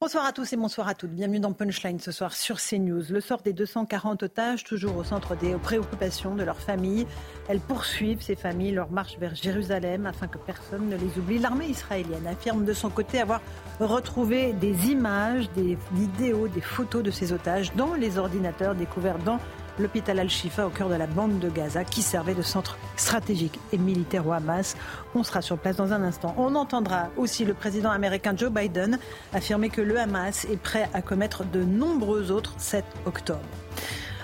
Bonsoir à tous et bonsoir à toutes. Bienvenue dans Punchline ce soir sur CNews. Le sort des 240 otages, toujours au centre des préoccupations de leurs familles. Elles poursuivent ces familles leur marche vers Jérusalem afin que personne ne les oublie. L'armée israélienne affirme de son côté avoir retrouvé des images, des vidéos, des photos de ces otages dans les ordinateurs découverts dans l'hôpital Al-Shifa au cœur de la bande de Gaza qui servait de centre stratégique et militaire au Hamas. On sera sur place dans un instant. On entendra aussi le président américain Joe Biden affirmer que le Hamas est prêt à commettre de nombreux autres 7 octobre.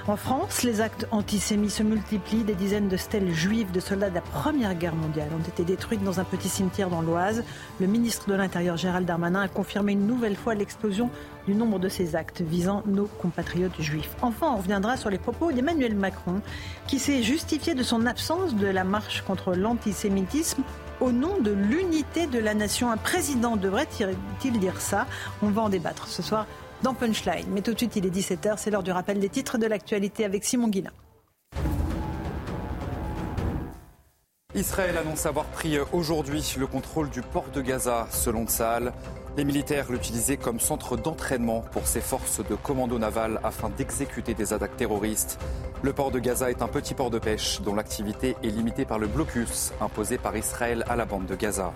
En France, les actes antisémites se multiplient. Des dizaines de stèles juives de soldats de la Première Guerre mondiale ont été détruites dans un petit cimetière dans l'Oise. Le ministre de l'Intérieur, Gérald Darmanin, a confirmé une nouvelle fois l'explosion du nombre de ces actes visant nos compatriotes juifs. Enfin, on reviendra sur les propos d'Emmanuel Macron, qui s'est justifié de son absence de la marche contre l'antisémitisme au nom de l'unité de la nation. Un président devrait-il dire ça? On va en débattre ce soir dans Punchline. Mais tout de suite, il est 17h, c'est l'heure du rappel des titres de l'actualité avec Simon Guillain. Israël annonce avoir pris aujourd'hui le contrôle du port de Gaza, selon Tsahal. Les militaires l'utilisaient comme centre d'entraînement pour ses forces de commando naval afin d'exécuter des attaques terroristes. Le port de Gaza est un petit port de pêche dont l'activité est limitée par le blocus imposé par Israël à la bande de Gaza.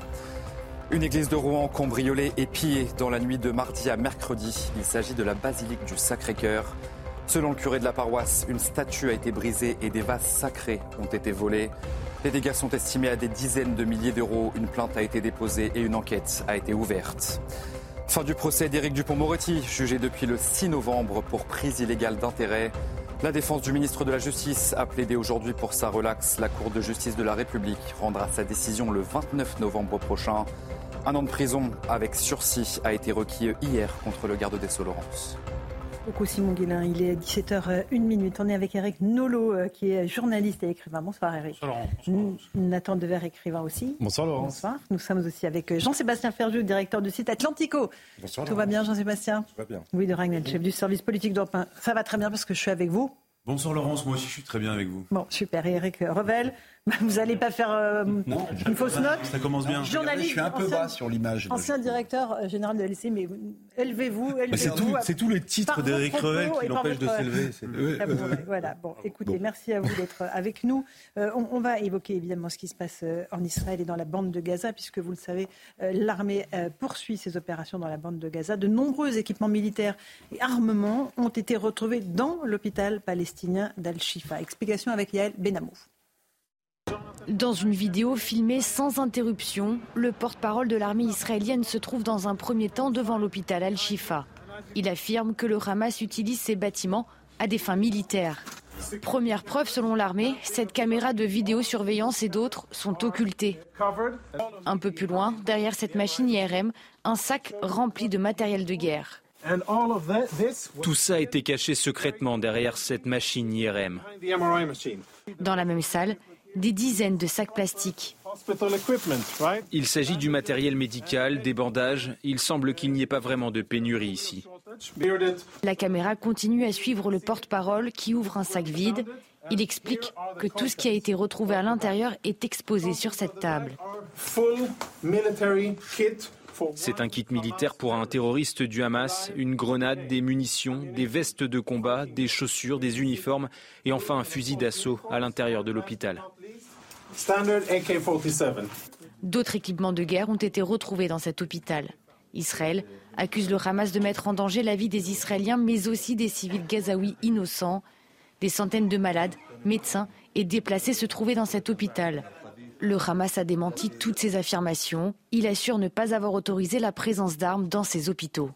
Une église de Rouen cambriolée et pillée dans la nuit de mardi à mercredi. Il s'agit de la basilique du Sacré-Cœur. Selon le curé de la paroisse, une statue a été brisée et des vases sacrés ont été volés. Les dégâts sont estimés à des dizaines de milliers d'euros. Une plainte a été déposée et une enquête a été ouverte. Fin du procès d'Éric Dupont-Moretti, jugé depuis le 6 novembre pour prise illégale d'intérêt. La défense du ministre de la Justice a plaidé aujourd'hui pour sa relaxe. La Cour de justice de la République rendra sa décision le 29 novembre prochain. Un an de prison avec sursis a été requis hier contre le garde des Sceaux Laurence. Beaucoup Simon Guillain, il est 17h01 minute. On est avec Eric Nolot euh, qui est journaliste et écrivain. Bonsoir Eric. Bonsoir Laurent. Nathan Dever, écrivain aussi. Bonsoir Laurent. Bonsoir. Nous sommes aussi avec euh, Jean-Sébastien Ferjou, directeur du site Atlantico. Bonsoir. Tout va bien Jean-Sébastien? Tout va bien. Oui, de Ragnel, chef du service politique d'Europe 1. Ça va très bien parce que je suis avec vous. Bonsoir Laurence, moi aussi je suis très bien avec vous. Bon, super. Et Eric Revel, vous n'allez pas faire euh, une fausse note Ça commence bien. Journaliste, Je suis un peu ancien- bas sur l'image. Ancien directeur euh, général de la LCI, mais élevez-vous, Mais c'est élevez-vous. tout- c'est tous les titres Par d'Éric Revel qui l'empêchent de s'élever. Ah voilà. Bon, écoutez, merci à vous d'être avec nous. Euh, on, on va évoquer évidemment ce qui se passe en Israël et dans la bande de Gaza, puisque vous le savez, l'armée poursuit ses opérations dans la bande de Gaza. De nombreux équipements militaires et armements ont été retrouvés dans l'hôpital palestinien d'Al-Shifa. Explication avec Yael Benamou. Dans une vidéo filmée sans interruption, le porte-parole de l'armée israélienne se trouve dans un premier temps devant l'hôpital Al-Shifa. Il affirme que le Hamas utilise ces bâtiments à des fins militaires. Première preuve selon l'armée, cette caméra de vidéosurveillance et d'autres sont occultées. Un peu plus loin, derrière cette machine IRM, un sac rempli de matériel de guerre. Tout ça a été caché secrètement derrière cette machine IRM. Dans la même salle, des dizaines de sacs plastiques. Il s'agit du matériel médical, des bandages. Il semble qu'il n'y ait pas vraiment de pénurie ici. La caméra continue à suivre le porte-parole qui ouvre un sac vide. Il explique que tout ce qui a été retrouvé à l'intérieur est exposé sur cette table. C'est un kit militaire pour un terroriste du Hamas, une grenade, des munitions, des vestes de combat, des chaussures, des uniformes et enfin un fusil d'assaut à l'intérieur de l'hôpital. D'autres équipements de guerre ont été retrouvés dans cet hôpital. Israël accuse le Hamas de mettre en danger la vie des Israéliens, mais aussi des civils gazaouis innocents. Des centaines de malades, médecins et déplacés se trouvaient dans cet hôpital. Le Hamas a démenti toutes ces affirmations. Il assure ne pas avoir autorisé la présence d'armes dans ces hôpitaux.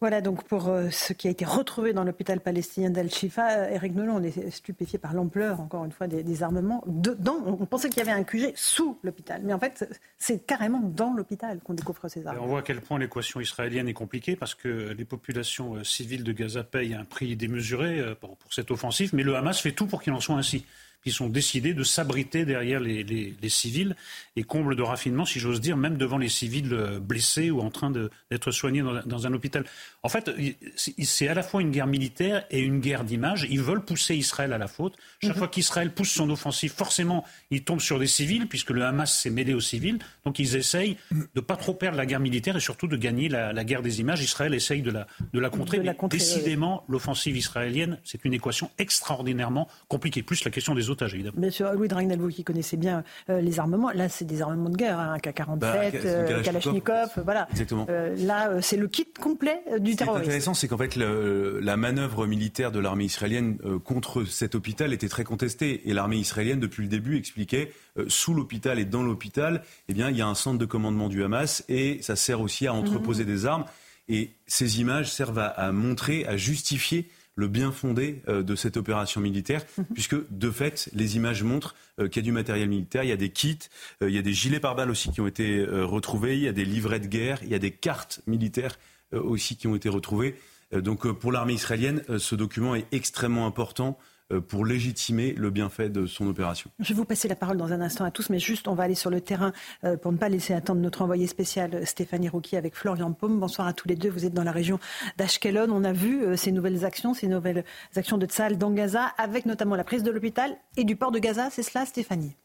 Voilà donc pour euh, ce qui a été retrouvé dans l'hôpital palestinien d'Al-Shifa. Eric Nolon, on est stupéfié par l'ampleur, encore une fois, des, armements. Dedans, on pensait qu'il y avait un QG sous l'hôpital. Mais en fait, c'est carrément dans l'hôpital qu'on découvre ces armes. on voit à quel point l'équation israélienne est compliquée parce que les populations euh, civiles de Gaza payent un prix démesuré euh, pour, pour cette offensive. Mais le Hamas fait tout pour qu'il en soit ainsi qui sont décidés de s'abriter derrière les, civils et comble de raffinement, si j'ose dire, même devant les civils euh, blessés ou en train d'être soignés dans, un hôpital. En fait, c'est à la fois une guerre militaire et une guerre d'image. Ils veulent pousser Israël à la faute. Chaque mhm. fois qu'Israël pousse son offensive, forcément, il tombe sur des civils, puisque le Hamas s'est mêlé aux civils. Donc ils essayent de ne pas trop perdre la guerre militaire et surtout de gagner la, guerre des images. Israël essaye de la, de la contrer. décidément, l'offensive israélienne, c'est une équation extraordinairement compliquée. Plus la question des autres Bien sûr, Louis Dragnel, vous qui connaissez bien euh, les armements, là c'est des armements de guerre, un hein, K-47, bah, euh, Kalachnikov, voilà. Exactement. Euh, là c'est le kit complet du terrorisme. Ce qui est intéressant, c'est qu'en fait la manœuvre militaire de l'armée israélienne contre cet hôpital était très contestée et l'armée israélienne depuis le début expliquait sous l'hôpital et dans l'hôpital, eh bien il y a un centre de commandement du Hamas et ça sert aussi à entreposer mhm. des armes. Et ces images servent à montrer, à justifier le bien fondé euh, de cette opération militaire, mhm. puisque de fait, les images montrent euh, qu'il y a du matériel militaire, il y a des kits, euh, il y a des gilets pare-balles aussi qui ont été retrouvés, il y a des livrets de guerre, il y a des cartes militaires aussi qui ont été retrouvées. donc pour l'armée israélienne, ce document est extrêmement important pour légitimer le bienfait de son opération. Je vais vous passer la parole dans un instant à tous, mais juste on va aller sur le terrain euh, pour ne pas laisser attendre notre envoyé spécial euh, Stéphanie Rouki avec Florian Paume. Bonsoir à tous les deux. Vous êtes dans la région d'Ashkelon. On a vu ces nouvelles actions, ces nouvelles actions de Tsahal dans Gaza, avec notamment la prise de l'hôpital et du port de Gaza. C'est cela, Stéphanie?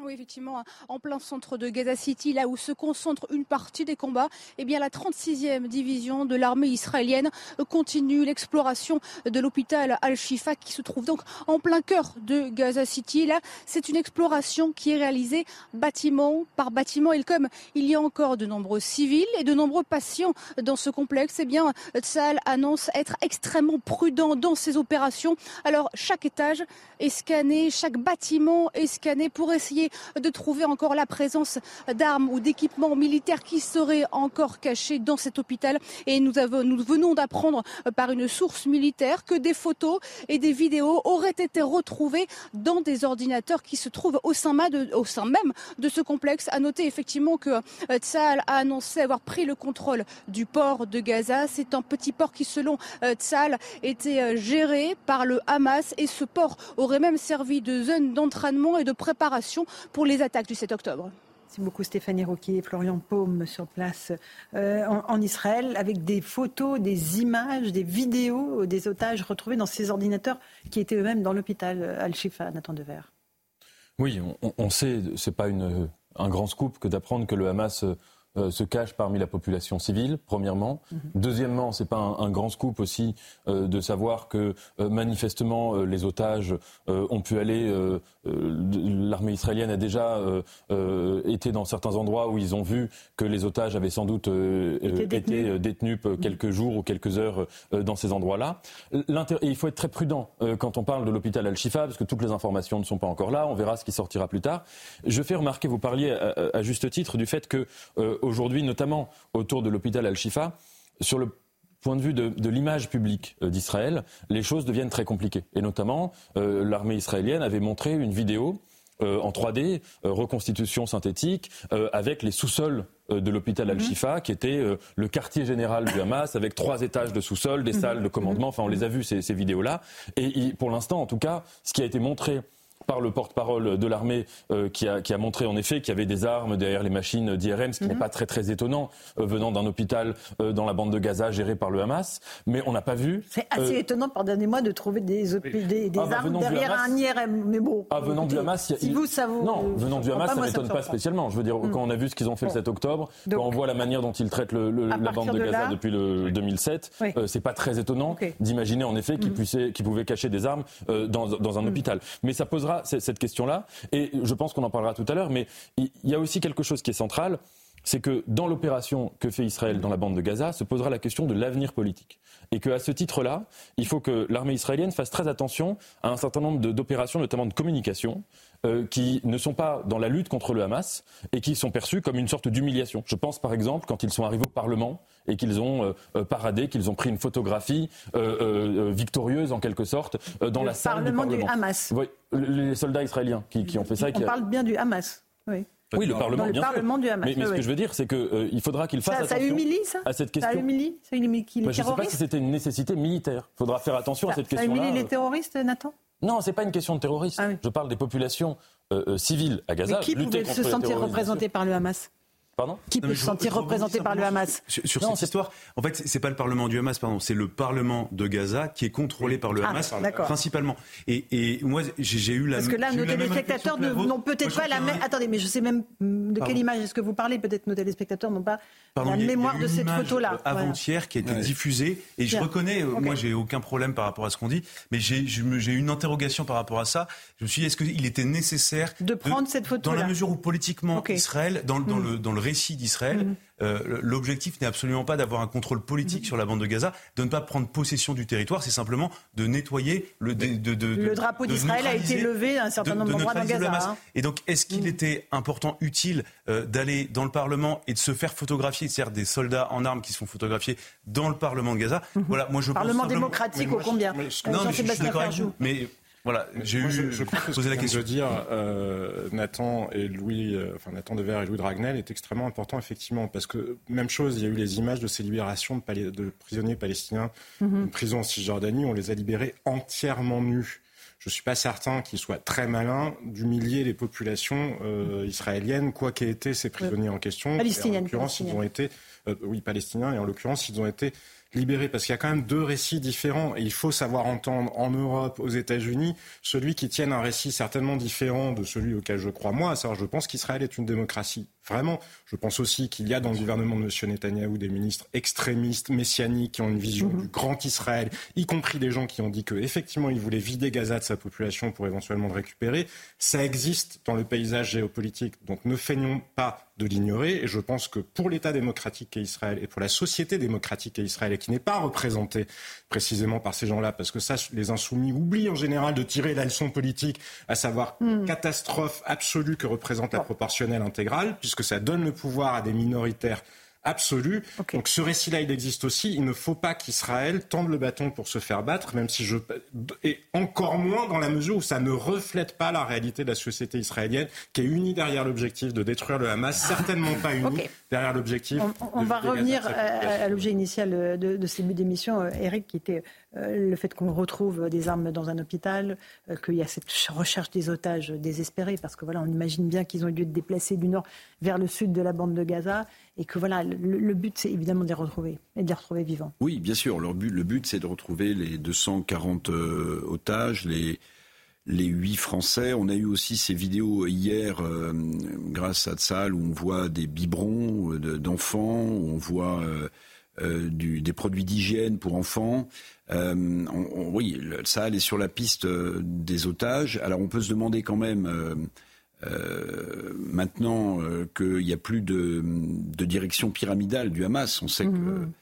Oui, effectivement, en plein centre de Gaza City, là où se concentre une partie des combats, eh bien, la 36e division de l'armée israélienne continue l'exploration de l'hôpital Al-Shifa qui se trouve donc en plein cœur de Gaza City. Là, c'est une exploration qui est réalisée bâtiment par bâtiment. Et comme il y a encore de nombreux civils et de nombreux patients dans ce complexe, eh bien, Tzal annonce être extrêmement prudent dans ses opérations. Alors, chaque étage est scanné, chaque bâtiment est scanné pour essayer de trouver encore la présence d'armes ou d'équipements militaires qui seraient encore cachés dans cet hôpital. Et nous, avons, nous venons d'apprendre par une source militaire que des photos et des vidéos auraient été retrouvées dans des ordinateurs qui se trouvent au sein, même de ce complexe. À noter effectivement que euh, Tsahal a annoncé avoir pris le contrôle du port de Gaza. C'est un petit port qui, selon euh, Tsahal, était euh, géré par le Hamas et ce port aurait même servi de zone d'entraînement et de préparation pour les attaques du 7 octobre. Merci beaucoup Stéphanie Roquier et Florian Paume sur place euh, en, Israël avec des photos, des images, des vidéos des otages retrouvés dans ces ordinateurs qui étaient eux-mêmes dans l'hôpital Al-Shifa, Nathan Dever. Oui, on, on sait, c'est pas une, un grand scoop que d'apprendre que le Hamas euh, se cache parmi la population civile, premièrement. Mhm. Deuxièmement, c'est pas un, grand scoop aussi euh, de savoir que euh, manifestement les otages ont pu aller. L'armée israélienne a déjà été dans certains endroits où ils ont vu que les otages avaient sans doute été détenus, quelques jours ou quelques heures dans ces endroits-là. Et il faut être très prudent quand on parle de l'hôpital Al-Shifa, parce que toutes les informations ne sont pas encore là. On verra ce qui sortira plus tard. Je fais remarquer, vous parliez à, à juste titre du fait que aujourd'hui, notamment autour de l'hôpital Al-Shifa, sur le point de vue de, l'image publique euh, d'Israël, les choses deviennent très compliquées. Et notamment, euh, l'armée israélienne avait montré une vidéo euh, en 3D, reconstitution synthétique, avec les sous-sols de l'hôpital mhm. Al-Shifa, qui était le quartier général du Hamas, avec trois étages de sous-sol, des mhm. salles de commandement. Enfin, on les a vus, ces, ces vidéos-là. Et pour l'instant, en tout cas, ce qui a été montré par le porte-parole de l'armée euh, qui, a, qui, a, montré en effet qu'il y avait des armes derrière les machines d'IRM, ce qui n'est mhm. pas très très étonnant euh, venant d'un hôpital euh, dans la bande de Gaza géré par le Hamas. Mais on n'a pas vu. C'est assez étonnant, pardonnez-moi, de trouver des, des, des ah, bah, armes derrière un IRM. Mais bon. Ah, venant du Hamas, si vous, ça vous. Non, venant du Hamas, ça ne m'étonne pas spécialement. Je veux dire, mm. quand on a vu ce qu'ils ont fait le 7 octobre, quand on voit la manière dont ils traitent le, la bande de, Gaza depuis le 2007, c'est pas très étonnant d'imaginer en effet qu'ils mm. pouvaient cacher des armes dans, dans, un mm. hôpital. Mais ça posera cette question-là et je pense qu'on en parlera tout à l'heure, mais il y a aussi quelque chose qui est central, c'est que dans l'opération que fait Israël dans la bande de Gaza, se posera la question de l'avenir politique. Et qu'à ce titre-là, il faut que l'armée israélienne fasse très attention à un certain nombre d'opérations, notamment de communication, euh, qui ne sont pas dans la lutte contre le Hamas et qui sont perçus comme une sorte d'humiliation. Je pense par exemple quand ils sont arrivés au Parlement et qu'ils ont euh, paradé, qu'ils ont pris une photographie victorieuse en quelque sorte dans la salle du Parlement. du Hamas. Oui, les soldats israéliens qui, qui ont fait ça. On parle bien du Hamas. Oui. Oui, le Parlement, le Parlement du Hamas. Mais, ce que je veux dire, c'est qu'il euh, faudra qu'il fasse ça, attention ça humilie, ça à cette question. Ça humilie, ça humilie les bah, Je ne sais pas si c'était une nécessité militaire. Il faudra faire attention ça, à cette question-là. Ça humilie les terroristes, Nathan? Non, ce n'est pas une question de terroristes. Ah, oui. Je parle des populations euh, euh, civiles à Gaza. Mais qui pouvait se sentir représenté par le Hamas? Pardon Qui peut se sentir représenté par le Hamas Sur, cette histoire, en fait, c'est pas le Parlement du Hamas, pardon, c'est le Parlement de Gaza qui est contrôlé par le ah, Hamas principalement. Et, et moi, j'ai eu la. Parce que là, nos téléspectateurs n'ont peut-être pas la même. Attendez, mais je sais même de quelle image est-ce que vous parlez. Peut-être nos téléspectateurs n'ont pas la mémoire de cette photo-là. Avant-hier, qui a été diffusée, et je reconnais, euh, moi, j'ai aucun problème par rapport à ce qu'on dit, mais j'ai eu une interrogation par rapport à ça. Je me suis dit, est-ce qu'il était nécessaire de prendre cette photo Dans la mesure où politiquement, Israël, dans le récit d'Israël, mhm. euh, l'objectif n'est absolument pas d'avoir un contrôle politique mhm. sur la bande de Gaza, de ne pas prendre possession du territoire, c'est simplement de nettoyer le. De, le drapeau d'Israël a été levé à un certain nombre d'endroits dans Gaza. Hein. Et donc, est-ce qu'il mhm. était important, utile, euh, d'aller dans le Parlement et de se faire photographier, c'est-à-dire des soldats en armes qui se font photographier dans le Parlement de Gaza? Voilà, moi je Parlement démocratique au combien? Non, mais je suis d'accord avec vous. Mais voilà, j'ai eu je, je crois que posé la question. de dire euh, Nathan et Louis, euh, enfin Nathan Dever et Louis Dragnel est extrêmement important effectivement parce que même chose, il y a eu les images de ces libérations de, de prisonniers palestiniens mm prison en Cisjordanie, on les a libérés entièrement nus. Je ne suis pas certain qu'il soit très malin d'humilier les populations euh, israéliennes, quoi qu'aient été ces prisonniers en question. Palestiniennes. En l'occurrence, ils ont été, euh, oui, palestiniens, et en l'occurrence, ils ont été libéré parce qu'il y a quand même deux récits différents et il faut savoir entendre en Europe, aux États-Unis, celui qui tienne un récit certainement différent de celui auquel je crois moi, à savoir je pense qu'Israël est une démocratie. Vraiment. Je pense aussi qu'il y a dans le gouvernement de M. Netanyahou des ministres extrémistes, messianiques, qui ont une vision mhm. du grand Israël, y compris des gens qui ont dit qu'effectivement ils voulaient vider Gaza de sa population pour éventuellement le récupérer. Ça existe dans le paysage géopolitique, donc ne feignons pas de l'ignorer. Et je pense que pour l'État démocratique qu'est Israël et pour la société démocratique qu'est Israël, et qui n'est pas représentée précisément par ces gens-là, parce que ça, les insoumis oublient en général de tirer la leçon politique, à savoir hmm. catastrophe absolue que représente la proportionnelle intégrale, puisque ça donne le pouvoir à des minoritaires absolue. Donc ce récit-là, il existe aussi. Il ne faut pas qu'Israël tende le bâton pour se faire battre, même si je... Et encore moins dans la mesure où ça ne reflète pas la réalité de la société israélienne, qui est unie derrière l'objectif de détruire le Hamas, certainement pas unie derrière l'objectif... On, va revenir à, l'objet initial de, de ce début d'émission, euh, Eric, qui était euh, le fait qu'on retrouve des armes dans un hôpital, euh, qu'il y a cette recherche des otages désespérés, parce que voilà, on imagine bien qu'ils ont eu lieu de déplacer du nord vers le sud de la bande de Gaza, et que voilà, le, but, c'est évidemment de les retrouver et de les retrouver vivants. Oui, bien sûr. But, le but, c'est de retrouver les 240 euh, otages, les, les 8 Français. On a eu aussi ces vidéos hier, euh, grâce à Tsal, où on voit des biberons euh, d'enfants, où on voit du, des produits d'hygiène pour enfants. oui, Tsal est sur la piste des otages. Alors on peut se demander quand même euh, maintenant euh, qu'il n'y a plus de, direction pyramidale du Hamas, on sait que mmh.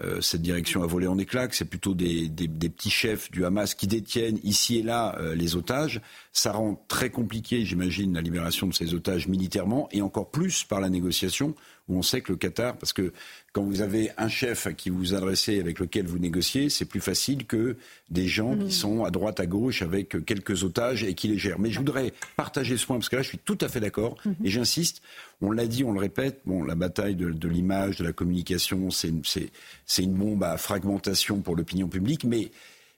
euh, cette direction a volé en éclats, que c'est plutôt des, petits chefs du Hamas qui détiennent ici et là les otages. Ça rend très compliqué, j'imagine, la libération de ces otages militairement, et encore plus par la négociation, où on sait que le Qatar, parce que quand vous avez un chef à qui vous vous adressez, avec lequel vous négociez, c'est plus facile que des gens qui mm. sont à droite, à gauche, avec quelques otages et qui les gèrent. Mais je voudrais partager ce point, parce que là, je suis tout à fait d'accord, mm-hmm. et j'insiste, on l'a dit, on le répète, bon, la bataille de, l'image, de la communication, c'est une bombe à fragmentation pour l'opinion publique, mais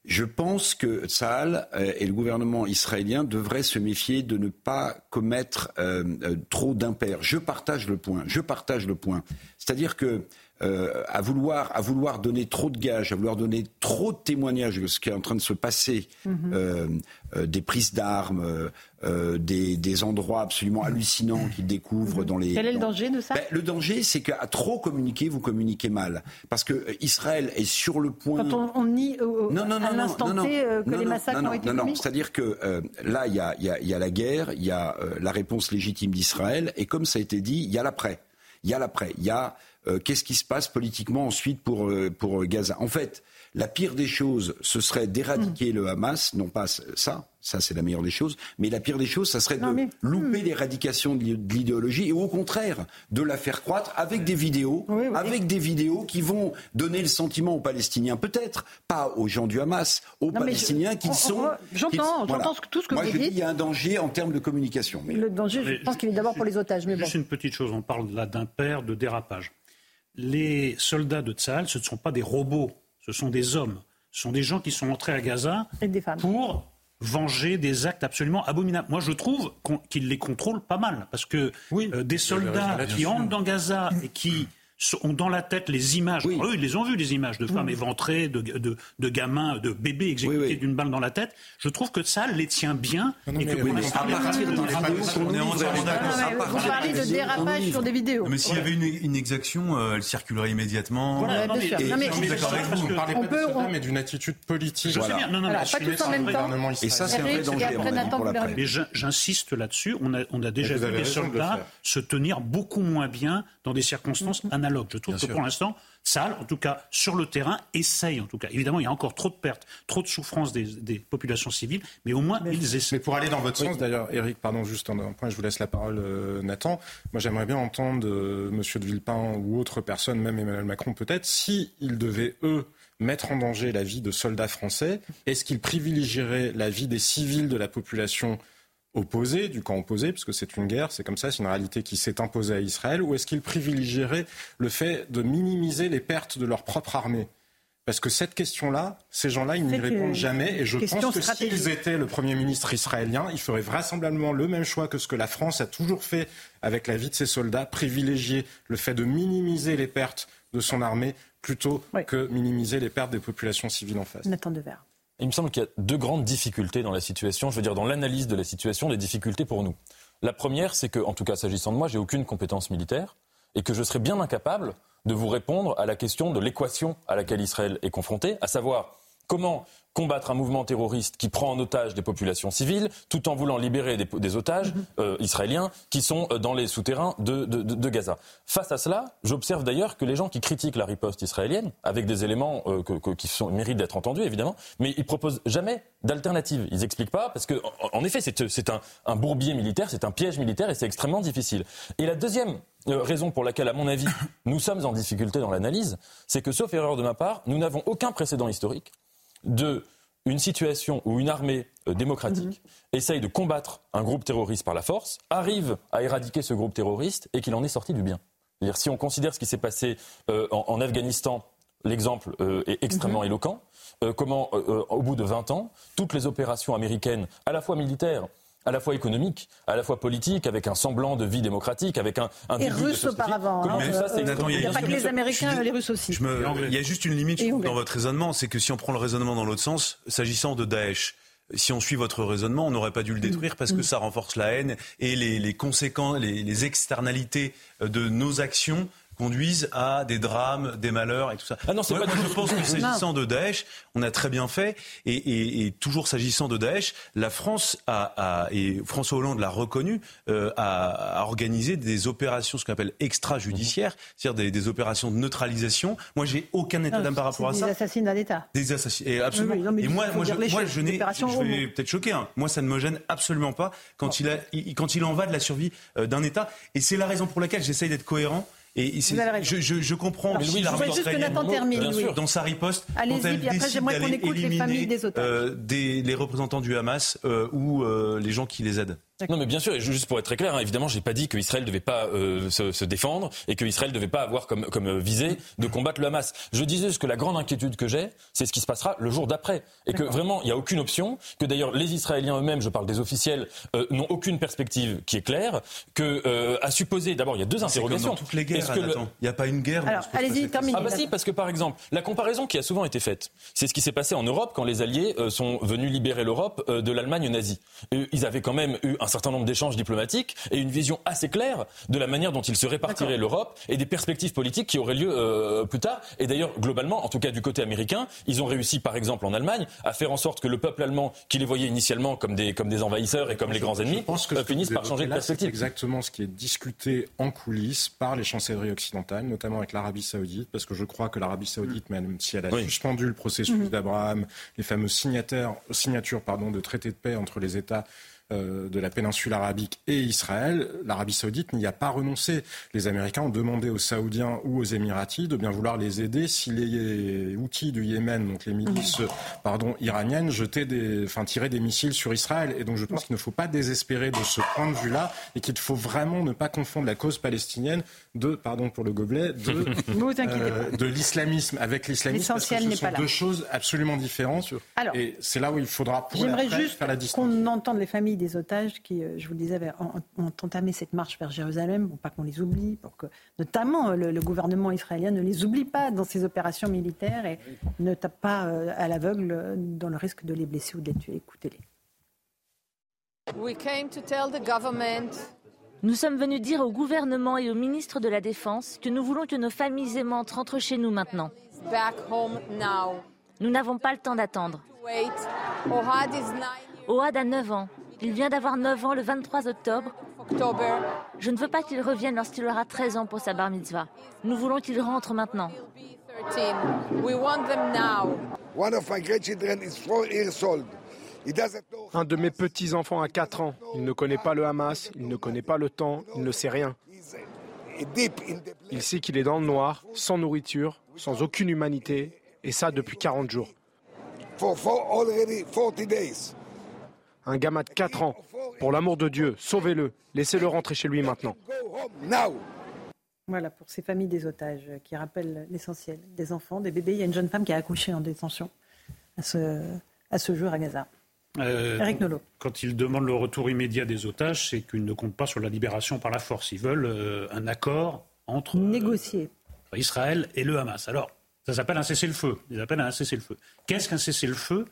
je pense que Tsahal euh, et le gouvernement israélien devraient se méfier de ne pas commettre euh, euh, trop d'impairs. Je partage le point. Je partage le point. C'est-à-dire que euh, à, vouloir, à vouloir donner trop de gages, à vouloir donner trop de témoignages de ce qui est en train de se passer, mhm. euh, euh, des prises d'armes, des, des, endroits absolument hallucinants qu'ils découvrent dans les. Quel est le danger de ça? Ben, Le danger, c'est qu'à trop communiquer, vous communiquez mal. Parce que Israël est sur le point. Quand on, nie non, non, à l'instant T que les massacres ont été commis. Non, non, c'est-à-dire que là, il y a, y, a, y a, la guerre, il y a la réponse légitime d'Israël, et comme ça a été dit, il y a l'après. Il y a l'après. Il y a euh, qu'est-ce qui se passe politiquement ensuite pour, euh, pour Gaza? En fait, La pire des choses, ce serait d'éradiquer le Hamas, non pas ça, ça c'est la meilleure des choses, mais la pire des choses, ça serait de louper l'éradication de l'idéologie et au contraire de la faire croître avec des vidéos, avec des vidéos qui vont donner le sentiment aux Palestiniens, peut-être pas aux gens du Hamas, aux Palestiniens qui sont. J'entends, j'entends tout ce que Moi, vous je dites. Dis, il y a un danger en termes de communication. Mais... Le danger, je pense qu'il est d'abord pour les otages. Mais Juste bon. une petite chose, on parle là d'un père de dérapage. Les soldats de Tsahal, ce ne sont pas des robots, ce sont des hommes. Ce sont des gens qui sont entrés à Gaza pour venger des actes absolument abominables. Moi, je trouve qu'ils les contrôlent pas mal, parce que euh, des soldats qui entrent dans Gaza et qui ont dans la tête les images, eux, ils les ont vues, les images de femmes éventrées, de, de, de gamins, de bébés exécutés d'une balle dans la tête. Je trouve que ça les tient bien. et que pour l'instant, les- On est entièrement d'accord. Vous parlez de dérapage sur des vidéos. Mais s'il y avait une, une exaction, euh, elle circulerait immédiatement. Voilà, Non, mais- vous. Vous ne parlez pas soldats, on- mais d'une attitude politique. Je sais bien, non, non, mais pas je suis tous en même temps. Et ça, c'est un vrai danger, à Mais j'in- j'insiste là-dessus. On a, on a déjà vu des de soldats se tenir beaucoup moins bien dans des circonstances Je trouve Bien que sûr. pour l'instant, Sal, en tout cas sur le terrain, essaye en tout cas. Évidemment, il y a encore trop de pertes, trop de souffrances des, des populations civiles, mais au moins ils essaient. Mais pour aller dans votre sens, d'ailleurs, Eric, pardon, juste un, un point, je vous laisse la parole, euh, Nathan. Moi, j'aimerais bien entendre euh, Monsieur de Villepin ou autre personne, même Emmanuel Macron peut-être, si ils devaient, eux, mettre en danger la vie de soldats français, est-ce qu'ils privilégieraient la vie des civils de la population opposée, du camp opposé, puisque c'est une guerre, c'est comme ça, c'est une réalité qui s'est imposée à Israël, ou est-ce qu'ils privilégieraient le fait de minimiser les pertes de leur propre armée? Parce que cette question-là, ces gens-là, ils n'y répondent une jamais. Et je pense que s'ils étaient le Premier ministre israélien, il ferait vraisemblablement le même choix que ce que la France a toujours fait avec la vie de ses soldats, privilégier le fait de minimiser les pertes de son armée plutôt que minimiser les pertes des populations civiles en face. Nathan Devers. Il me semble qu'il y a deux grandes difficultés dans la situation, je veux dire dans l'analyse de la situation, des difficultés pour nous. La première, c'est que, en tout cas s'agissant de moi, j'ai aucune compétence militaire et que je serais bien incapable de vous répondre à la question de l'équation à laquelle Israël est confronté, à savoir comment combattre un mouvement terroriste qui prend en otage des populations civiles, tout en voulant libérer des, des otages euh, israéliens qui sont euh, dans les souterrains de, de- Gaza. Face à cela, j'observe d'ailleurs que les gens qui critiquent la riposte israélienne, avec des éléments euh, que- que- qui sont, méritent d'être entendus évidemment, mais ils proposent jamais d'alternative. Ils expliquent pas parce que, en, en effet, c'est c'est un, un bourbier militaire, c'est un piège militaire et c'est extrêmement difficile. Et la deuxième euh, raison pour laquelle, à mon avis, nous sommes en difficulté dans l'analyse, c'est que, sauf erreur de ma part, nous n'avons aucun précédent historique de une situation où une armée euh, démocratique essaye de combattre un groupe terroriste par la force, arrive à éradiquer ce groupe terroriste et qu'il en est sorti du bien. C'est-à-dire, si on considère ce qui s'est passé euh, en, en Afghanistan, l'exemple euh, est extrêmement éloquent. Euh, comment, au bout de 20 ans, toutes les opérations américaines, à la fois militaires, à la fois économiques, à la fois politiques, avec un semblant de vie démocratique, avec un, un Et société, auparavant. comment hein, ça, euh, c'est euh, Il n'y a pas que les. Américains, les Russes aussi. Je me- il y a juste une limite je trouve, dans votre raisonnement, c'est que si on prend le raisonnement dans l'autre sens, s'agissant de Daesh, si on suit votre raisonnement, on n'aurait pas dû le détruire parce que ça renforce la haine et les, les conséquences, les, les externalités de nos actions conduisent à des drames, des malheurs et tout ça. Ah non, c'est Moi, pas moi, je pense que s'agissant de Daesh, on a très bien fait et, et- et toujours s'agissant de Daesh, la France a, a- et François Hollande l'a reconnu, euh, a, a organisé des opérations, ce qu'on appelle extrajudiciaires, c'est-à-dire des, des opérations de neutralisation. Moi, j'ai aucun état d'âme par rapport à ça. des assassinats d'État. Des assassinats. Et absolument. Oui, oui, non, mais et moi, moi, je, moi, je n'ai, je vais peut-être choquer. hein. Moi, ça ne me gêne absolument pas quand il, a, il- quand il en va de la survie euh, d'un État. Et c'est la raison pour laquelle j'essaye d'être cohérent. Et je, je, je comprends Alors, aussi je l'armée voudrais juste que israélienne, Nathan termine, bien oui. sûr, dans sa riposte, Allez-y, quand elle puis après, décide j'aimerais qu'on d'aller écoute les éliminer, familles des otages. euh, des- les représentants du Hamas euh, ou euh, les gens qui les aident. Non, mais bien sûr, et juste pour être très clair, hein, évidemment, j'ai pas dit qu'Israël devait pas euh, se, se défendre et qu'Israël devait pas avoir comme, comme euh, visée de combattre le Hamas. Je disais juste que la grande inquiétude que j'ai, c'est ce qui se passera le jour d'après. Et que vraiment, il n'y a aucune option, que d'ailleurs les Israéliens eux-mêmes, je parle des officiels, euh, n'ont aucune perspective qui est claire, que euh, à supposer, d'abord, il y a deux C'est comme interrogations. dans toutes les guerres, le-. Il n'y a pas une guerre. Alors, allez-y, terminez. ah bah si, parce que par exemple, la comparaison qui a souvent été faite, c'est ce qui s'est passé en Europe quand les Alliés euh, sont venus libérer l'Europe euh, de l'Allemagne nazie. Et ils avaient quand même eu un certain nombre d'échanges diplomatiques et une vision assez claire de la manière dont il se répartirait l'Europe et des perspectives politiques qui auraient lieu euh, plus tard. Et d'ailleurs, globalement, en tout cas du côté américain, ils ont réussi, par exemple en Allemagne, à faire en sorte que le peuple allemand, qui les voyait initialement comme des, comme des envahisseurs et comme les grands ennemis, euh, finisse par changer de perspective. C'est exactement ce qui est discuté en coulisses par les chancelleries occidentales, notamment avec l'Arabie saoudite, parce que je crois que l'Arabie saoudite, mm. même si elle a suspendu le processus mm-hmm. d'Abraham, les signataires, signatures pardon, de traités de paix entre les États euh, de la péninsule arabique et Israël, l'Arabie saoudite n'y a pas renoncé. Les Américains ont demandé aux Saoudiens ou aux Émiratis de bien vouloir les aider si les outils du Yémen, donc les milices pardon, iraniennes, jetaient des, enfin, tiraient des missiles sur Israël. Et donc je pense qu'il ne faut pas désespérer de ce point de vue-là et qu'il faut vraiment ne pas confondre la cause palestinienne de, pardon pour le gobelet, de, euh, de l'islamisme avec l'islamisme. Parce que ce sont deux choses absolument différentes. et c'est là où il faudra pour J'aimerais juste qu'on entende les familles des otages qui, euh, je vous le disais, ont, entamé cette marche vers Jérusalem, pour pas qu'on les oublie, pour que notamment euh, le, gouvernement israélien ne les oublie pas dans ses opérations militaires et ne tape pas euh, à l'aveugle dans le risque de les blesser ou de les tuer. Écoutez-les. Nous sommes venus dire au gouvernement et au ministre de la Défense que nous voulons que nos familles aimantes rentrent chez nous maintenant. Nous n'avons pas le temps d'attendre. Ohad a 9 ans. Il vient d'avoir 9 ans le 23 octobre. Je ne veux pas qu'il revienne lorsqu'il aura 13 ans pour sa bar mitzvah. Nous voulons qu'il rentre maintenant. Un de mes petits-enfants a 4 ans. Il ne connaît pas le Hamas, il ne connaît pas le temps, il ne sait rien. Il sait qu'il est dans le noir, sans nourriture, sans aucune humanité, et ça depuis 40 jours. Un gamin de 4 ans. Pour l'amour de Dieu, sauvez-le. Laissez-le rentrer chez lui maintenant. Voilà pour ces familles des otages qui rappellent l'essentiel. Des enfants, des bébés. Il y a une jeune femme qui a accouché en détention à ce, à ce jour à Gaza. Euh, Eric Nolot. Quand ils demandent le retour immédiat des otages, c'est qu'ils ne comptent pas sur la libération par la force. Ils veulent euh, un accord entre Négocier. Israël et le Hamas. Alors, ça s'appelle un cessez-le-feu. Ils appellent un cessez-le-feu. Qu'est-ce qu'un cessez-le-feu?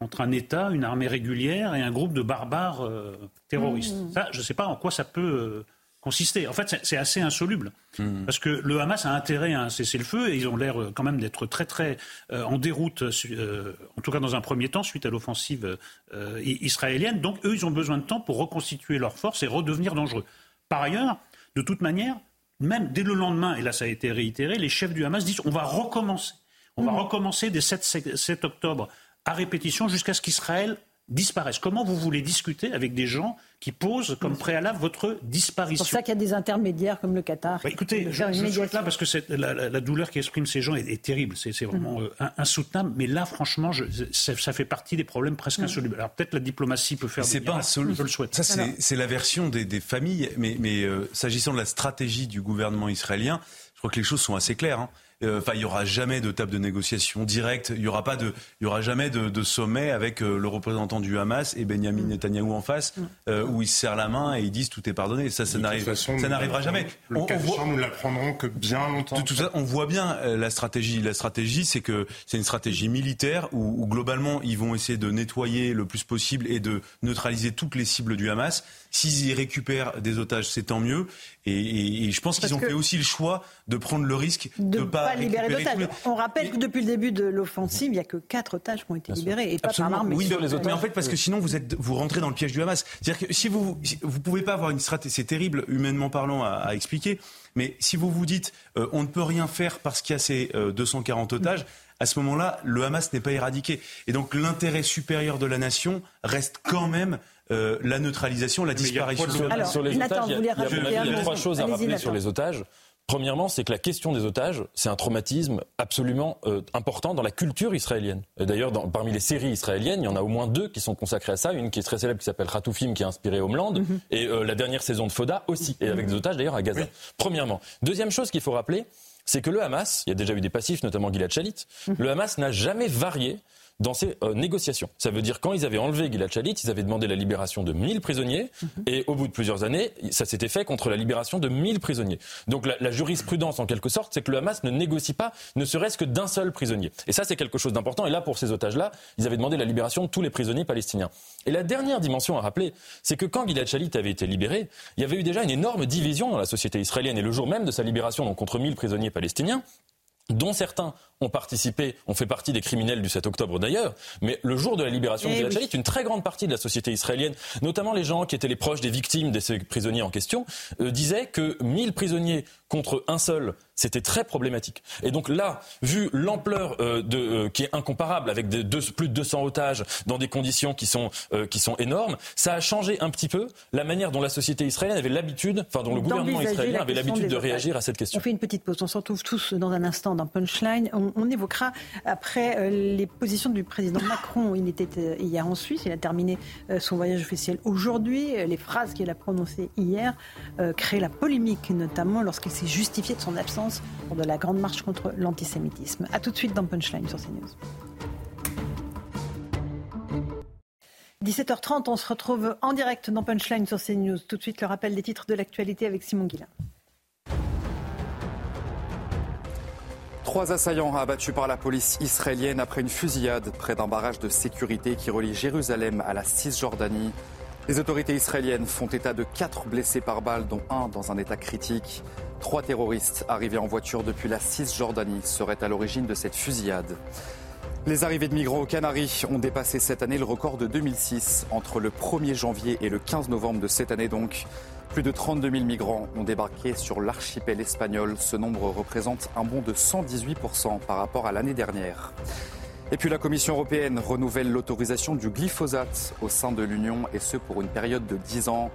Entre un État, une armée régulière et un groupe de barbares euh, terroristes. Mmh. Ça, je ne sais pas en quoi ça peut euh, consister. En fait, c'est assez insoluble. Mmh. Parce que le Hamas a intérêt à un cessez-le-feu et ils ont l'air euh, quand même d'être très très en déroute, en tout cas dans un premier temps, suite à l'offensive israélienne. Donc eux, ils ont besoin de temps pour reconstituer leurs forces et redevenir dangereux. Par ailleurs, de toute manière, même dès le lendemain, et là ça a été réitéré, les chefs du Hamas disent on va recommencer. On va mmh. recommencer dès 7, 7 octobre à répétition jusqu'à ce qu'Israël disparaisse. Comment vous voulez discuter avec des gens qui posent comme préalable votre disparition C'est pour ça qu'il y a des intermédiaires comme le Qatar. Bah, écoutez, je, je suis là parce que la, douleur qui exprime ces gens est, terrible. C'est vraiment mm. euh, insoutenable. Mais là, franchement, je, ça, fait partie des problèmes presque mm. insolubles. Alors peut-être la diplomatie peut faire. C'est pas insoluble. Je le souhaite. Ça, c'est la version des, familles. Mais, mais euh, s'agissant de la stratégie du gouvernement israélien, je crois que les choses sont assez claires. Hein. Euh, enfin, il y aura jamais de table de négociation directe. Il y aura pas de, il y aura jamais de, sommet avec euh, le représentant du Hamas et Benjamin mm. Netanyahou en face, mm. euh, où ils se serrent la main et ils disent tout est pardonné. Ça, ça n'arrive, ça n'arrivera jamais. Le on, on nous l'apprendrons que bien longtemps. De tout ça, on voit bien la stratégie. La stratégie, c'est que c'est une stratégie militaire où, où globalement ils vont essayer de nettoyer le plus possible et de neutraliser toutes les cibles du Hamas. S'ils récupèrent des otages, c'est tant mieux. Et, je pense qu'ils ont fait aussi le choix de prendre le risque de ne pas, libérer d'otages. On rappelle que depuis le début de l'offensive, il n'y a que quatre otages qui ont été libérés et pas par l'armée. Oui, les Mais en fait, parce que sinon, vous, êtes, vous rentrez dans le piège du Hamas. C'est-à-dire que si vous ne pouvez pas avoir une stratégie, c'est terrible, humainement parlant, à, expliquer, mais si vous vous dites euh, on ne peut rien faire parce qu'il y a ces 240 euh, otages, à ce moment-là, le Hamas n'est pas éradiqué. Et donc l'intérêt supérieur de la nation reste quand même euh, la neutralisation, la disparition. sur les otages, il y a, trois choses à rappeler sur les otages. Premièrement, c'est que la question des otages, c'est un traumatisme absolument euh, important dans la culture israélienne. D'ailleurs, parmi les séries israéliennes, il y en a au moins deux qui sont consacrées à ça. Une qui est très célèbre, qui s'appelle Ratoufim, qui a inspiré Homeland, mhm. et euh, la dernière saison de Foda aussi, et avec des otages d'ailleurs à Gaza. Premièrement. Deuxième chose qu'il faut rappeler, c'est que le Hamas, il y a déjà eu des passifs, notamment Gilad Shalit, mhm. le Hamas n'a jamais varié dans ces euh, négociations. Ça veut dire quand ils avaient enlevé Gilad Shalit, ils avaient demandé la libération de 1000 prisonniers mhm. et au bout de plusieurs années, ça s'était fait contre la libération de 1000 prisonniers. Donc la, la jurisprudence en quelque sorte, c'est que le Hamas ne négocie pas ne serait-ce que d'un seul prisonnier. Et ça c'est quelque chose d'important et là pour ces otages-là, ils avaient demandé la libération de tous les prisonniers palestiniens. Et la dernière dimension à rappeler, c'est que quand Gilad Shalit avait été libéré, il y avait eu déjà une énorme division dans la société israélienne et le jour même de sa libération, donc contre 1000 prisonniers palestiniens, dont certains ont participé, ont fait partie des criminels du 7 octobre d'ailleurs, mais le jour de la libération de Gilad Shalit, une très grande partie de la société israélienne, notamment les gens qui étaient les proches des victimes de ces prisonniers en question, euh, disaient que 1000 prisonniers contre un seul, c'était très problématique. Et donc là, vu l'ampleur euh, de, euh, qui est incomparable, avec des deux, plus de 200 otages dans des conditions qui sont, euh, qui sont énormes, ça a changé un petit peu la manière dont la société israélienne avait l'habitude, enfin dont le gouvernement israélien avait l'habitude de réagir à cette question. On fait une petite pause, on se retrouve tous dans un instant dans Punchline. On, on évoquera après les positions du président Macron. Il était hier en Suisse, il a terminé son voyage officiel aujourd'hui. Les phrases qu'il a prononcées hier créent la polémique, notamment lorsqu'il s'est justifié de son absence pour de la grande marche contre l'antisémitisme. A tout de suite dans Punchline sur CNews. 17h30, on se retrouve en direct dans Punchline sur CNews. Tout de suite, le rappel des titres de l'actualité avec Simon Guillain. Trois assaillants abattus par la police israélienne après une fusillade près d'un barrage de sécurité qui relie Jérusalem à la Cisjordanie. Les autorités israéliennes font état de quatre blessés par balle, dont un dans un état critique. Trois terroristes arrivés en voiture depuis la Cisjordanie seraient à l'origine de cette fusillade. Les arrivées de migrants aux Canaries ont dépassé cette année le record de 2006. Entre le 1er janvier et le 15 novembre de cette année donc, plus de 32 000 migrants ont débarqué sur l'archipel espagnol. Ce nombre représente un bond de 118% par rapport à l'année dernière. Et puis la Commission européenne renouvelle l'autorisation du glyphosate au sein de l'Union et ce pour une période de 10 ans.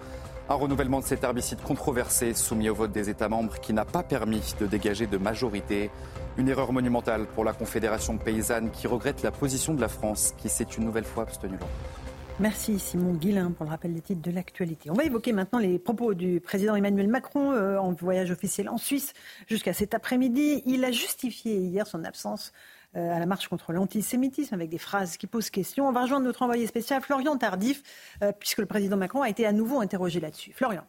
Un renouvellement de cet herbicide controversé soumis au vote des États membres qui n'a pas permis de dégager de majorité. Une erreur monumentale pour la Confédération paysanne qui regrette la position de la France qui s'est une nouvelle fois abstenue. Merci Simon Guillain pour le rappel des titres de l'actualité. On va évoquer maintenant les propos du président Emmanuel Macron euh, en voyage officiel en Suisse jusqu'à cet après-midi. Il a justifié hier son absence euh, à la marche contre l'antisémitisme avec des phrases qui posent question. On va rejoindre notre envoyé spécial Florian Tardif, euh, puisque le président Macron a été à nouveau interrogé là-dessus. Florian.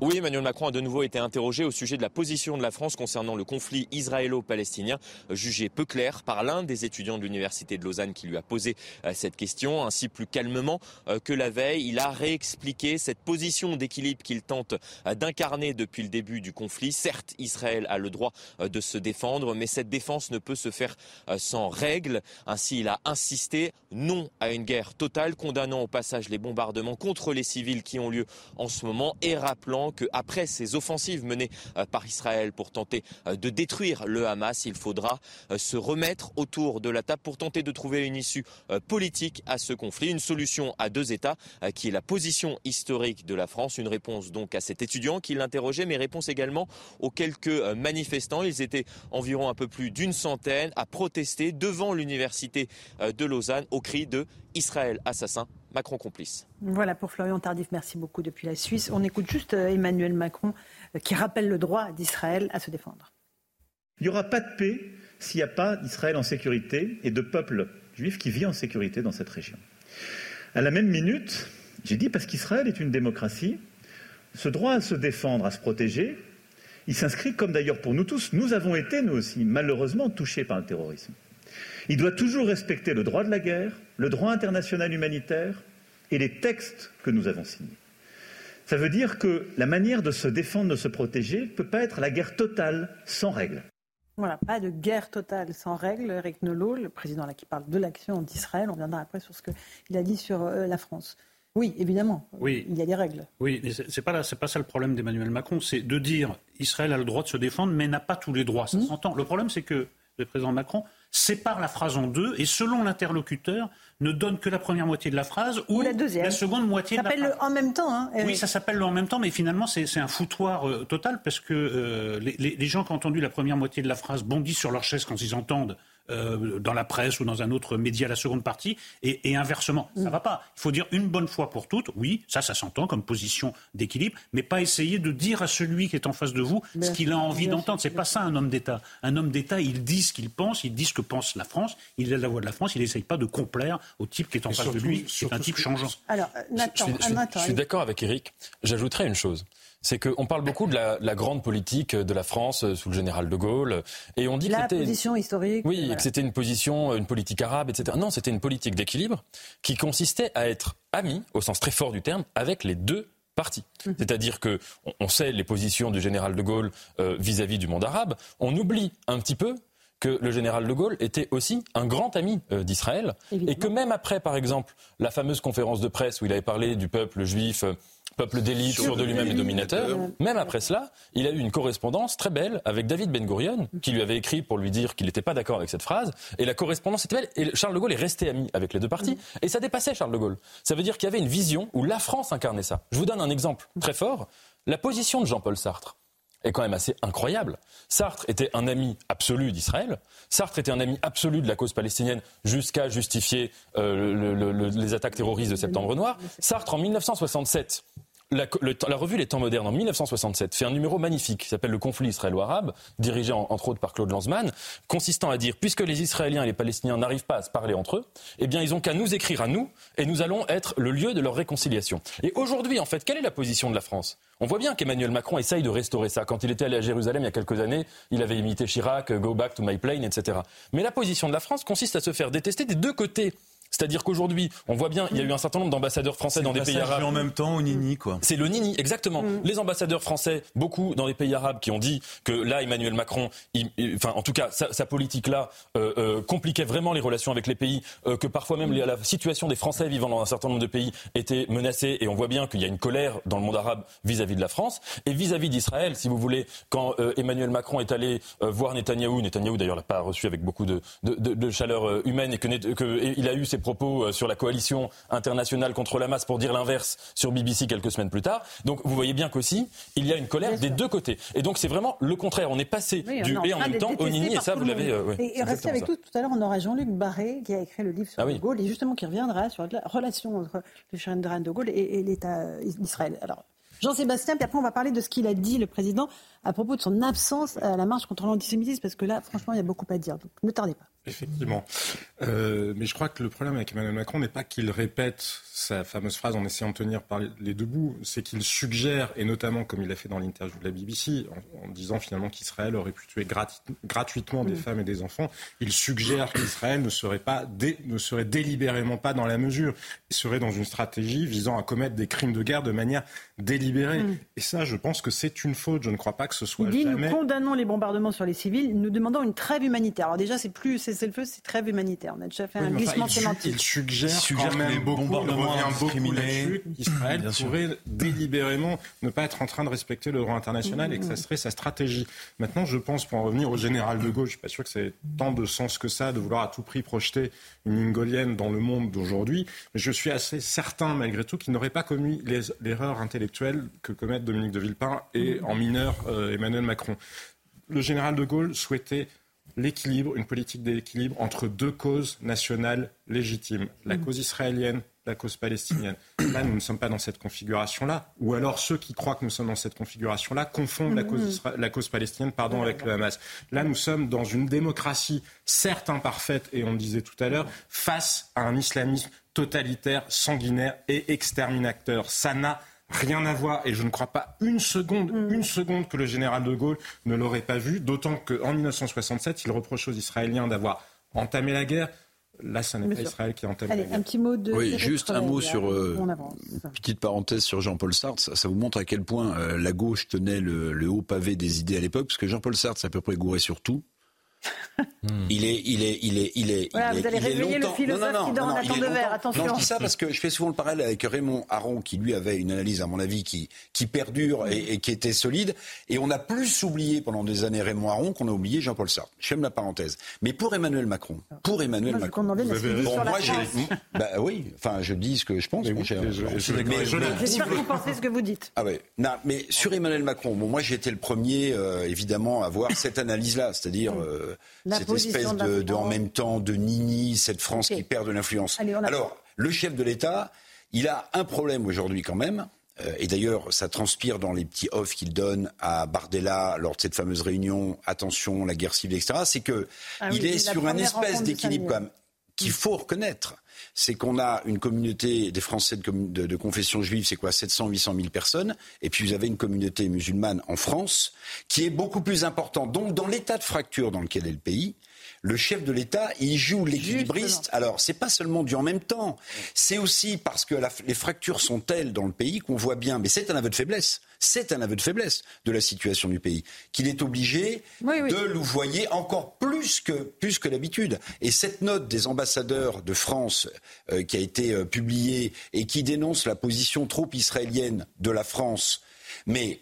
Oui, Emmanuel Macron a de nouveau été interrogé au sujet de la position de la France concernant le conflit israélo-palestinien, jugé peu clair par l'un des étudiants de l'Université de Lausanne qui lui a posé euh, cette question. Ainsi, plus calmement euh, que la veille, il a réexpliqué cette position d'équilibre qu'il tente euh, d'incarner depuis le début du conflit. Certes, Israël a le droit de se défendre, mais cette défense ne peut se faire sans règles. Ainsi, il a insisté non à une guerre totale, condamnant au passage les bombardements contre les civils qui ont lieu en ce moment et rappelant qu'après ces offensives menées euh, par Israël pour tenter euh, de détruire le Hamas, il faudra euh, se remettre autour de la table pour tenter de trouver une issue politique à ce conflit, une solution à deux États qui est la position historique de la France. Une réponse donc à cet étudiant qui l'interrogeait, mais réponse également aux quelques manifestants. Ils étaient environ un peu plus d'une centaine à protester devant l'université de Lausanne au cri de Israël assassin, Macron complice. Voilà pour Florian Tardif, merci beaucoup depuis la Suisse. On écoute juste euh, Emmanuel Macron euh, qui rappelle le droit d'Israël à se défendre. Il n'y aura pas de paix s'il n'y a pas d'Israël en sécurité et de peuple juif qui vit en sécurité dans cette région. À la même minute, j'ai dit parce qu'Israël est une démocratie, ce droit à se défendre, à se protéger, il s'inscrit comme d'ailleurs pour nous tous, nous avons été nous aussi malheureusement touchés par le terrorisme. Il doit toujours respecter le droit de la guerre, le droit international humanitaire et les textes que nous avons signés. Ça veut dire que la manière de se défendre, de se protéger, ne peut pas être la guerre totale sans règles. Voilà, pas de guerre totale sans règles. Eric Nolot, le président là, qui parle de l'action d'Israël, on viendra après sur ce qu'il a dit sur euh, la France. Oui, évidemment, oui. il y a des règles. Oui, mais c'est pas, pas ça le problème d'Emmanuel Macron, c'est de dire Israël a le droit de se défendre, mais n'a pas tous les droits. Ça mmh. s'entend. Le problème, c'est que le président Macron sépare la phrase en deux et selon l'interlocuteur ne donne que la première moitié de la phrase ou, la, deuxième. la seconde moitié ça de la phrase. en même temps. Hein, oui, ça s'appelle le en même temps, mais finalement c'est un foutoir euh, total parce que euh, les, les, gens qui ont entendu la première moitié de la phrase bondissent sur leur chaise quand ils entendent euh, dans la presse ou dans un autre média la seconde partie, et, inversement. Ça ne va pas. Il faut dire une bonne fois pour toutes, oui, ça, ça s'entend comme position d'équilibre, mais pas essayer de dire à celui qui est en face de vous ce qu'il a envie d'entendre. C'est pas ça un homme d'État. Un homme d'État, il dit ce qu'il pense, il dit ce que pense la France, il a la voix de la France, il n'essaye pas de complaire au type qui est en face de lui, qui est un type changeant. Alors, Nathan, je suis d'accord avec Eric. J'ajouterais une chose c'est qu'on parle beaucoup de la, grande politique de la France euh, sous le général de Gaulle, et on dit la que c'était position historique. Oui, que c'était une position, euh, une politique arabe, etc. Non, c'était une politique d'équilibre qui consistait à être ami, au sens très fort du terme, avec les deux partis. Mhm. C'est-à-dire que on, sait les positions du général de Gaulle euh, vis-à-vis du monde arabe. On oublie un petit peu que le général de Gaulle était aussi un grand ami d'Israël et que même après, par exemple, la fameuse conférence de presse où il avait parlé du peuple juif peuple d'élite, sûr de lui-même et dominateur. Même après cela, il a eu une correspondance très belle avec David Ben Gurion, qui lui avait écrit pour lui dire qu'il n'était pas d'accord avec cette phrase. Et la correspondance était belle. Et Charles de Gaulle est resté ami avec les deux partis. Et ça dépassait Charles de Gaulle. Ça veut dire qu'il y avait une vision où la France incarnait ça. Je vous donne un exemple très fort. La position de Jean-Paul Sartre est quand même assez incroyable. Sartre était un ami absolu d'Israël. Sartre était un ami absolu de la cause palestinienne jusqu'à justifier euh, les attaques terroristes de Septembre Noir. Sartre, en 1967, la, revue Les Temps modernes en 1967 fait un numéro magnifique qui s'appelle Le conflit israélo-arabe, dirigé entre autres par Claude Lanzmann, consistant à dire puisque les Israéliens et les Palestiniens n'arrivent pas à se parler entre eux, eh bien ils ont qu'à nous écrire à nous et nous allons être le lieu de leur réconciliation. Et aujourd'hui, en fait, quelle est la position de la France? On voit bien qu'Emmanuel Macron essaye de restaurer ça. Quand il était allé à Jérusalem il y a quelques années, il avait imité Chirac, Go back to my plane, etc. Mais la position de la France consiste à se faire détester des deux côtés. C'est-à-dire qu'aujourd'hui, on voit bien, il y a eu un certain nombre d'ambassadeurs français dans des pays arabes. en même temps au Nini, quoi. C'est le Nini, exactement. Mm. Les ambassadeurs français, beaucoup dans les pays arabes, qui ont dit que là, Emmanuel Macron, enfin, en tout cas, sa, politique-là euh, euh, compliquait vraiment les relations avec les pays, euh, que parfois même la situation des Français vivant dans un certain nombre de pays était menacée, et on voit bien qu'il y a une colère dans le monde arabe vis-à-vis de la France, et vis-à-vis d'Israël, si vous voulez, quand Emmanuel Macron est allé voir Netanyahou, Netanyahou d'ailleurs l'a pas reçu avec beaucoup de, chaleur humaine, et qu'il a eu ses propos euh, sur la coalition internationale contre la masse pour dire l'inverse sur BBC quelques semaines plus tard. Donc vous voyez bien qu'aussi, il y a une colère des deux côtés. Et donc c'est vraiment le contraire. On est passé du et en même temps au Nini, et ça vous l'avez. Euh, et, restez avec nous, tout à l'heure, on aura Jean-Luc Barré qui a écrit le livre sur ah De Gaulle et justement qui reviendra sur la relation entre le général de Gaulle et, et l'État d'Israël. Alors, Jean-Sébastien, puis après on va parler de ce qu'il a dit, le président, à propos de son absence à la marche contre l'antisémitisme, parce que là, franchement, il y a beaucoup à dire. Donc ne tardez pas. Effectivement. Euh, mais je crois que le problème avec Emmanuel Macron n'est pas qu'il répète sa fameuse phrase en essayant de tenir par les deux bouts, c'est qu'il suggère, et notamment comme il l'a fait dans l'interview de la BBC, en, disant finalement qu'Israël aurait pu tuer gratuitement des mm. femmes et des enfants, il suggère qu'Israël ne serait pas ne serait délibérément pas dans la mesure, il serait dans une stratégie visant à commettre des crimes de guerre de manière délibérée. Mm. Et ça, je pense que c'est une faute. Je ne crois pas que ce soit il dit, jamais... Nous condamnons les bombardements sur les civils, nous demandons une trêve humanitaire. Alors déjà, c'est plus c'est le feu, c'est trêve humanitaire. On a déjà fait un glissement sémantique. Il suggère, il suggère quand même beaucoup, beaucoup qu'Israël pourrait délibérément ne pas être en train de respecter le droit international et que ça serait sa stratégie. Maintenant, je pense, pour en revenir au général de Gaulle, je suis pas sûr que c'est tant de sens que ça de vouloir à tout prix projeter une ligne gaulienne dans le monde d'aujourd'hui, mais je suis assez certain, malgré tout, qu'il n'aurait pas commis l'erreur intellectuelle que commettent Dominique de Villepin et en mineur euh, Emmanuel Macron. Le général de Gaulle souhaitait l'équilibre, une politique d'équilibre entre deux causes nationales légitimes, la cause israélienne, la cause palestinienne. Là, nous ne sommes pas dans cette configuration-là. Ou alors ceux qui croient que nous sommes dans cette configuration-là confondent la, cause, la cause palestinienne pardon, avec le Hamas. Là, nous sommes dans une démocratie certes imparfaite, et on le disait tout à l'heure, face à un islamisme totalitaire, sanguinaire et exterminateur. Ça n'a rien à voir. Et je ne crois pas une seconde, mm. une seconde que le général de Gaulle ne l'aurait pas vu. D'autant qu'en 1967, il reproche aux Israéliens d'avoir entamé la guerre. Là, ce n'est pas Israël qui a entamé Allez, la guerre. un petit mot de. Oui, juste un mot sur. Euh, petite parenthèse sur Jean-Paul Sartre. Ça, vous montre à quel point euh, la gauche tenait le, le, haut pavé des idées à l'époque, parce que Jean-Paul Sartre s'est à peu près gouré sur tout. Il est, il est, il est, il est. Voilà, il vous allez réveiller le philosophe qui dort en attente de verre. Attention. Non, je dis ça parce que je fais souvent le parallèle avec Raymond Aron, qui lui avait une analyse, à mon avis, qui, qui perdure et, et qui était solide. Et on a plus oublié pendant des années Raymond Aron qu'on a oublié Jean-Paul Sartre. Je ferme la parenthèse. Mais pour Emmanuel Macron, pour Emmanuel moi, Macron. Bon, moi, j'ai. Bah oui. Enfin, je dis ce que je pense, mon cher. Sûr que vous pensez ce que vous dites. Ah ouais. Non, mais sur Emmanuel Macron, bon, moi, j'ai été le premier, euh, évidemment, à voir cette analyse-là, c'est-à-dire. Cette espèce de, en même temps de nini, cette France qui perd de l'influence. Alors, le chef de l'État, il a un problème aujourd'hui quand même. Euh, et d'ailleurs, ça transpire dans les petits offs qu'il donne à Bardella lors de cette fameuse réunion. Attention, la guerre civile, etc. C'est que ah il est sur un espèce d'équilibre qu'il faut reconnaître c'est qu'on a une communauté des Français de, confession juive, c'est quoi 700, 800 000 personnes. Et puis vous avez une communauté musulmane en France qui est beaucoup plus importante. Donc dans l'état de fracture dans lequel est le pays, le chef de l'État, il joue l'équilibriste. Alors, c'est pas seulement du en même temps. C'est aussi parce que les fractures sont telles dans le pays qu'on voit bien, mais c'est un aveu de faiblesse. C'est un aveu de faiblesse de la situation du pays, qu'il est obligé de louvoyer encore plus que, plus que d'habitude. Et cette note des ambassadeurs de France euh, qui a été euh, publiée et qui dénonce la position trop israélienne de la France, mais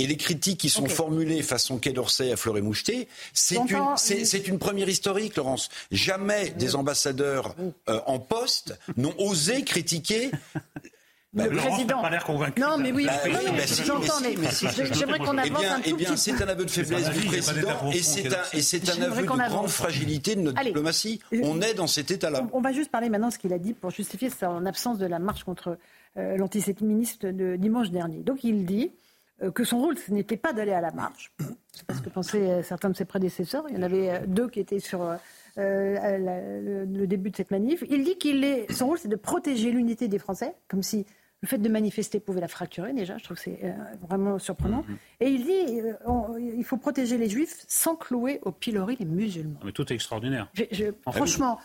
et les critiques qui sont formulées façon Quai d'Orsay à Fleury Moucheté, c'est une, une, première historique, Laurence. Jamais des ambassadeurs euh, en poste n'ont osé critiquer le bah, président. pas l'air convaincu. Non, mais oui, bah, oui, bah, j'entends, mais, j'aimerais qu'on avance eh bien, un tout eh bien, c'est un aveu de faiblesse du président et c'est un, et c'est un aveu de grande fragilité de notre diplomatie. On est dans cet état-là. On va juste parler maintenant de ce qu'il a dit pour justifier son absence de la marche contre euh, l'antisémitisme de dimanche dernier. Donc il dit euh, que son rôle, ce n'était pas d'aller à la marche. C'est parce que pensaient euh, certains de ses prédécesseurs. Il y en avait euh, deux qui étaient sur le, début de cette manif. Il dit qu'il est, son rôle, c'est de protéger l'unité des Français, comme si le fait de manifester pouvait la fracturer déjà, je trouve que c'est euh, vraiment surprenant. Mhm. Et il dit euh, il faut protéger les juifs sans clouer au pilori les musulmans. Mais tout est extraordinaire. franchement,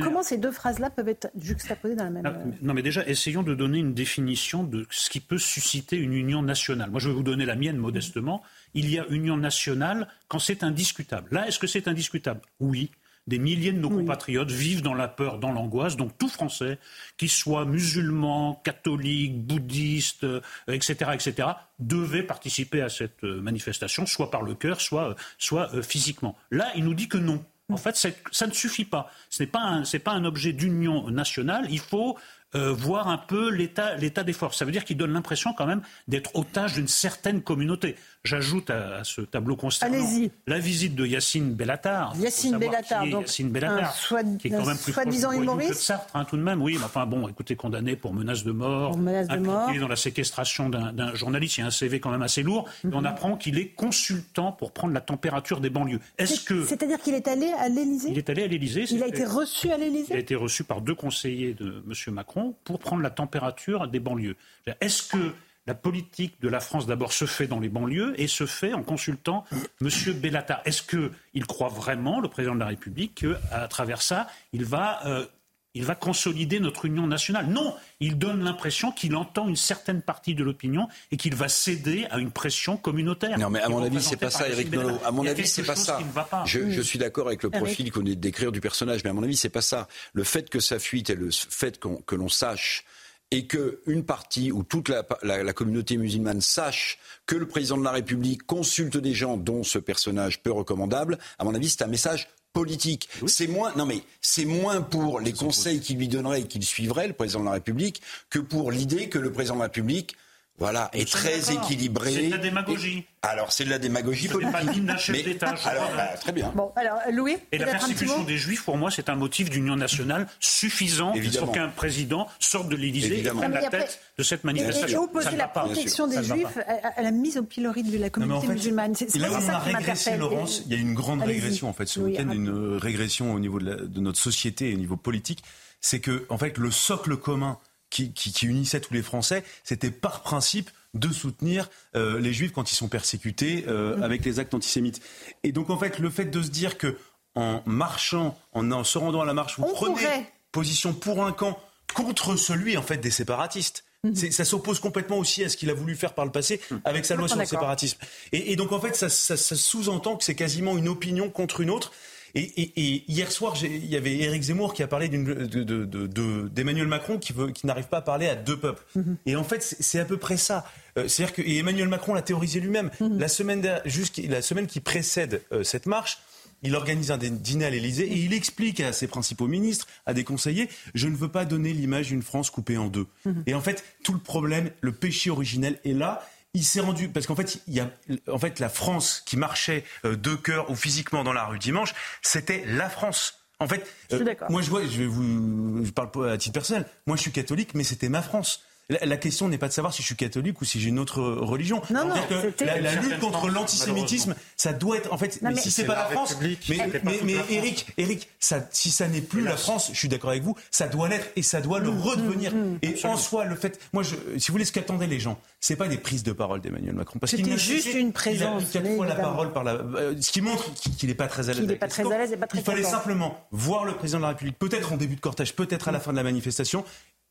comment, ces deux phrases-là peuvent être juxtaposées dans la même... Non, euh, non, mais déjà, essayons de donner une définition de ce qui peut susciter une union nationale. Moi, je vais vous donner la mienne modestement. Il y a union nationale quand c'est indiscutable. Là, est-ce que c'est indiscutable? Oui des milliers de nos compatriotes vivent dans la peur, dans l'angoisse. Donc tout Français, qu'il soit musulman, catholique, bouddhiste, etc., euh, etc., devait participer à cette euh, manifestation, soit par le cœur, soit, euh, soit physiquement. Là, il nous dit que non. En fait, ça ne suffit pas. Ce n'est pas, pas un objet d'union nationale. Il faut euh, voir un peu l'état, des forces. Ça veut dire qu'il donne l'impression quand même d'être otage d'une certaine communauté. J'ajoute à, ce tableau consternant la visite de Yacine Bellatar. Yacine Bellatar, donc Yacine Bellatar, qui est quand même plus soi-disant humoriste. Que Sartre, hein, tout de même, oui. Mais enfin bon, écoutez, condamné pour menace de mort, menace de mort. dans la séquestration d'un, journaliste. Il y a un CV quand même assez lourd. et on mhm. apprend qu'il est consultant pour prendre la température des banlieues. Est-ce que c'est-à-dire qu'il est allé à l'Élysée Il est allé à l'Élysée. Il a été reçu à l'Élysée. Il a été reçu par deux conseillers de M. Macron pour prendre la température des banlieues. Est-ce que la politique de la France d'abord se fait dans les banlieues et se fait en consultant M. Bellatar Est-ce qu'il croit vraiment, le président de la République, qu'à travers ça, il va euh, il va consolider notre union nationale? Non, il donne l'impression qu'il entend une certaine partie de l'opinion et qu'il va céder à une pression communautaire. Non, mais à mon avis, c'est pas ça, Eric Nolot. À mon avis, c'est pas ça. Je, suis d'accord avec le profil qu'on est décrire du personnage, mais à mon avis, c'est pas ça. Le fait que ça fuite et le fait que l'on sache et qu'une partie ou toute la, communauté musulmane sache que le président de la République consulte des gens dont ce personnage peu recommandable, à mon avis, c'est un message politique. C'est moins, non mais c'est moins pour les conseils qu'il lui donnerait et qu'il suivrait, le président de la République, que pour l'idée que le président de la République voilà, est très équilibré. C'est de la démagogie. alors, c'est de la démagogie politique. pas d'un chef d'État. Alors, bah, très bien. Bon, alors, Louis Et la persécution des Juifs, pour moi, c'est un motif d'union nationale suffisant pour qu'un président sorte de l'Élysée et prenne la tête de cette manifestation. Et, opposer la protection des Juifs à, la mise au pilori de la communauté musulmane. C'est là où on a régressé, Laurence, il y a une grande régression, en fait, ce week-end, une régression au niveau de, de notre société et au niveau politique. C'est que, en fait, le socle commun qui, qui, unissait tous les Français, c'était par principe de soutenir euh, les juifs quand ils sont persécutés euh, mm. avec les actes antisémites. Et donc en fait, le fait de se dire que en marchant, en, se rendant à la marche, vous prenez position pour un camp contre celui en fait des séparatistes. Mm-hmm. Ça s'oppose complètement aussi à ce qu'il a voulu faire par le passé mm. avec sa loi sur le séparatisme. Et, donc en fait, ça, ça sous-entend que c'est quasiment une opinion contre une autre. Et, hier soir, il y avait Éric Zemmour qui a parlé d'Emmanuel Macron qui, qui n'arrive pas à parler à deux peuples. Mhm. Et en fait, c'est à peu près ça. Euh, c'est-à-dire que Emmanuel Macron l'a théorisé lui-même. Mhm. La, semaine la semaine qui précède euh, cette marche, il organise un dîner à l'Élysée et il explique à ses principaux ministres, à des conseillers, je ne veux pas donner l'image d'une France coupée en deux. Mhm. Et en fait, tout le problème, le péché originel est là. Il s'est rendu parce qu'en fait, il y a en fait la France qui marchait euh, de cœur ou physiquement dans la rue dimanche, c'était la France. En fait, euh, moi je vois, je vais vous, je parle à titre personnel. Moi, je suis catholique, mais c'était ma France. La, question n'est pas de savoir si je suis catholique ou si j'ai une autre religion. Non, non, la, la, lutte contre l'antisémitisme, ça doit être. En fait, mais, si c'est pas la, France, mais, mais, mais Eric, Eric, ça, si ça n'est plus la France, je suis d'accord avec vous, ça doit l'être et ça doit le mmh, redevenir. Mmh, mmh. et en soi, le fait, moi, je, si vous voulez, ce qu'attendaient les gens, c'est pas des prises de parole d'Emmanuel Macron, parce qu'il juste une présence. Il a quatre fois la parole par la, euh, ce qui montre qu'il n'est pas très à l'aise. Il n'est pas très à l'aise et pas très. Il fallait simplement voir le président de la République, peut-être en début de cortège, peut-être à la fin de la manifestation,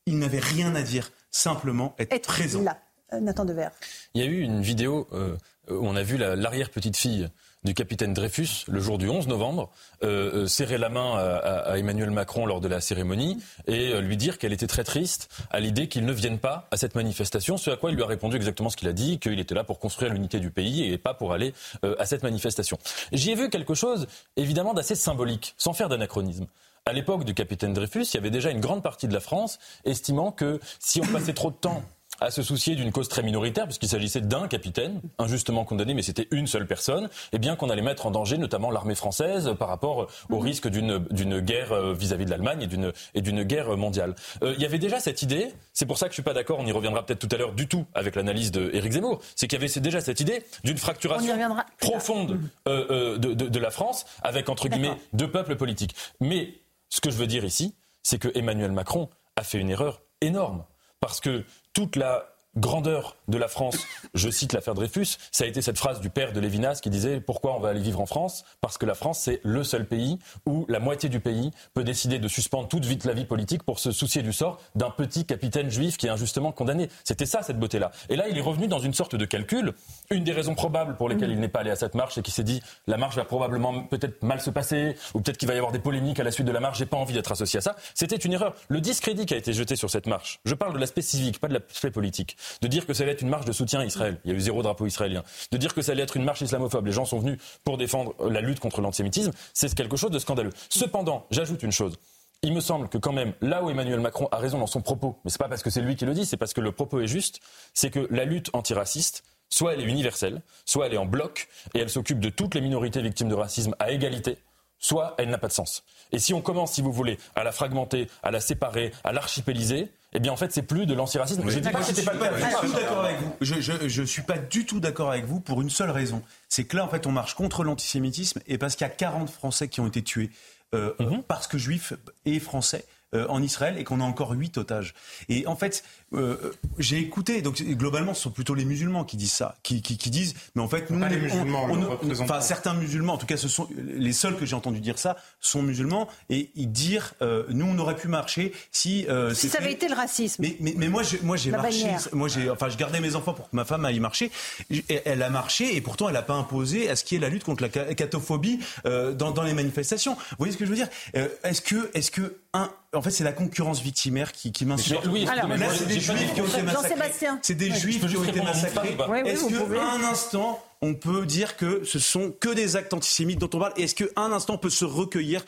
il n'avait rien à dire, simplement être, présent. Là. Euh, Nathan Devers. Il y a eu une vidéo euh, où on a vu l'arrière-petite-fille du capitaine Dreyfus le jour du 11 novembre, euh, serrer la main à, Emmanuel Macron lors de la cérémonie et lui dire qu'elle était très triste à l'idée qu'il ne vienne pas à cette manifestation, ce à quoi il lui a répondu exactement ce qu'il a dit, qu'il était là pour construire l'unité du pays et pas pour aller à cette manifestation. J'y ai vu quelque chose évidemment d'assez symbolique, sans faire d'anachronisme. À l'époque du capitaine Dreyfus, il y avait déjà une grande partie de la France estimant que si on passait trop de temps à se soucier d'une cause très minoritaire, puisqu'il s'agissait d'un capitaine, injustement condamné, mais c'était une seule personne, et bien qu'on allait mettre en danger notamment l'armée française par rapport au mhm. risque d'une guerre euh, vis-à-vis de l'Allemagne et d'une guerre mondiale. Euh, il y avait déjà cette idée, c'est pour ça que je suis pas d'accord, on y reviendra peut-être tout à l'heure du tout avec l'analyse d'Éric Zemmour, c'est qu'il y avait déjà cette idée d'une fracturation profonde mhm. euh, de, de, de, la France avec, entre guillemets, deux peuples politiques. Mais ce que je veux dire ici, c'est que Emmanuel Macron a fait une erreur énorme. Parce que toute la grandeur de la France, je cite l'affaire Dreyfus, ça a été cette phrase du père de Lévinas qui disait pourquoi on va aller vivre en France? Parce que la France, c'est le seul pays où la moitié du pays peut décider de suspendre toute vite la vie politique pour se soucier du sort d'un petit capitaine juif qui est injustement condamné. C'était ça, cette beauté-là. Et là, il est revenu dans une sorte de calcul. Une des raisons probables pour lesquelles il n'est pas allé à cette marche, c'est qu'il s'est dit la marche va probablement peut-être mal se passer, ou peut-être qu'il va y avoir des polémiques à la suite de la marche, j'ai pas envie d'être associé à ça. C'était une erreur. Le discrédit qui a été jeté sur cette marche, je parle de l'aspect civique, pas de l'aspect politique de dire que ça allait être une marche de soutien à Israël. Il y a eu zéro drapeau israélien. De dire que ça allait être une marche islamophobe. Les gens sont venus pour défendre la lutte contre l'antisémitisme. C'est quelque chose de scandaleux. Cependant, j'ajoute une chose. Il me semble que quand même, là où Emmanuel Macron a raison dans son propos, mais c'est pas parce que c'est lui qui le dit, c'est parce que le propos est juste, c'est que la lutte antiraciste, soit elle est universelle, soit elle est en bloc, et elle s'occupe de toutes les minorités victimes de racisme à égalité, soit elle n'a pas de sens. Et si on commence, si vous voulez, à la fragmenter, à la séparer, à l'archipéliser, eh bien en fait c'est plus de l'antiracisme. Je ne suis pas du tout d'accord avec vous pour une seule raison. C'est que là en fait on marche contre l'antisémitisme et parce qu'il y a 40 Français qui ont été tués euh, mhm. parce que juifs et français. Euh, en Israël et qu'on a encore huit otages. Et en fait, euh, j'ai écouté, donc globalement, ce sont plutôt les musulmans qui disent ça, qui, qui, qui disent, mais en fait, nous, les musulmans, enfin certains musulmans, en tout cas, ce sont les seuls que j'ai entendu dire ça, sont musulmans et ils dire, euh, nous, on aurait pu marcher si. si ça avait été le racisme. Mais, mais, mais moi, j'ai, moi, j'ai marché. Moi, j'ai, enfin, je gardais mes enfants pour que ma femme aille marcher. Elle a marché et pourtant, elle n'a pas imposé à ce qui est la lutte contre la catophobie dans, dans les manifestations. Vous voyez ce que je veux dire? Est-ce que, est-ce que un, en fait, c'est la concurrence victimaire qui, qui m'insupporte. Oui, là, c'est des juifs qui ont été massacrés. C'est des juifs qui ont été massacrés. Est-ce qu'à un instant, on peut dire que ce sont que des actes antisémites dont on parle? Est-ce qu'à un instant, on peut se recueillir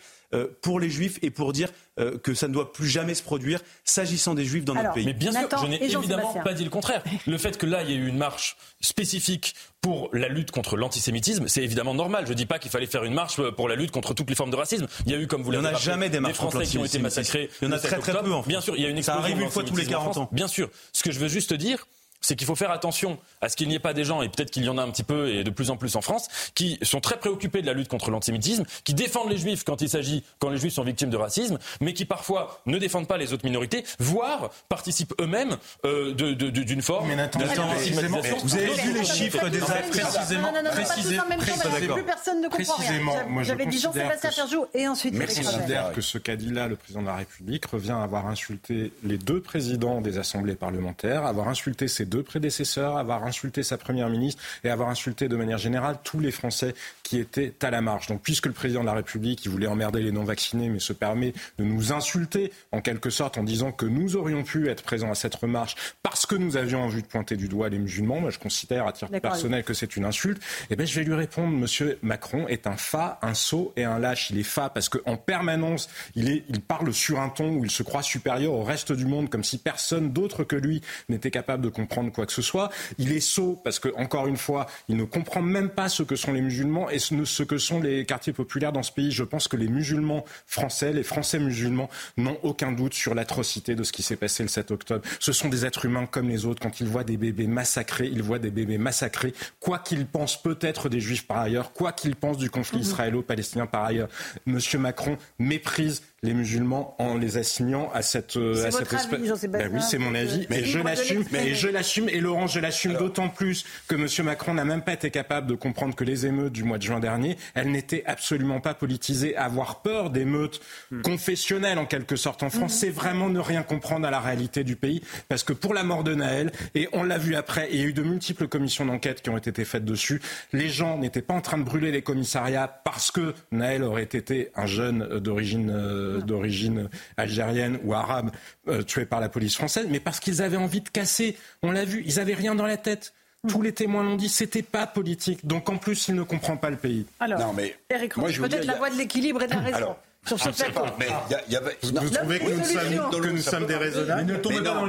pour les juifs et pour dire euh, que ça ne doit plus jamais se produire s'agissant des juifs dans notre pays. Mais bien sûr, je n'ai évidemment pas dit le contraire. Le fait que là, il y ait eu une marche spécifique pour la lutte contre l'antisémitisme, c'est évidemment normal. Je ne dis pas qu'il fallait faire une marche pour la lutte contre toutes les formes de racisme. Il y a eu, comme vous l'avez dit, jamais des, Français qui ont été massacrés. Il y en a très très peu. En Bien sûr, il y a une explosion. Ça arrive une fois tous les 40 ans. Bien sûr. Ce que je veux juste dire, c'est qu'il faut faire attention à ce qu'il n'y ait pas des gens, et peut-être qu'il y en a un petit peu et de plus en plus en France, qui sont très préoccupés de la lutte contre l'antisémitisme, qui défendent les juifs quand il s'agit, quand les juifs sont victimes de racisme, mais qui parfois ne défendent pas les autres minorités, voire participent eux-mêmes euh, d'une forme mais de Vous avez vu les chiffres des actes précisément Non, non, non, précisément, pas tous en même temps, plus personne ne comprend rien. J'avais dit Jean-Sébastien Ferjou et ensuite Merci. Je considère que ce qu'a dit là le président de la République revient à avoir insulté les deux présidents des assemblées parlementaires, avoir insulté ces deux prédécesseurs, avoir insulté sa première ministre et avoir insulté de manière générale tous les Français qui étaient à la marche. Donc, puisque le président de la République, il voulait emmerder les non-vaccinés, mais se permet de nous insulter en quelque sorte en disant que nous aurions pu être présents à cette marche parce que nous avions envie de pointer du doigt les musulmans, moi je considère à titre personnel que c'est une insulte. Eh bien, je vais lui répondre, Monsieur Macron est un fa, un sot et un lâche. Il est fa parce qu'en permanence, il, est, il parle sur un ton où il se croit supérieur au reste du monde, comme si personne d'autre que lui n'était capable de comprendre comprendre quoi que ce soit. Il est sot parce que, encore une fois, il ne comprend même pas ce que sont les musulmans et ce que sont les quartiers populaires dans ce pays. Je pense que les musulmans français, les Français musulmans, n'ont aucun doute sur l'atrocité de ce qui s'est passé le 7 octobre. Ce sont des êtres humains comme les autres. Quand ils voient des bébés massacrés, ils voient des bébés massacrés. Quoi qu'ils pensent peut-être des juifs par ailleurs, quoi qu'ils pensent du conflit mhm. israélo-palestinien par ailleurs, Monsieur Macron méprise les musulmans en les assignant à cette, euh, à cette espèce. Ben oui, c'est mon avis. Mais je l'assume. Et je l'assume. Et Laurent, je l'assume d'autant plus que Monsieur Macron n'a même pas été capable de comprendre que les émeutes du mois de juin dernier, elles n'étaient absolument pas politisées. Avoir peur d'émeutes hmm. confessionnelles en quelque sorte en France, hmm. c'est vraiment ne rien comprendre à la réalité du pays. Parce que pour la mort de Naël, et on l'a vu après, il y a eu de multiples commissions d'enquête qui ont été faites dessus. Les gens n'étaient pas en train de brûler les commissariats parce que Naël aurait été un jeune d'origine euh, d'origine algérienne ou arabe euh, tués par la police française, mais parce qu'ils avaient envie de casser. On l'a vu, ils avaient rien dans la tête. Tous les témoins l'ont dit, c'était pas politique. Donc en plus, il ne comprend pas le pays. Alors, non, mais Eric peut-être la voie de l'équilibre et de la raison. sur ce plateau. Mais y a, vous, trouvez que nous, sommes, que nous sommes déraisonnables Ne tombez pas dans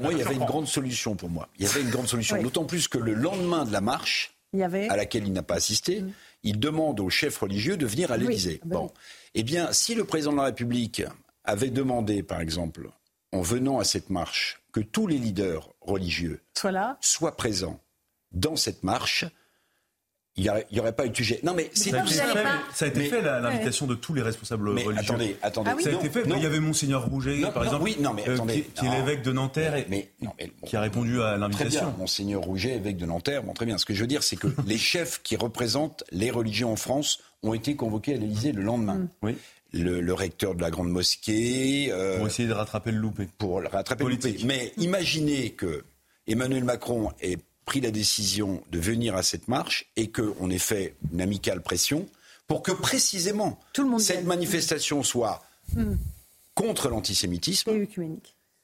Moi, il y avait une grande solution pour moi. Il y avait une grande solution. D'autant plus que le lendemain de la marche, à laquelle il n'a pas assisté, mm il demande aux chefs religieux de venir à l'Élysée. Ah bah bon. Eh bien, si le président de la République avait demandé, par exemple, en venant à cette marche, que tous les leaders religieux soient présents dans cette marche, il n'y aurait, pas eu de sujet. Non, mais c'est ça, ça, a été fait, l'invitation de tous les responsables mais religieux. Attendez, attendez. ça a été fait. il y avait Monseigneur Rouget, par exemple, oui, non, mais euh, attendez, qui, est l'évêque de Nanterre et qui a répondu à l'invitation. Monseigneur Rouget, évêque de Nanterre, bon, très bien. Ce que je veux dire, c'est que les chefs qui représentent les religions en France ont été convoqués à l'Élysée le lendemain. Mm. Oui. Le, recteur de la grande mosquée. Euh, pour essayer de rattraper le loupé. Pour rattraper le loupé. Mais imaginez que Emmanuel Macron ait pris la décision de venir à cette marche et qu'on ait fait une amicale pression pour que précisément cette manifestation soit hmm. contre l'antisémitisme,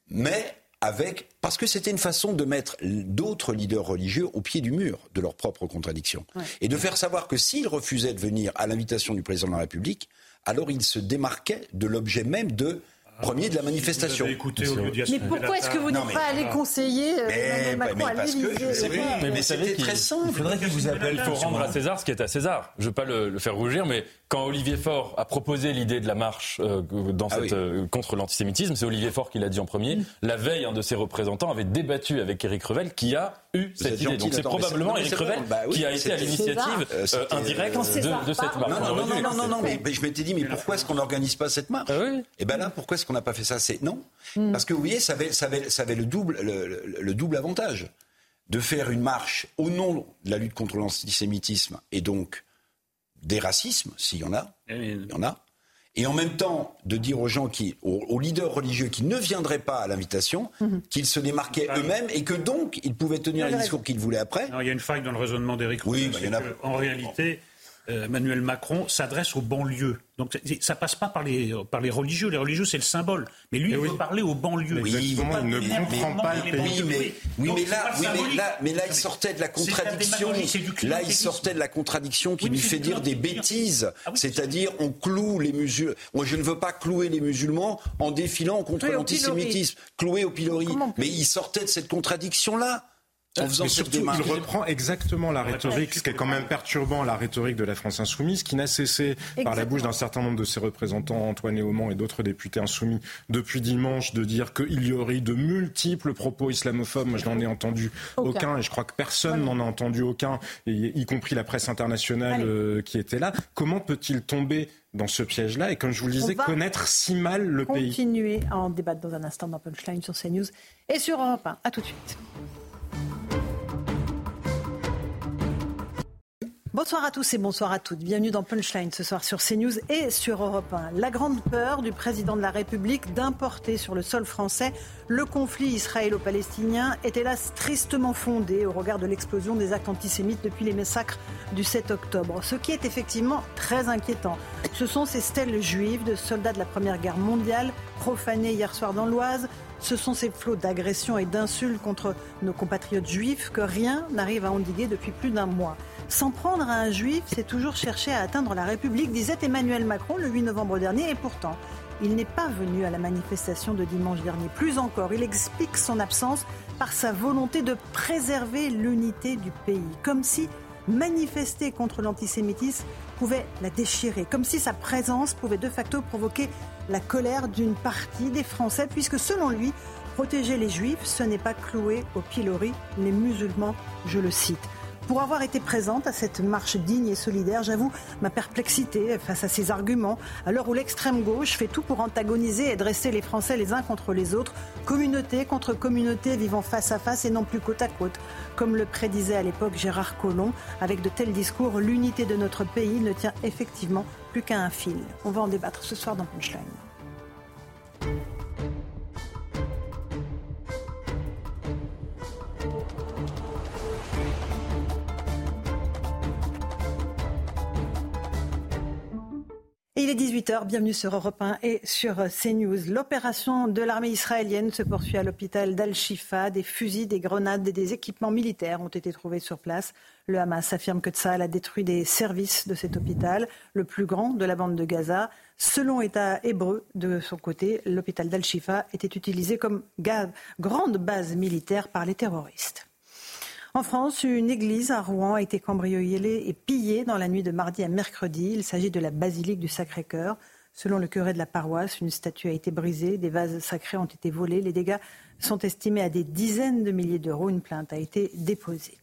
mais avec parce que c'était une façon de mettre d'autres leaders religieux au pied du mur de leurs propres contradictions. Et de faire savoir que s'ils refusaient de venir à l'invitation du président de la République, alors ils se démarquaient de l'objet même de premier de la manifestation. mais pourquoi est-ce que vous n'êtes pas allé conseiller euh, Macron à Mais, mais c'était très simple. Il faudrait qu'il vous appelle. Il faut rendre à César ce qui est à César. Je ne veux pas le, faire rougir, mais quand Olivier Faure a proposé l'idée de la marche euh, dans ah cette, euh, contre l'antisémitisme, c'est Olivier Faure qui l'a dit en premier. Mm. La veille, un de ses représentants avait débattu avec Éric Revel, qui a eu cette idée. Donc c'est probablement Éric Revel bah qui a été à l'initiative indirecte de, cette marche. Non, non, non, non, non, mais je m'étais dit, mais pourquoi est-ce qu'on n'organise pas cette marche? Ah Et eh ben là, pourquoi est-ce qu'on n'a pas fait ça? C'est non, hmm. parce que vous voyez, ça avait, ça avait, ça avait le double, le, double avantage de faire une marche au nom de la lutte contre l'antisémitisme et donc des racismes, s'il y en a, eh il y en a, et en même temps de dire aux gens qui, aux, leaders religieux qui ne viendraient pas à l'invitation, hmm. qu'ils se démarquaient ah eux-mêmes et que donc ils pouvaient tenir le discours qu'ils voulaient après. il y a une faille dans le raisonnement d'Éric Oui, bah, il y en a... En réalité, Emmanuel Macron s'adresse aux banlieues. Donc ça passe pas par les, par les religieux. Les religieux, c'est le symbole. Mais lui, il veut parler aux banlieues. Oui, il ne comprend pas le pays. Oui, mais, mais, là, mais, là, il sortait de la contradiction. Là, il sortait de la contradiction qui lui fait dire des bêtises. Ah C'est-à-dire, on cloue les musulmans. Moi, je ne veux pas clouer les musulmans en défilant contre l'antisémitisme. Clouer au pilori. Mais il sortait de cette contradiction-là. Mais surtout, il reprend exactement la rhétorique, ce qui est quand même perturbant, la rhétorique de la France insoumise, qui n'a cessé par la bouche d'un certain nombre de ses représentants, Antoine Léaumont et d'autres députés insoumis, depuis dimanche, de dire qu'il y aurait de multiples propos islamophobes. Moi, je n'en ai entendu aucun. et je crois que personne n'en a entendu aucun, y compris la presse internationale euh, qui était là. Comment peut-il tomber dans ce piège-là et, comme je vous le disais, connaître si mal le pays? Continuer à en débattre dans un instant dans Punchline sur CNews et sur Europe 1. À tout de suite. Bonsoir à tous et bonsoir à toutes. Bienvenue dans Punchline ce soir sur CNews et sur Europe 1. La grande peur du président de la République d'importer sur le sol français le conflit israélo-palestinien est hélas tristement fondée au regard de l'explosion des actes antisémites depuis les massacres du 7 octobre. Ce qui est effectivement très inquiétant, ce sont ces stèles juives de soldats de la Première Guerre mondiale profanées hier soir dans l'Oise, ce sont ces flots d'agressions et d'insultes contre nos compatriotes juifs que rien n'arrive à endiguer depuis plus d'un mois. S'en prendre à un juif, c'est toujours chercher à atteindre la République, disait Emmanuel Macron le 8 novembre dernier, et pourtant, Il n'est pas venu à la manifestation de dimanche dernier. Plus encore, il explique son absence par sa volonté de préserver l'unité du pays, comme si manifester contre l'antisémitisme pouvait la déchirer, comme si sa présence pouvait de facto provoquer la colère d'une partie des Français, puisque selon lui, protéger les juifs, ce n'est pas clouer au pilori les musulmans, je le cite. Pour avoir été présente à cette marche digne et solidaire, j'avoue ma perplexité face à ces arguments, à l'heure où l'extrême gauche fait tout pour antagoniser et dresser les Français les uns contre les autres, communauté contre communauté vivant face à face et non plus côte à côte. Comme le prédisait à l'époque Gérard Collomb, avec de tels discours, l'unité de notre pays ne tient effectivement plus qu'à un fil. On va en débattre ce soir dans Punchline. Il est 18h, bienvenue sur Europe 1 et sur CNews. L'opération de l'armée israélienne se poursuit à l'hôpital d'Al-Shifa. Des fusils, des grenades et des équipements militaires ont été trouvés sur place. Le Hamas affirme que Tsahal a détruit des services de cet hôpital, le plus grand de la bande de Gaza. Selon État hébreu, de son côté, l'hôpital d'Al-Shifa était utilisé comme grande base militaire par les terroristes. En France, une église à Rouen a été cambriolée et pillée dans la nuit de mardi à mercredi. Il s'agit de la basilique du Sacré-Cœur. Selon le curé de la paroisse, une statue a été brisée, des vases sacrés ont été volés. Les dégâts sont estimés à des dizaines de milliers d'euros. Une plainte a été déposée.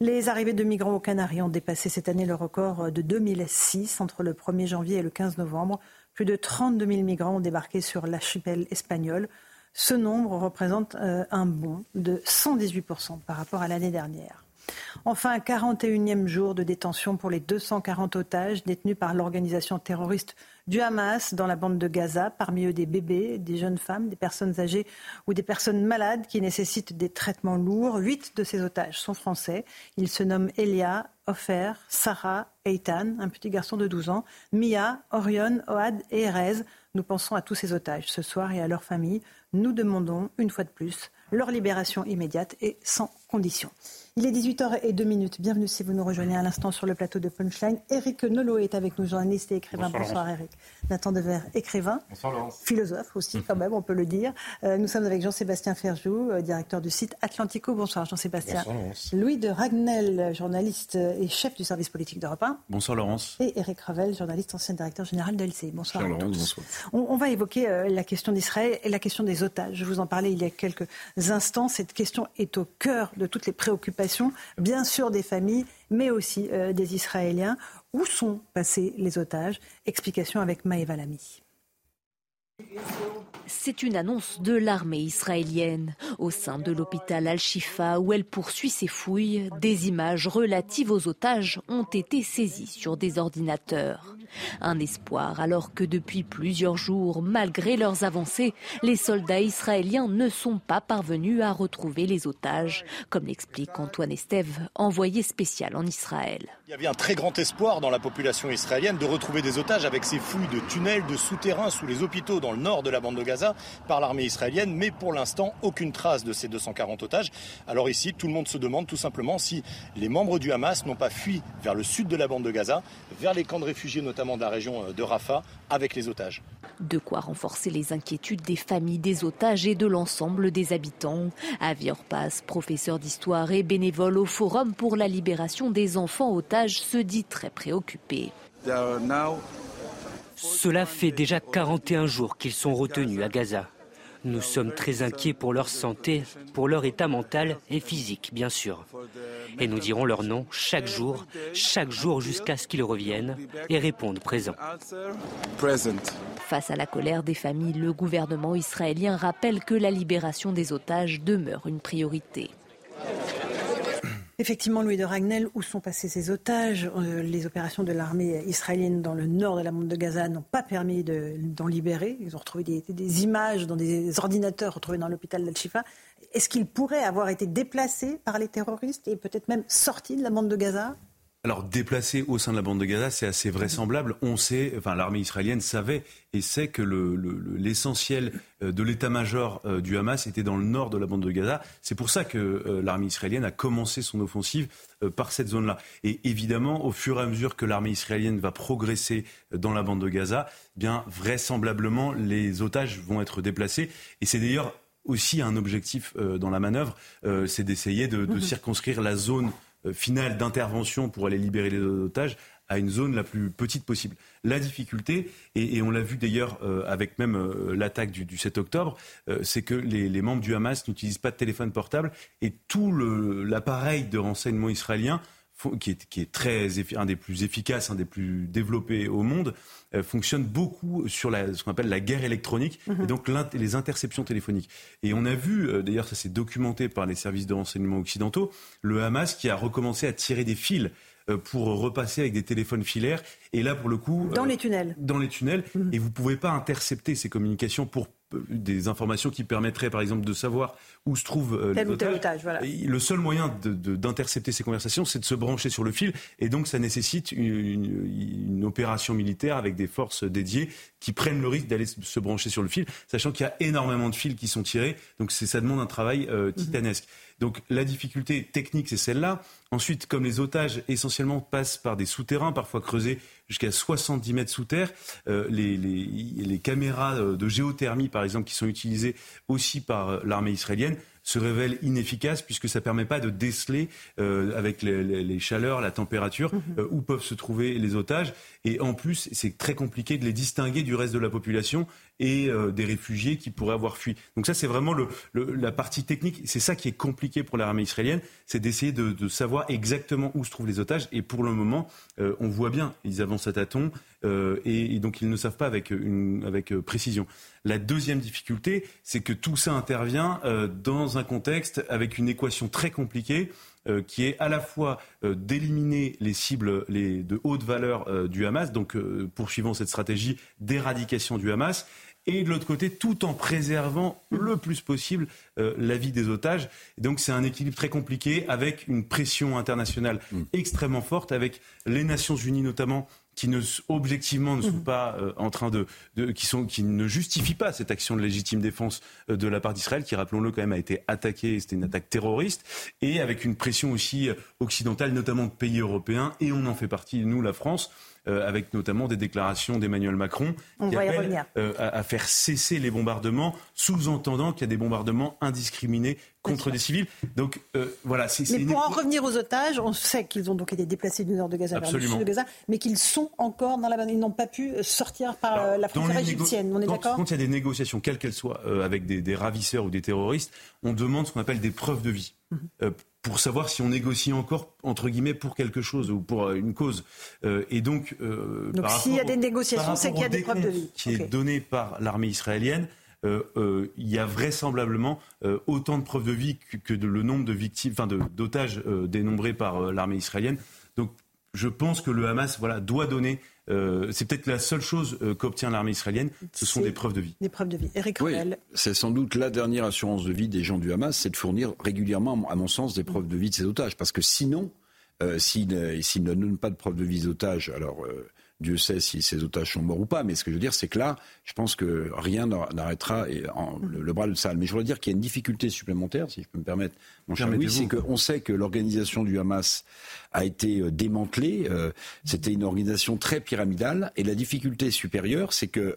Les arrivées de migrants aux Canaries ont dépassé cette année le record de 2006. Entre le 1er janvier et le 15 novembre, plus de 32 000 migrants ont débarqué sur l'archipel espagnol. Ce nombre représente euh, un bond de 118% par rapport à l'année dernière. Enfin, 41e jour de détention pour les 240 otages détenus par l'organisation terroriste du Hamas dans la bande de Gaza, parmi eux des bébés, des jeunes femmes, des personnes âgées ou des personnes malades qui nécessitent des traitements lourds. Huit de ces otages sont français. Ils se nomment Elia, Ofer, Sarah, Eitan, un petit garçon de 12 ans, Mia, Orion, Oad et Erez. Nous pensons à tous ces otages ce soir et à leurs familles. Nous demandons, une fois de plus, leur libération immédiate et sans condition. Il est 18h02 Bienvenue si vous nous rejoignez à l'instant sur le plateau de Punchline. Eric Nolot est avec nous, journaliste et écrivain. Bonsoir, Eric. Nathan Dever, écrivain. Bonsoir Laurence. Philosophe aussi, quand même, on peut le dire. Euh, nous sommes avec Jean-Sébastien Ferjou, euh, directeur du site Atlantico. Bonsoir Jean-Sébastien. Bonsoir Laurence. Louis de Ragnel, journaliste et chef du service politique d'Europe 1. Bonsoir Laurence. Et Eric Revel, journaliste, ancien directeur général de LCI. Bonsoir. Bonsoir Laurence, bonsoir. On, va évoquer euh, la question d'Israël et la question des otages. Je vous en parlais il y a quelques instants. Cette question est au cœur de toutes les préoccupations. Bien sûr des familles, mais aussi euh, des Israéliens. Où sont passés les otages? Explication avec Maëva Lamy. C'est une annonce de l'armée israélienne. Au sein de l'hôpital Al-Shifa, où elle poursuit ses fouilles, des images relatives aux otages ont été saisies sur des ordinateurs. Un espoir alors que depuis plusieurs jours, malgré leurs avancées, les soldats israéliens ne sont pas parvenus à retrouver les otages, comme l'explique Antoine Estève, envoyé spécial en Israël. Il y avait un très grand espoir dans la population israélienne de retrouver des otages avec ces fouilles de tunnels, de souterrains sous les hôpitaux dans le nord de la bande de Gaza par l'armée israélienne, mais pour l'instant, aucune trace de ces 240 otages. Alors ici, tout le monde se demande tout simplement si les membres du Hamas n'ont pas fui vers le sud de la bande de Gaza, vers les camps de réfugiés notamment notamment de la région euh, de Rafah, avec les otages. De quoi renforcer les inquiétudes des familles des otages et de l'ensemble des habitants. Avior Pass, professeur d'histoire et bénévole au Forum pour la libération des enfants otages, se dit très préoccupé. Cela fait déjà 41 jours qu'ils sont retenus à Gaza. Nous sommes très inquiets pour leur santé, pour leur état mental et physique, bien sûr. Et nous dirons leur nom chaque jour, chaque jour jusqu'à ce qu'ils reviennent et répondent présent. Face à la colère des familles, le gouvernement israélien rappelle que la libération des otages demeure une priorité. Effectivement, Louis de Ragnel, où sont passés ces otages euh, Les opérations de l'armée israélienne dans le nord de la bande de Gaza n'ont pas permis d'en libérer. Ils ont retrouvé des, images dans des ordinateurs retrouvés dans l'hôpital d'Al-Shifa. Est-ce qu'ils pourraient avoir été déplacés par les terroristes et peut-être même sortis de la bande de Gaza? Alors déplacé au sein de la bande de Gaza, c'est assez vraisemblable. On sait, enfin l'armée israélienne savait et sait que l'essentiel le, de l'état-major du Hamas était dans le nord de la bande de Gaza. C'est pour ça que l'armée israélienne a commencé son offensive par cette zone-là. Et évidemment, au fur et à mesure que l'armée israélienne va progresser dans la bande de Gaza, eh bien vraisemblablement les otages vont être déplacés. Et c'est d'ailleurs aussi un objectif dans la manœuvre, c'est d'essayer de, de mhm. circonscrire la zone euh, finale d'intervention pour aller libérer les otages à une zone la plus petite possible. La difficulté, et, on l'a vu d'ailleurs euh, avec même euh, l'attaque du, 7 octobre, c'est que les, membres du Hamas n'utilisent pas de téléphone portable et tout l'appareil de renseignement israélien qui est, qui est, très un des plus efficaces, un des plus développés au monde, fonctionne beaucoup sur la, ce qu'on appelle la guerre électronique et mhm. donc les interceptions téléphoniques. Et on a vu, d'ailleurs ça s'est documenté par les services de renseignement occidentaux, le Hamas qui a recommencé à tirer des fils pour repasser avec des téléphones filaires. Et là, pour le coup... Dans les tunnels. Dans les tunnels. Mhm. Et vous ne pouvez pas intercepter ces communications pour des informations qui permettraient, par exemple, de savoir où se trouve euh, tel ou tel otage. Voilà. Le seul moyen d'intercepter ces conversations, c'est de se brancher sur le fil, et donc ça nécessite une, opération militaire avec des forces dédiées qui prennent le risque d'aller se brancher sur le fil, sachant qu'il y a énormément de fils qui sont tirés, donc ça demande un travail euh, mhm. titanesque. Donc la difficulté technique, c'est celle-là. Ensuite, comme les otages essentiellement passent par des souterrains, parfois creusés jusqu'à 70 mètres sous terre, euh, les, les, les, caméras euh, de géothermie, par exemple, qui sont utilisées aussi par euh, l'armée israélienne, se révèlent inefficaces puisque ça ne permet pas de déceler euh, avec les, chaleurs, la température, mhm. euh, où peuvent se trouver les otages. Et en plus, c'est très compliqué de les distinguer du reste de la population et euh, des réfugiés qui pourraient avoir fui. Donc ça, c'est vraiment la partie technique. C'est ça qui est compliqué pour l'armée israélienne, c'est d'essayer de, savoir exactement où se trouvent les otages. Et pour le moment, euh, on voit bien, ils avancent à tâtons euh, et, donc ils ne savent pas avec, précision. La deuxième difficulté, c'est que tout ça intervient dans un contexte avec une équation très compliquée qui est à la fois d'éliminer les cibles les, de haute valeur du Hamas, donc poursuivant cette stratégie d'éradication du Hamas, et de l'autre côté, tout en préservant le plus possible euh, la vie des otages. Et donc c'est un équilibre très compliqué avec une pression internationale mm. extrêmement forte, avec les Nations Unies notamment qui ne objectivement ne sont mm. pas euh, en train de, qui sont qui ne justifient pas cette action de légitime défense euh, de la part d'Israël qui rappelons-le quand même a été attaquée c'était une attaque terroriste et avec une pression aussi occidentale notamment de pays européens et on en fait partie nous la France euh, avec notamment des déclarations d'Emmanuel Macron qui appellent euh, à, faire cesser les bombardements, sous-entendant qu'il y a des bombardements indiscriminés contre des civils. Donc euh, voilà. c'est mais pour en revenir aux otages, on sait qu'ils ont donc été déplacés du nord de Gaza vers le sud de Gaza, mais qu'ils sont encore dans la. Ils n'ont pas pu sortir par la frontière égyptienne. On est d'accord Quand il y a des négociations, quelles qu'elles soient, avec des, des, ravisseurs ou des terroristes, on demande ce qu'on appelle des preuves de vie. Mhm pour savoir si on négocie encore entre guillemets pour quelque chose ou pour euh, une cause. Euh, et donc, euh, donc s'il y a des négociations, c'est qu'il y a des preuves de vie. Qui est donné par l'armée israélienne. il y a vraisemblablement autant de preuves de vie que, de, le nombre de victimes, enfin d'otages dénombrés par l'armée israélienne. Donc, je pense que le Hamas, voilà, doit donner euh, c'est peut-être la seule chose euh, qu'obtient l'armée israélienne, ce sont des preuves de vie. Des preuves de vie. Eric oui, C'est sans doute la dernière assurance de vie des gens du Hamas, c'est de fournir régulièrement, à mon sens, des preuves de vie de ces otages. Parce que sinon, euh, s'ils ne donnent pas de preuves de vie des otages, alors Dieu sait si ces otages sont morts ou pas, mais ce que je veux dire, c'est que là, je pense que rien n'arrêtera le, bras de Sahel. Mais je voudrais dire qu'il y a une difficulté supplémentaire, si je peux me permettre, mon cher Louis, c'est qu'on sait que l'organisation du Hamas a été euh, démantelée. Euh, c'était une organisation très pyramidale. Et la difficulté supérieure, c'est que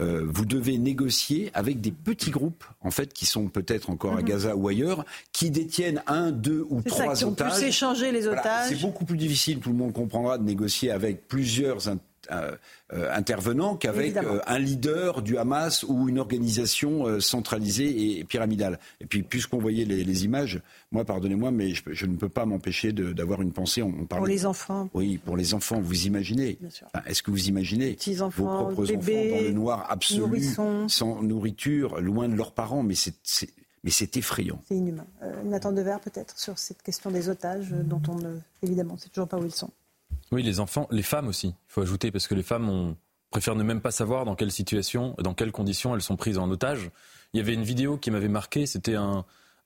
euh, vous devez négocier avec des petits groupes, en fait, qui sont peut-être encore à mhm. Gaza ou ailleurs, qui détiennent un, deux ou trois ça, qui otages. Ont pu les otages. c'est beaucoup plus difficile, tout le monde comprendra, de négocier avec plusieurs euh, euh, intervenant qu'avec euh, un leader du Hamas ou une organisation centralisée et pyramidale. Et puis, puisqu'on voyait les, images, moi, pardonnez-moi, mais je, ne peux pas m'empêcher d'avoir une pensée. On, parle pour les enfants. Oui, pour les enfants. Vous imaginez Est-ce que vous imaginez vos propres enfants dans le noir absolu, sans nourriture, loin de leurs parents? Mais c'est mais c'est effrayant. C'est inhumain. une attente de verre peut-être sur cette question des otages, dont on ne, évidemment, ne sait toujours pas où ils sont. Oui, les enfants, les femmes aussi, il faut ajouter, parce que les femmes préfèrent ne même pas savoir dans quelle situation, dans quelles conditions elles sont prises en otage. Il y avait une vidéo qui m'avait marqué, c'était un,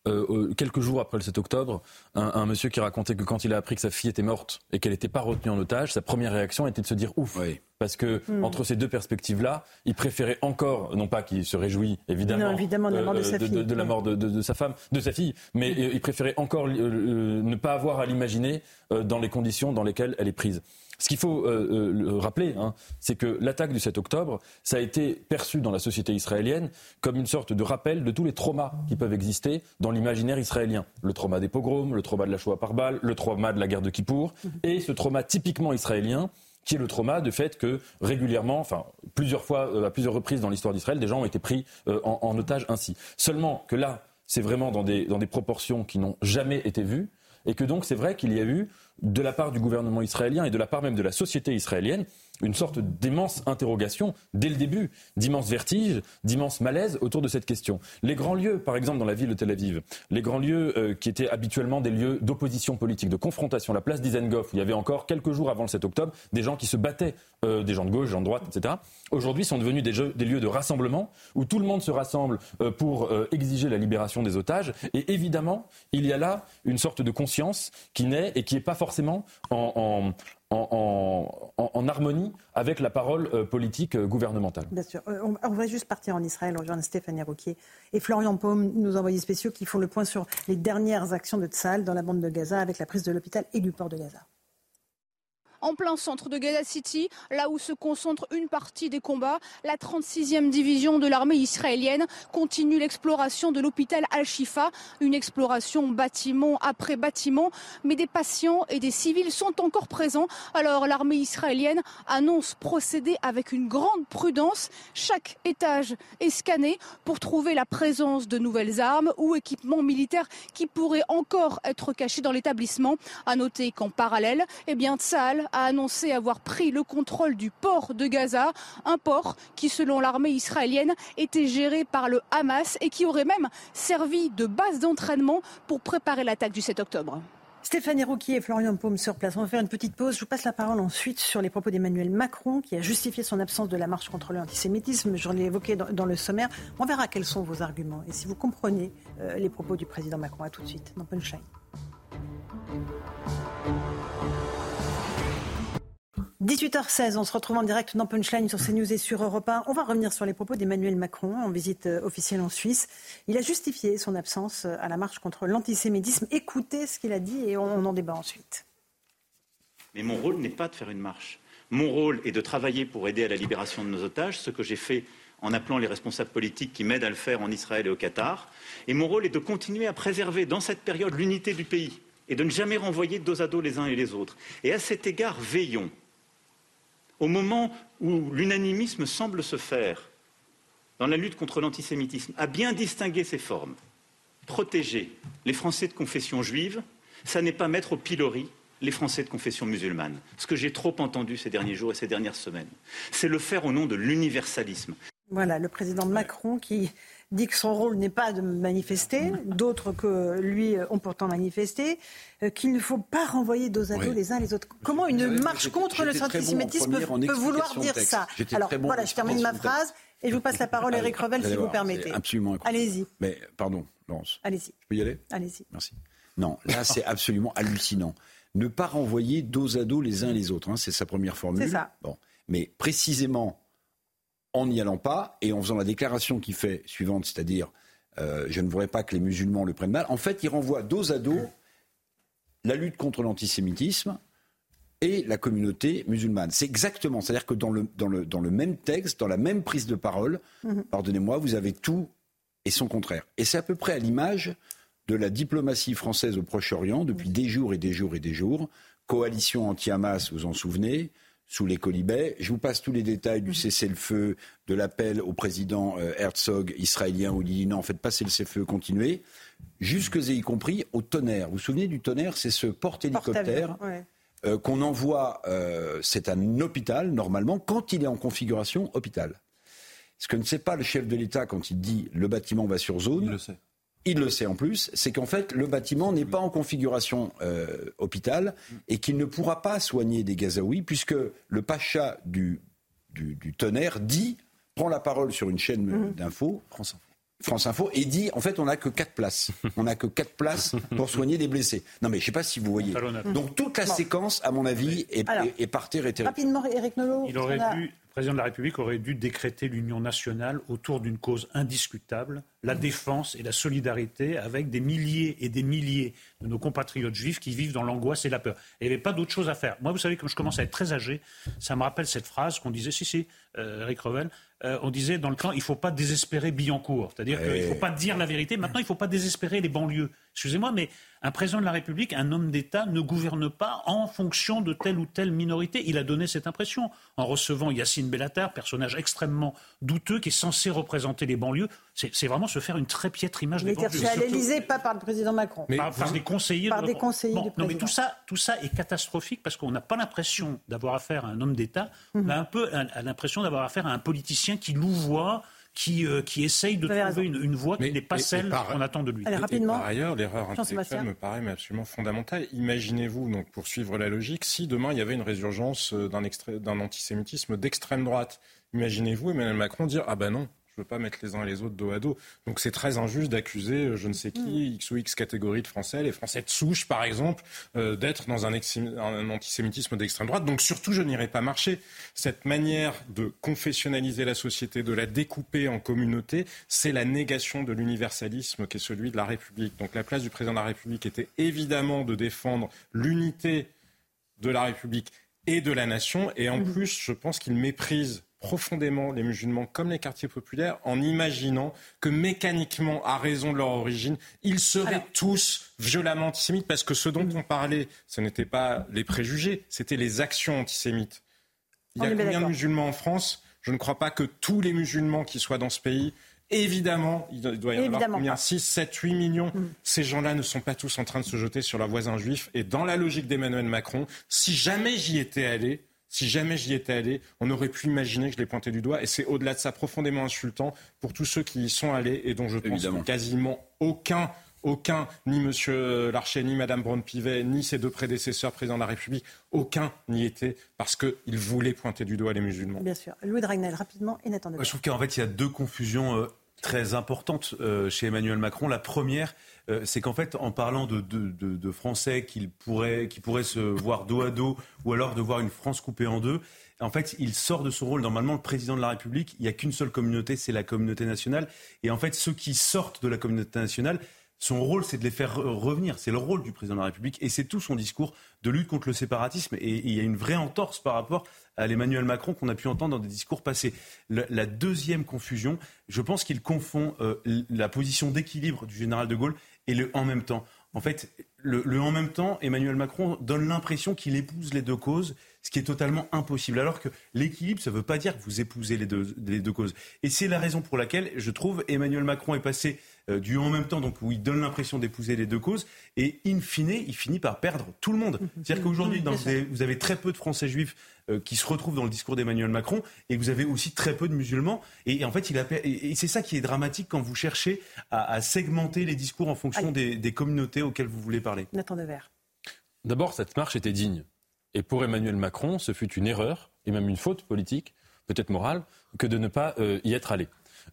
euh, quelques jours après le 7 octobre, un, monsieur qui racontait que quand il a appris que sa fille était morte et qu'elle n'était pas retenue en otage, sa première réaction était de se dire ouf. Parce que hmm. entre ces deux perspectives-là, il préférait encore, non pas qu'il se réjouit évidemment, de la mort de, sa fille, de, la mort de, sa femme, de sa fille, mais il préférait encore ne pas avoir à l'imaginer dans les conditions dans lesquelles elle est prise. Ce qu'il faut euh, euh, rappeler, hein, c'est que l'attaque du 7 octobre, ça a été perçu dans la société israélienne comme une sorte de rappel de tous les traumas qui peuvent exister dans l'imaginaire israélien. Le trauma des pogroms, le trauma de la Shoah par balle, le trauma de la guerre de Kippour, mhm. et ce trauma typiquement israélien qui est le trauma de fait que régulièrement, enfin plusieurs fois, euh, à plusieurs reprises dans l'histoire d'Israël, des gens ont été pris en, otage ainsi. Seulement que là, c'est vraiment dans des, dans des proportions qui n'ont jamais été vues, et que donc c'est vrai qu'il y a eu de la part du gouvernement israélien et de la part même de la société israélienne une sorte d'immense interrogation dès le début, d'immense vertige, d'immense malaise autour de cette question. Les grands lieux, par exemple dans la ville de Tel Aviv, les grands lieux euh, qui étaient habituellement des lieux d'opposition politique, de confrontation, la place d'Isengoff, où il y avait encore quelques jours avant le 7 octobre des gens qui se battaient, euh, des gens de gauche, des gens de droite, etc., aujourd'hui sont devenus des, lieux de rassemblement où tout le monde se rassemble euh, pour exiger la libération des otages. Et évidemment, il y a là une sorte de conscience qui naît et qui n'est pas forcément en, en, harmonie avec la parole euh, politique euh, gouvernementale. Bien sûr. Euh, on, va juste partir en Israël. Rejoint Stéphanie Rouquier et Florian Paume, nos envoyés spéciaux, qui font le point sur les dernières actions de Tsahal dans la bande de Gaza avec la prise de l'hôpital et du port de Gaza en plein centre de Gaza City, là où se concentre une partie des combats. La 36e division de l'armée israélienne continue l'exploration de l'hôpital Al-Shifa, une exploration bâtiment après bâtiment, mais des patients et des civils sont encore présents. Alors l'armée israélienne annonce procéder avec une grande prudence. Chaque étage est scanné pour trouver la présence de nouvelles armes ou équipements militaires qui pourraient encore être cachés dans l'établissement. À noter qu'en parallèle, eh bien, a annoncé avoir pris le contrôle du port de Gaza, un port qui, selon l'armée israélienne, était géré par le Hamas et qui aurait même servi de base d'entraînement pour préparer l'attaque du 7 octobre. Stéphanie Rouquier et Florian Paume sur place. On va faire une petite pause. Je vous passe la parole ensuite sur les propos d'Emmanuel Macron qui a justifié son absence de la marche contre l'antisémitisme. Je l'ai évoqué dans, le sommaire. On verra quels sont vos arguments et si vous comprenez euh, les propos du président Macron. À tout de suite dans. 18h16, on se retrouve en direct dans Punchline sur CNews et sur Europe 1. On va revenir sur les propos d'Emmanuel Macron en visite euh, officielle en Suisse. Il a justifié son absence euh, à la marche contre l'antisémitisme. Écoutez ce qu'il a dit et on en débat ensuite. Mais mon rôle n'est pas de faire une marche. Mon rôle est de travailler pour aider à la libération de nos otages, ce que j'ai fait en appelant les responsables politiques qui m'aident à le faire en Israël et au Qatar. Et mon rôle est de continuer à préserver dans cette période l'unité du pays et de ne jamais renvoyer dos à dos les uns et les autres. Et à cet égard, veillons au moment où l'unanimisme semble se faire dans la lutte contre l'antisémitisme, à bien distinguer ces formes. Protéger les Français de confession juive, ça n'est pas mettre au pilori les Français de confession musulmane. Ce que j'ai trop entendu ces derniers jours et ces dernières semaines, c'est le faire au nom de l'universalisme. Voilà, le président Macron qui dit que son rôle n'est pas de manifester, d'autres que lui ont pourtant manifesté, euh, qu'il ne faut pas renvoyer dos à dos les uns les autres. Comment une marche contre le antisémitisme peut, vouloir dire ça Alors voilà, je termine ma phrase et je vous passe la parole à Eric Revel si vous permettez. Absolument Allez-y. Mais pardon, Laurence. Allez-y. Je peux y aller? Allez-y. Merci. Non, là c'est absolument hallucinant. Ne pas renvoyer dos à dos les uns les autres, hein, c'est sa première formule. C'est ça. Bon. Mais précisément en n'y allant pas et en faisant la déclaration qu'il fait suivante, c'est-à-dire euh, je ne voudrais pas que les musulmans le prennent mal, en fait, il renvoie dos à dos la lutte contre l'antisémitisme et la communauté musulmane. C'est exactement, c'est-à-dire que dans le, dans, le, dans le même texte, dans la même prise de parole, mhm. pardonnez-moi, vous avez tout et son contraire. Et c'est à peu près à l'image de la diplomatie française au Proche-Orient depuis des jours et des jours et des jours. Coalition anti-Hamas, vous en souvenez sous les colibets. Je vous passe tous les détails du mhm. cessez-le-feu, de l'appel au président euh, Herzog israélien où il dit non, faites passer le cessez-le-feu, continuez, jusque et y compris au tonnerre. Vous vous souvenez du tonnerre? C'est ce porte-hélicoptère euh, qu'on envoie, euh, c'est un hôpital normalement, quand il est en configuration hôpital. Ce que ne sait pas le chef de l'État quand il dit le bâtiment va sur zone. Il le sait en plus, c'est qu'en fait, le bâtiment n'est pas en configuration euh, hôpital et qu'il ne pourra pas soigner des Gazaouis, puisque le pacha du, du, tonnerre dit, prend la parole sur une chaîne mmh. d'infos, France Info et dit en fait on n'a que quatre places. On n'a que quatre places pour soigner des blessés. Non mais je sais pas si vous voyez. Donc toute la séquence, à mon avis, est, est, par terre et Rapidement, Eric Nolot. Il aurait dû le président de la République aurait dû décréter l'union nationale autour d'une cause indiscutable, la défense et la solidarité avec des milliers et des milliers de nos compatriotes juifs qui vivent dans l'angoisse et la peur. Et il n'y avait pas d'autre chose à faire. Moi, vous savez, comme je commence à être très âgé, ça me rappelle cette phrase qu'on disait, si, si, euh, Eric Revel, euh, on disait dans le camp, il ne faut pas désespérer Billancourt. C'est-à-dire qu'il ne faut pas dire la vérité. Maintenant, il ne faut pas désespérer les banlieues. Excusez-moi, mais un président de la République, un homme d'État, ne gouverne pas en fonction de telle ou telle minorité. Il a donné cette impression en recevant Yacine Bellatar, personnage extrêmement douteux qui est censé représenter les banlieues. C'est vraiment se faire une très piètre image des banlieues. Il à l'Élysée, pas par le président Macron. Mais par, des conseillers. Par des conseillers du Non, mais tout ça, tout ça est catastrophique parce qu'on n'a pas l'impression d'avoir affaire à un homme d'État. On a un peu l'impression d'avoir affaire à un politicien qui louvoie qui, euh, qui essaye de trouver une, une, voie qui n'est pas celle qu'on attend de lui. Allez, rapidement. par ailleurs, l'erreur intellectuelle me paraît absolument fondamentale. Imaginez-vous, donc, pour suivre la logique, si demain il y avait une résurgence euh, d'un antisémitisme d'extrême droite. Imaginez-vous Emmanuel Macron dire Ah ben non, je ne veux pas mettre les uns et les autres dos à dos. Donc c'est très injuste d'accuser euh, je ne sais qui, mm. X ou X catégorie de Français, les Français de souche par exemple, euh, d'être dans un, un antisémitisme d'extrême droite. Donc surtout, je n'irai pas marcher. Cette manière de confessionnaliser la société, de la découper en communautés, c'est la négation de l'universalisme qui est celui de la République. Donc la place du président de la République était évidemment de défendre l'unité de la République et de la nation. Et en mm. plus, je pense qu'il méprise profondément les musulmans comme les quartiers populaires en imaginant que mécaniquement, à raison de leur origine, ils seraient tous violemment antisémites parce que ce dont on parlait, ce n'était pas les préjugés, c'était les actions antisémites. Il y a combien de musulmans en France? Je ne crois pas que tous les musulmans qui soient dans ce pays Évidemment, il doit y en avoir combien? 6, 7, 8 millions. Mm. Ces gens-là ne sont pas tous en train de se jeter sur leurs voisins juifs. Et dans la logique d'Emmanuel Macron, si jamais j'y étais allé, si jamais j'y étais allé, on aurait pu imaginer que je l'ai pointé du doigt. Et c'est au-delà de ça profondément insultant pour tous ceux qui y sont allés et dont je pense que quasiment aucun aucun, ni M. Larcher, ni Mme Braun-Pivet, ni ses deux prédécesseurs présidents de la République, aucun n'y était parce qu'ils voulaient pointer du doigt les musulmans. Bien sûr. Louis Dragnel, rapidement, et Nathan Je trouve qu'en fait, il y a deux confusions euh, très importantes euh, chez Emmanuel Macron. La première, euh, c'est qu'en fait, en parlant de, Français qui pourraient, qui pourraient se voir dos à dos ou alors de voir une France coupée en deux, en fait, il sort de son rôle. Normalement, le président de la République, il n'y a qu'une seule communauté, c'est la communauté nationale. Et en fait, ceux qui sortent de la communauté nationale, son rôle, c'est de les faire revenir. C'est le rôle du président de la République. Et c'est tout son discours de lutte contre le séparatisme. Et il y a une vraie entorse par rapport à l'Emmanuel Macron qu'on a pu entendre dans des discours passés. la deuxième confusion, je pense qu'il confond euh, la position d'équilibre du général de Gaulle et le en même temps. En fait, le, en même temps, Emmanuel Macron donne l'impression qu'il épouse les deux causes, ce qui est totalement impossible. Alors que l'équilibre, ça ne veut pas dire que vous épousez les deux, les deux causes. Et c'est la raison pour laquelle, je trouve, Emmanuel Macron est passé euh, du en même temps, donc où il donne l'impression d'épouser les deux causes, et in fine, il finit par perdre tout le monde. Mhm. C'est-à-dire qu'aujourd'hui, vous, vous avez très peu de Français juifs euh, qui se retrouvent dans le discours d'Emmanuel Macron, et vous avez aussi très peu de musulmans. Et, en fait, il a, et c'est ça qui est dramatique quand vous cherchez à, segmenter les discours en fonction des, des, communautés auxquelles vous voulez parler. Nathan Devers. D'abord, cette marche était digne. Et pour Emmanuel Macron, ce fut une erreur, et même une faute politique, peut-être morale, que de ne pas euh, y être allé.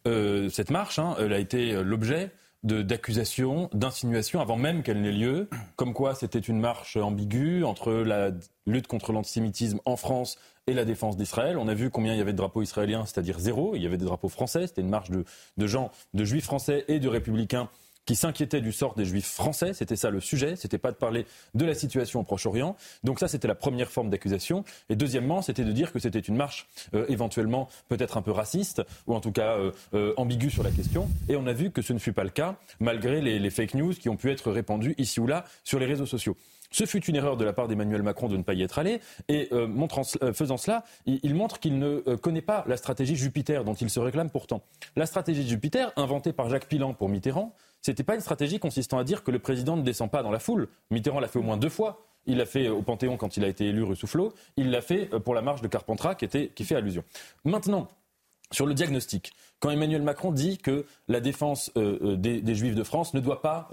Euh, cette marche, hein, elle a été l'objet d'accusations, d'insinuations avant même qu'elle n'ait lieu, comme quoi c'était une marche ambiguë entre la lutte contre l'antisémitisme en France et la défense d'Israël. On a vu combien il y avait de drapeaux israéliens, c'est-à-dire zéro. Il y avait des drapeaux français. C'était une marche de, de gens, de juifs français et de républicains qui s'inquiétait du sort des juifs français. C'était ça le sujet. C'était pas de parler de la situation au Proche-Orient. Donc ça, c'était la première forme d'accusation. Et deuxièmement, c'était de dire que c'était une marche euh, éventuellement peut-être un peu raciste ou en tout cas euh, euh, ambiguë sur la question. Et on a vu que ce ne fut pas le cas, malgré les, les fake news qui ont pu être répandues ici ou là sur les réseaux sociaux. Ce fut une erreur de la part d'Emmanuel Macron de ne pas y être allé. Et euh, montrant, faisant cela, il, il montre qu'il ne connaît pas la stratégie Jupiter dont il se réclame pourtant. La stratégie Jupiter, inventée par Jacques Pilan pour Mitterrand, c'était pas une stratégie consistant à dire que le président ne descend pas dans la foule. Mitterrand l'a fait au moins deux fois. Il l'a fait au Panthéon quand il a été élu rue Soufflot. Il l'a fait euh, pour la marche de Carpentras qui, était, qui fait allusion. Maintenant, sur le diagnostic, quand Emmanuel Macron dit que la défense euh, euh, des, Juifs de France ne doit pas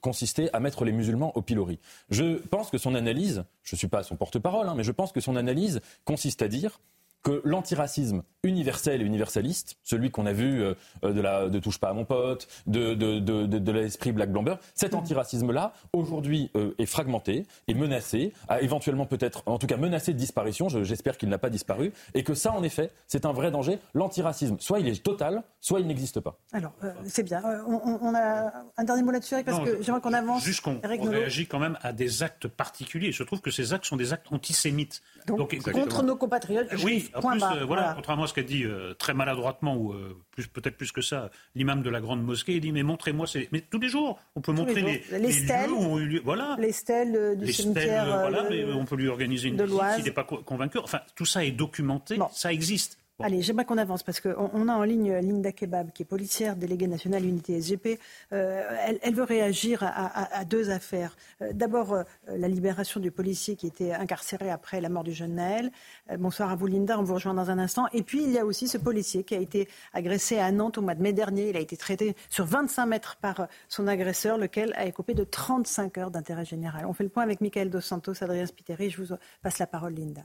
consister à mettre les musulmans au pilori, je pense que son analyse, je ne suis pas son porte-parole, hein, mais je pense que son analyse consiste à dire que l'antiracisme universel et universaliste, celui qu'on a vu euh, de la de touche pas à mon pote, de de, de, de, l'esprit Black Blamber, cet antiracisme-là aujourd'hui euh, est fragmenté, est menacé, a éventuellement peut-être, en tout cas menacé de disparition. J'espère qu'il n'a pas disparu et que ça, en effet, c'est un vrai danger. L'antiracisme, soit il est total, soit il n'existe pas. Alors euh, c'est bien. On, on, a un dernier mot là-dessus, parce que j'aimerais qu'on avance. Juste qu'on réagit quand même à des actes particuliers. Je trouve que ces actes sont des actes antisémites. Donc, contre nos compatriotes. Oui, point plus, voilà, voilà, contrairement ce qu'a dit euh, très maladroitement, ou euh, peut-être plus que ça, l'imam de la grande mosquée, il dit Mais montrez-moi, mais tous les jours, on peut montrer les, les, stèles, lieu, voilà. les stèles euh, du cimetière. voilà, mais on peut lui organiser une visite s'il n'est pas convaincu. Enfin, tout ça est documenté, ça existe. Allez, j'aimerais qu'on avance parce qu'on on a en ligne Linda Kebab, qui est policière, déléguée nationale unité SGP. Euh, elle, veut réagir à, deux affaires. Euh, d'abord, euh, la libération du policier qui était incarcéré après la mort du jeune Naël. bonsoir à vous, Linda. On vous rejoint dans un instant. Et puis, il y a aussi ce policier qui a été agressé à Nantes au mois de mai dernier. Il a été traité sur 25 mètres par son agresseur, lequel a écopé de 35 heures d'intérêt général. On fait le point avec Michael Dos Santos, Adrien Spiteri. Je vous passe la parole, Linda.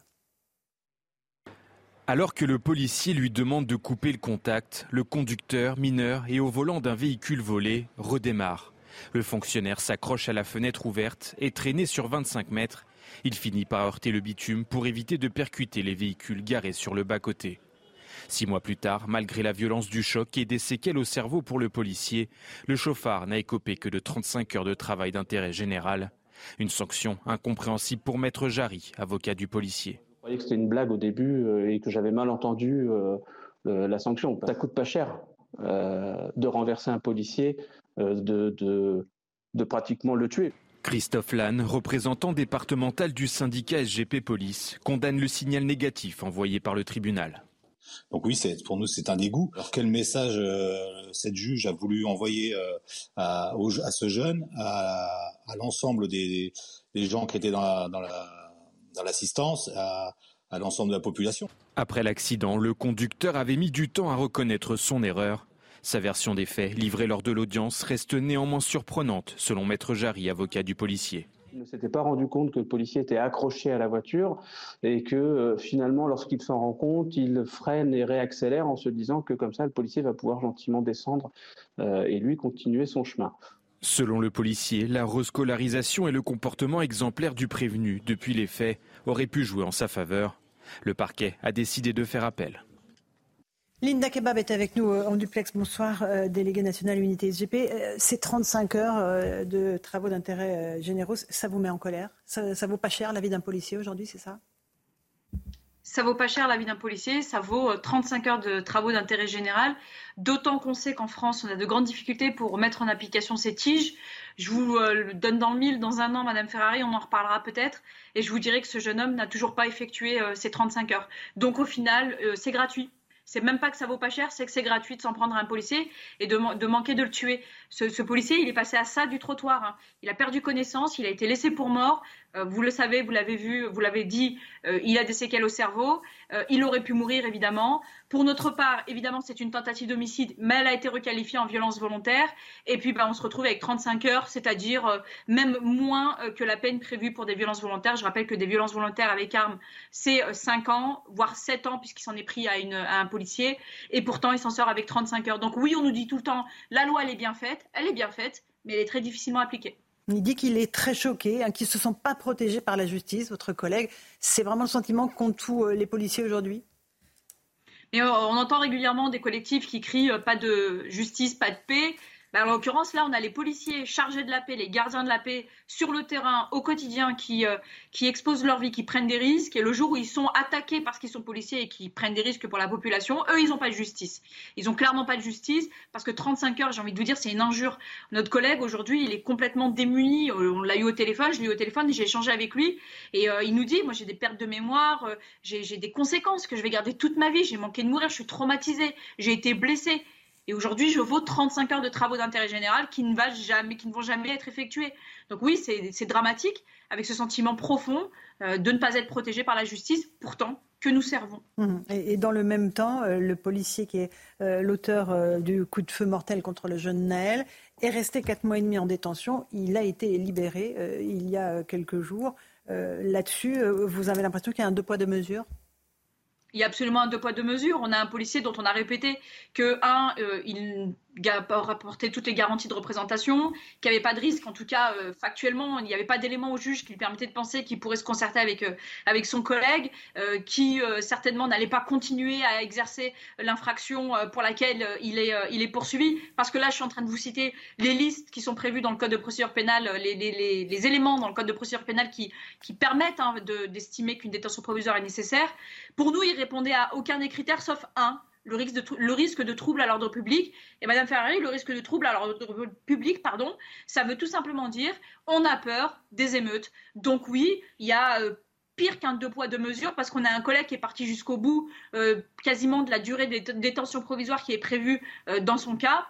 Alors que le policier lui demande de couper le contact, le conducteur, mineur et au volant d'un véhicule volé redémarre. Le fonctionnaire s'accroche à la fenêtre ouverte et traîné sur 25 mètres, il finit par heurter le bitume pour éviter de percuter les véhicules garés sur le bas-côté. Six mois plus tard, malgré la violence du choc et des séquelles au cerveau pour le policier, le chauffard n'a écopé que de 35 heures de travail d'intérêt général. Une sanction incompréhensible pour Maître Jarry, avocat du policier. Je croyais que c'était une blague au début euh, et que j'avais mal entendu euh, la sanction. Ça coûte pas cher euh, de renverser un policier, de, de, pratiquement le tuer. Christophe Lannes, représentant départemental du syndicat SGP Police, condamne le signal négatif envoyé par le tribunal. Donc oui, pour nous c'est un dégoût. Alors quel message cette juge a voulu envoyer à, ce jeune, à, l'ensemble des, gens qui étaient dans dans la dans l'assistance à, l'ensemble de la population. Après l'accident, le conducteur avait mis du temps à reconnaître son erreur. Sa version des faits, livrée lors de l'audience, reste néanmoins surprenante, selon Maître Jarry, avocat du policier. Il ne s'était pas rendu compte que le policier était accroché à la voiture et que euh, finalement, lorsqu'il s'en rend compte, il freine et réaccélère en se disant que comme ça, le policier va pouvoir gentiment descendre euh, et lui continuer son chemin. Selon le policier, la rescolarisation et le comportement exemplaire du prévenu depuis les faits auraient pu jouer en sa faveur. Le parquet a décidé de faire appel. Linda Kebab est avec nous euh, en duplex. Bonsoir, euh, déléguée nationale unité SGP. Euh, ces 35 heures de travaux d'intérêt généraux, ça vous met en colère? Ça, ça vaut pas cher la vie d'un policier aujourd'hui, c'est ça? Ça vaut pas cher la vie d'un policier, ça vaut 35 heures de travaux d'intérêt général, d'autant qu'on sait qu'en France, on a de grandes difficultés pour mettre en application ces tiges. Je vous le donne dans le mille dans un an, Madame Ferrari, on en reparlera peut-être, et je vous dirai que ce jeune homme n'a toujours pas effectué ces 35 heures. Donc au final, c'est gratuit c'est même pas que ça vaut pas cher, c'est que c'est gratuit de s'en prendre à un policier et de, manquer de le tuer. Ce, policier, il est passé à ça du trottoir. Hein. Il a perdu connaissance, il a été laissé pour mort. Euh, vous le savez, vous l'avez vu, vous l'avez dit, euh, il a des séquelles au cerveau. Euh, il aurait pu mourir, évidemment. Pour notre part, évidemment, c'est une tentative d'homicide, mais elle a été requalifiée en violence volontaire. Et puis, bah, on se retrouve avec 35 heures, c'est-à-dire même moins que la peine prévue pour des violences volontaires. Je rappelle que des violences volontaires avec armes, c'est 5 ans, voire 7 ans, puisqu'il s'en est pris à, à un policier. Et pourtant, il s'en sort avec 35 heures. Donc oui, on nous dit tout le temps, la loi, elle est bien faite. Elle est bien faite, mais elle est très difficilement appliquée. Il dit qu'il est très choqué, hein, qu'ils ne se sont pas protégés par la justice, votre collègue. C'est vraiment le sentiment qu'ont tous euh, les policiers aujourd'hui? Euh, on entend régulièrement des collectifs qui crient euh, pas de justice, pas de paix. Bah, en l'occurrence, là, on a les policiers chargés de la paix, les gardiens de la paix sur le terrain au quotidien qui, euh, qui exposent leur vie, qui prennent des risques. Et le jour où ils sont attaqués parce qu'ils sont policiers et qui prennent des risques pour la population, eux, ils n'ont pas de justice. Ils n'ont clairement pas de justice parce que 35 heures, j'ai envie de vous dire, c'est une injure. Notre collègue, aujourd'hui, il est complètement démuni. Euh, on l'a eu au téléphone, je l'ai eu au téléphone j'ai échangé avec lui. Et euh, il nous dit, moi, j'ai des pertes de mémoire, j'ai des conséquences que je vais garder toute ma vie. J'ai manqué de mourir, je suis traumatisé, j'ai été blessé. Et aujourd'hui, je vaux 35 heures de travaux d'intérêt général qui ne, vont jamais être effectués. Donc oui, c'est dramatique, avec ce sentiment profond euh, de ne pas être protégé par la justice, pourtant que nous servons. Mmh. Et, dans le même temps, euh, le policier qui est euh, l'auteur du coup de feu mortel contre le jeune Naël est resté quatre mois et demi en détention. Il a été libéré il y a quelques jours. Là-dessus, vous avez l'impression qu'il y a un deux poids deux mesures? Il y a absolument un deux poids deux mesures. On a un policier dont on a répété que un, euh, il rapportait toutes les garanties de représentation, qu'il n'y avait pas de risque, en tout cas euh, factuellement, il n'y avait pas d'élément au juge qui lui permettait de penser qu'il pourrait se concerter avec euh, avec son collègue, qui certainement n'allait pas continuer à exercer l'infraction pour laquelle il est il est poursuivi. Parce que là, je suis en train de vous citer les listes qui sont prévues dans le code de procédure pénale, les, les, les, éléments dans le code de procédure pénale qui qui permettent hein, d'estimer qu'une détention provisoire est nécessaire. Pour nous, il répondait à aucun des critères sauf un, le risque de, trouble à l'ordre public. Et Madame Ferrari, le risque de trouble à l'ordre public, pardon, ça veut tout simplement dire on a peur des émeutes. Donc oui, il y a euh, pire qu'un deux poids deux mesures parce qu'on a un collègue qui est parti jusqu'au bout euh, quasiment de la durée des détentions provisoires qui est prévue euh, dans son cas.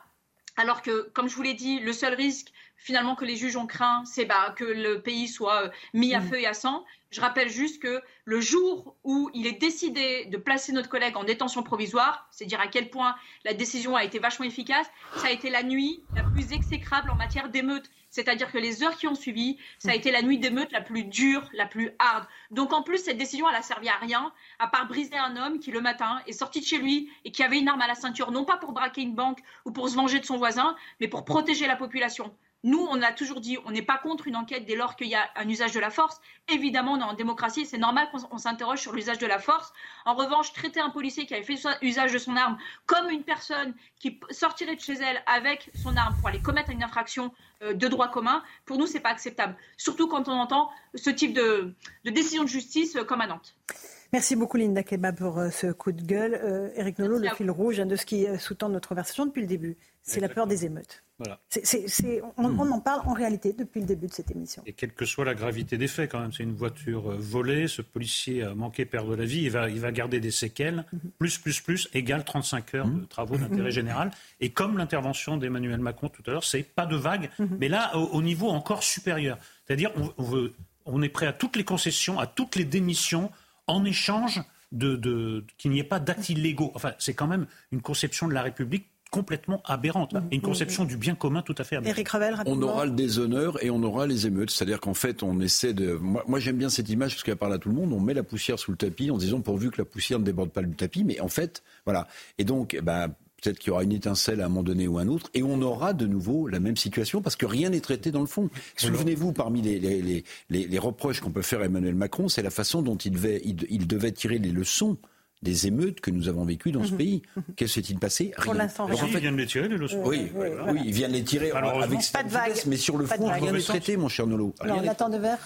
Alors que, comme je vous l'ai dit, le seul risque finalement que les juges ont craint, c'est bah, que le pays soit mis à mmh. feu et à sang. Je rappelle juste que le jour où il est décidé de placer notre collègue en détention provisoire, c'est dire à quel point la décision a été vachement efficace, ça a été la nuit la plus exécrable en matière d'émeute. C'est-à-dire que les heures qui ont suivi, ça a été la nuit d'émeute la plus dure, la plus hard. Donc en plus, cette décision, elle a servi à rien, à part briser un homme qui, le matin, est sorti de chez lui et qui avait une arme à la ceinture, non pas pour braquer une banque ou pour se venger de son voisin, mais pour protéger la population. Nous, on a toujours dit, on n'est pas contre une enquête dès lors qu'il y a un usage de la force. Évidemment, on est en démocratie, c'est normal qu'on s'interroge sur l'usage de la force. En revanche, traiter un policier qui avait fait usage de son arme comme une personne qui sortirait de chez elle avec son arme pour aller commettre une infraction euh, de droit commun, pour nous, c'est pas acceptable. Surtout quand on entend ce type de, décision de justice euh, comme à Nantes. Merci beaucoup Linda Keba pour euh, ce coup de gueule. Eric Nolot, le fil rouge de ce qui sous-tend notre conversation depuis le début, c'est la peur des émeutes on, en parle en réalité depuis le début de cette émission. Et quelle que soit la gravité des faits, quand même, c'est une voiture euh, volée, ce policier a manqué perdre la vie, il va, il va garder des séquelles, mhm. plus, plus, plus, égale 35 heures de mhm. travaux d'intérêt mhm. général. Et comme l'intervention d'Emmanuel Macron tout à l'heure, c'est pas de vague, mais là, au, niveau encore supérieur. C'est-à-dire, on, on, est prêt à toutes les concessions, à toutes les démissions, en échange de, de qu'il n'y ait pas d'actes illégaux. Enfin, c'est quand même une conception de la République complètement aberrante et une conception du bien commun tout à fait aberrante. on aura le déshonneur et on aura les émeutes. C'est-à-dire qu'en fait, on essaie de. Moi, j'aime bien cette image parce qu'elle parle à tout le monde. On met la poussière sous le tapis en disant pourvu que la poussière ne déborde pas du tapis. Mais en fait, voilà. Et donc, bah, peut-être qu'il y aura une étincelle à un moment donné ou un autre, et on aura de nouveau la même situation parce que rien n'est traité dans le fond. Souvenez-vous, parmi les, les, les, les reproches qu'on peut faire à Emmanuel Macron, c'est la façon dont il devait, il devait tirer les leçons des émeutes que nous avons vécues dans ce mhm. pays. Mhm. Qu'est-ce qui s'est-il passé? Rien. l'instant, en fait, il vient de les tirer, les leçons. Oui, oui, il vient de les tirer avec pas de vague. mais sur le fond, rien n'est traité, mon cher Nolo. Alors, on attend de verre.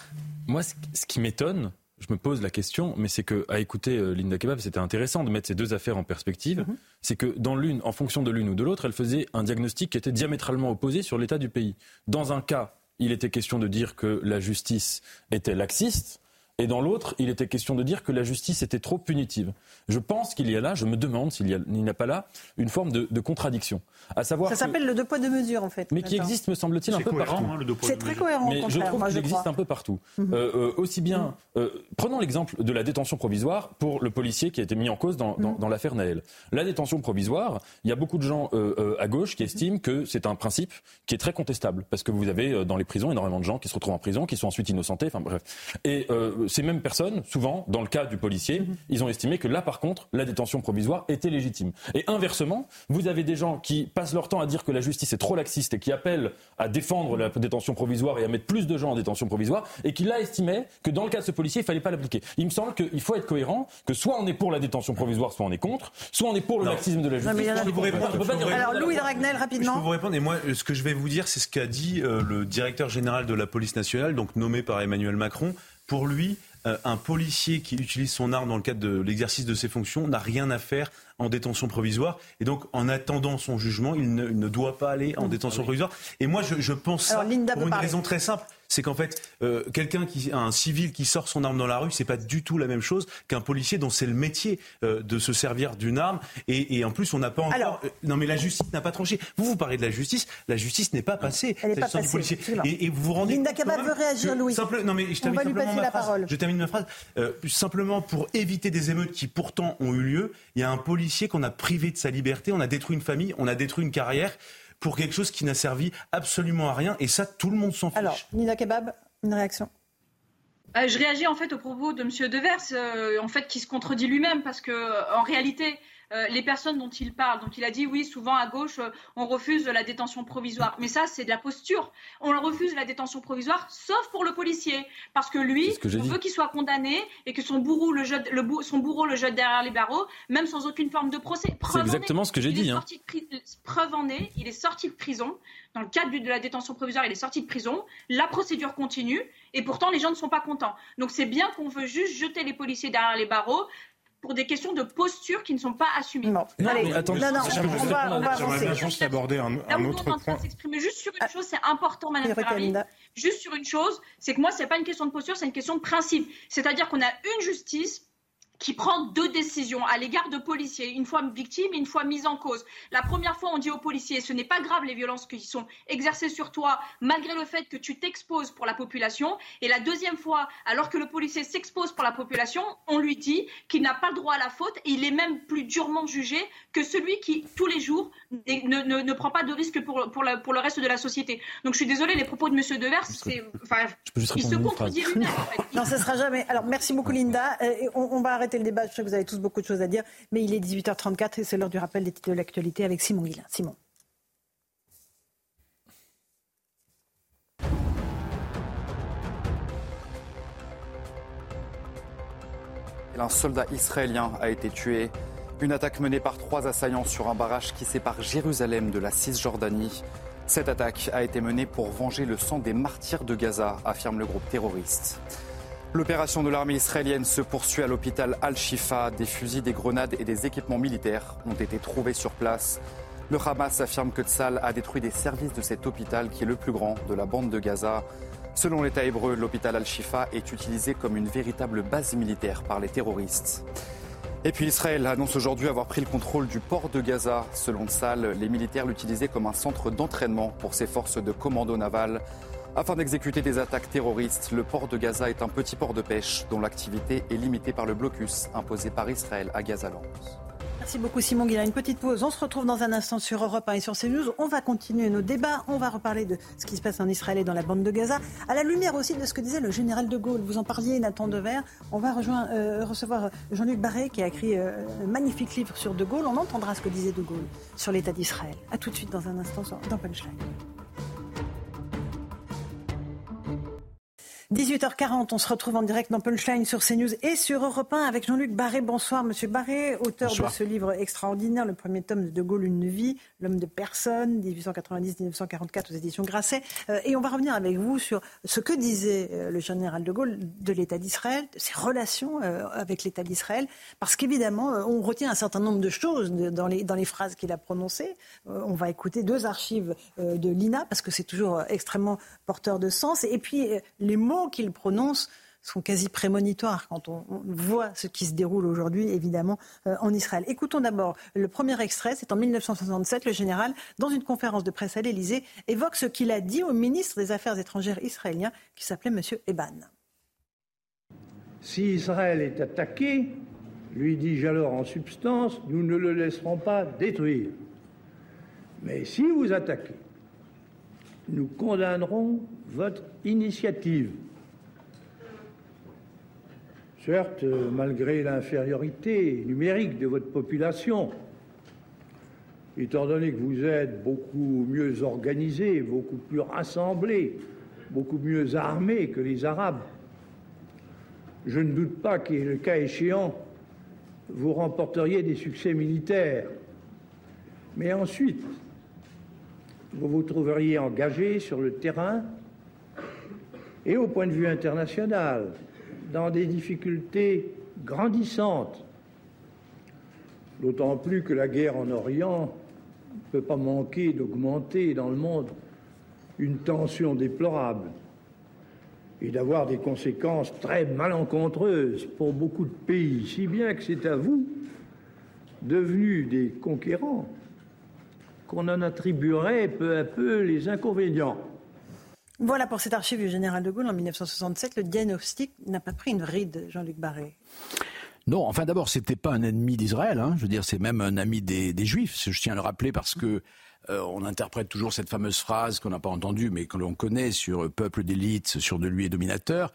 Moi, ce qui m'étonne, je me pose la question, mais c'est que, à écouter euh, Linda Kebab, c'était intéressant de mettre ces deux affaires en perspective. Mhm. C'est que dans l'une, en fonction de l'une ou de l'autre, elle faisait un diagnostic qui était diamétralement opposé sur l'état du pays. Dans un cas, il était question de dire que la justice était laxiste. Et dans l'autre, il était question de dire que la justice était trop punitive. Je pense qu'il y a là, je me demande s'il n'y a, pas là, une forme de, contradiction. À savoir ça s'appelle le deux poids deux mesures en fait. Mais qui existe, me semble-t-il, un peu partout. Hein, c'est très cohérent. Mais je trouve qu'il existe un peu partout. Mhm. Euh, euh, aussi bien, euh, prenons l'exemple de la détention provisoire pour le policier qui a été mis en cause dans, dans, mhm. dans l'affaire Naël. La détention provisoire, il y a beaucoup de gens à gauche qui estiment que c'est un principe qui est très contestable parce que vous avez dans les prisons énormément de gens qui se retrouvent en prison, qui sont ensuite innocentés. Enfin bref. Et ces mêmes personnes, souvent, dans le cas du policier, mhm. ils ont estimé que là, par contre, la détention provisoire était légitime. Et inversement, vous avez des gens qui passent leur temps à dire que la justice est trop laxiste et qui appellent à défendre la détention provisoire et à mettre plus de gens en détention provisoire et qui là estimaient que dans le cas de ce policier, il fallait pas l'appliquer. Il me semble qu'il faut être cohérent, que soit on est pour la détention provisoire, soit on est contre, soit on est pour le laxisme de la justice. Alors Louis Dragnel, rapidement. Je peux vous répondre. Et moi, ce que je vais vous dire, c'est ce qu'a dit euh, le directeur général de la police nationale, donc nommé par Emmanuel Macron. Pour lui, euh, un policier qui utilise son arme dans le cadre de l'exercice de ses fonctions n'a rien à faire en détention provisoire. Et donc, en attendant son jugement, il ne, doit pas aller en mmh. détention provisoire. Et moi, je, pense ça pour une raison très simple c'est qu'en fait, euh, quelqu'un qui, un civil qui sort son arme dans la rue, c'est pas du tout la même chose qu'un policier dont c'est le métier euh, de se servir d'une arme. Et, en plus, on n'a pas encore. Euh, non, mais la justice n'a pas tranché. Vous, vous parlez de la justice. La justice n'est pas passée. Elle n'est pas passée. policier. Et, vous vous rendez. Linda Cabal veut réagir, Louis. non, mais je termine simplement ma phrase. Je termine ma phrase. simplement pour éviter des émeutes qui pourtant ont eu lieu, il y a un policier qu'on a privé de sa liberté. On a détruit une famille. On a détruit une carrière pour quelque chose qui n'a servi absolument à rien. Et ça, tout le monde s'en fiche. Alors, Nina Kebab, une réaction? Euh, je réagis en fait au propos de M. Devers, euh, en fait, qui se contredit lui-même, parce que en réalité, euh, les personnes dont il parle. Donc il a dit oui, souvent à gauche, euh, on refuse la détention provisoire. Mais ça, c'est de la posture. On refuse la détention provisoire, sauf pour le policier, parce que lui, on veut qu'il soit condamné et que son bourreau le jette, le, son bourreau le jette derrière les barreaux, même sans aucune forme de procès. C'est exactement ce que j'ai dit. Hein. Preuve en est, il est sorti de prison. Dans le cadre de la détention provisoire, il est sorti de prison. La procédure continue et pourtant les gens ne sont pas contents. Donc c'est bien qu'on veut juste jeter les policiers derrière les barreaux, pour des questions de posture qui ne sont pas assumées. Non, Allez, attendez, non, non, on, va, on va avancer. juste aborder un, un autre point. s'exprimer juste sur une ah. chose, c'est important, Madame Ferrari. Juste sur une chose, c'est que moi, c'est pas une question de posture, c'est une question de principe. C'est-à-dire qu'on a une justice qui prend deux décisions à l'égard de policiers, une fois victime et une fois mise en cause. La première fois, on dit aux policiers, ce n'est pas grave les violences qui sont exercées sur toi, malgré le fait que tu t'exposes pour la population. Et la deuxième fois, alors que le policier s'expose pour la population, on lui dit qu'il n'a pas le droit à la faute et il est même plus durement jugé que celui qui, tous les jours, ne, ne, ne prend pas de risque pour, pour, pour, le reste de la société. Donc je suis désolée, les propos de M. Devers, c'est, enfin, il se contredit lui-même. Non, ce sera jamais. Alors merci beaucoup Linda. Euh, on, on va arrêter le débat. Je sais que vous avez tous beaucoup de choses à dire, mais il est 18h34 et c'est l'heure du rappel des titres de l'actualité avec Simon Guillain. Simon. Un soldat israélien a été tué. Une attaque menée par trois assaillants sur un barrage qui sépare Jérusalem de la Cisjordanie. Cette attaque a été menée pour venger le sang des martyrs de Gaza, affirme le groupe terroriste. L'opération de l'armée israélienne se poursuit à l'hôpital Al-Shifa. Des fusils, des grenades et des équipements militaires ont été trouvés sur place. Le Hamas affirme que Tzal a détruit des services de cet hôpital qui est le plus grand de la bande de Gaza. Selon l'État hébreu, l'hôpital Al-Shifa est utilisé comme une véritable base militaire par les terroristes. Et puis Israël annonce aujourd'hui avoir pris le contrôle du port de Gaza. Selon Tzal, les militaires l'utilisaient comme un centre d'entraînement pour ses forces de commando naval. Afin d'exécuter des attaques terroristes, le port de Gaza est un petit port de pêche dont l'activité est limitée par le blocus imposé par Israël à Gazaland. Merci beaucoup Simon Guillain. Une petite pause. On se retrouve dans un instant sur Europe 1 et sur CNews. On va continuer nos débats. On va reparler de ce qui se passe en Israël et dans la bande de Gaza, à la lumière aussi de ce que disait le général de Gaulle. Vous en parliez, Nathan Dever. On va euh, recevoir Jean-Luc Barré qui a écrit euh, un magnifique livre sur de Gaulle. On entendra ce que disait de Gaulle sur l'état d'Israël. A tout de suite dans un instant dans Punchline. 18h40, on se retrouve en direct dans Punchline sur CNews et sur Europe 1 avec Jean-Luc Barré. Bonsoir, monsieur Barré, auteur de ce livre extraordinaire, le premier tome de De Gaulle, Une vie, l'homme de personne, 1890-1944 aux éditions Grasset. Euh, et on va revenir avec vous sur ce que disait euh, le général De Gaulle de l'État d'Israël, de ses relations euh, avec l'État d'Israël, parce qu'évidemment, on retient un certain nombre de choses dans les, dans les phrases qu'il a prononcées. on va écouter deux archives de l'INA, parce que c'est toujours extrêmement porteur de sens. Et puis, les mots qu'il prononce sont quasi prémonitoires quand on, voit ce qui se déroule aujourd'hui, évidemment, euh, en Israël. Écoutons d'abord le premier extrait. C'est en 1967. Le général, dans une conférence de presse à l'Élysée, évoque ce qu'il a dit au ministre des Affaires étrangères israélien, qui s'appelait M. Eban. Si Israël est attaqué, lui dis-je alors en substance, nous ne le laisserons pas détruire. Mais si vous attaquez, nous condamnerons votre initiative. Certes, malgré l'infériorité numérique de votre population, étant donné que vous êtes beaucoup mieux organisés, beaucoup plus rassemblés, beaucoup mieux armés que les Arabes, je ne doute pas que, le cas échéant, vous remporteriez des succès militaires. Mais ensuite, vous vous trouveriez engagé sur le terrain et au point de vue international, dans des difficultés grandissantes, d'autant plus que la guerre en Orient ne peut pas manquer d'augmenter dans le monde une tension déplorable et d'avoir des conséquences très malencontreuses pour beaucoup de pays, si bien que c'est à vous, devenus des conquérants, qu'on en attribuerait peu à peu les inconvénients. Voilà pour cette archive du général de Gaulle en 1967. Le diagnostic n'a pas pris une ride, Jean-Luc Barré. Non, enfin d'abord, c'était pas un ennemi d'Israël. Hein. Je veux dire, c'est même un ami des, Juifs. Je tiens à le rappeler parce que euh, on interprète toujours cette fameuse phrase qu'on n'a pas entendue, mais que l'on connaît sur peuple d'élite, sur de lui et dominateur.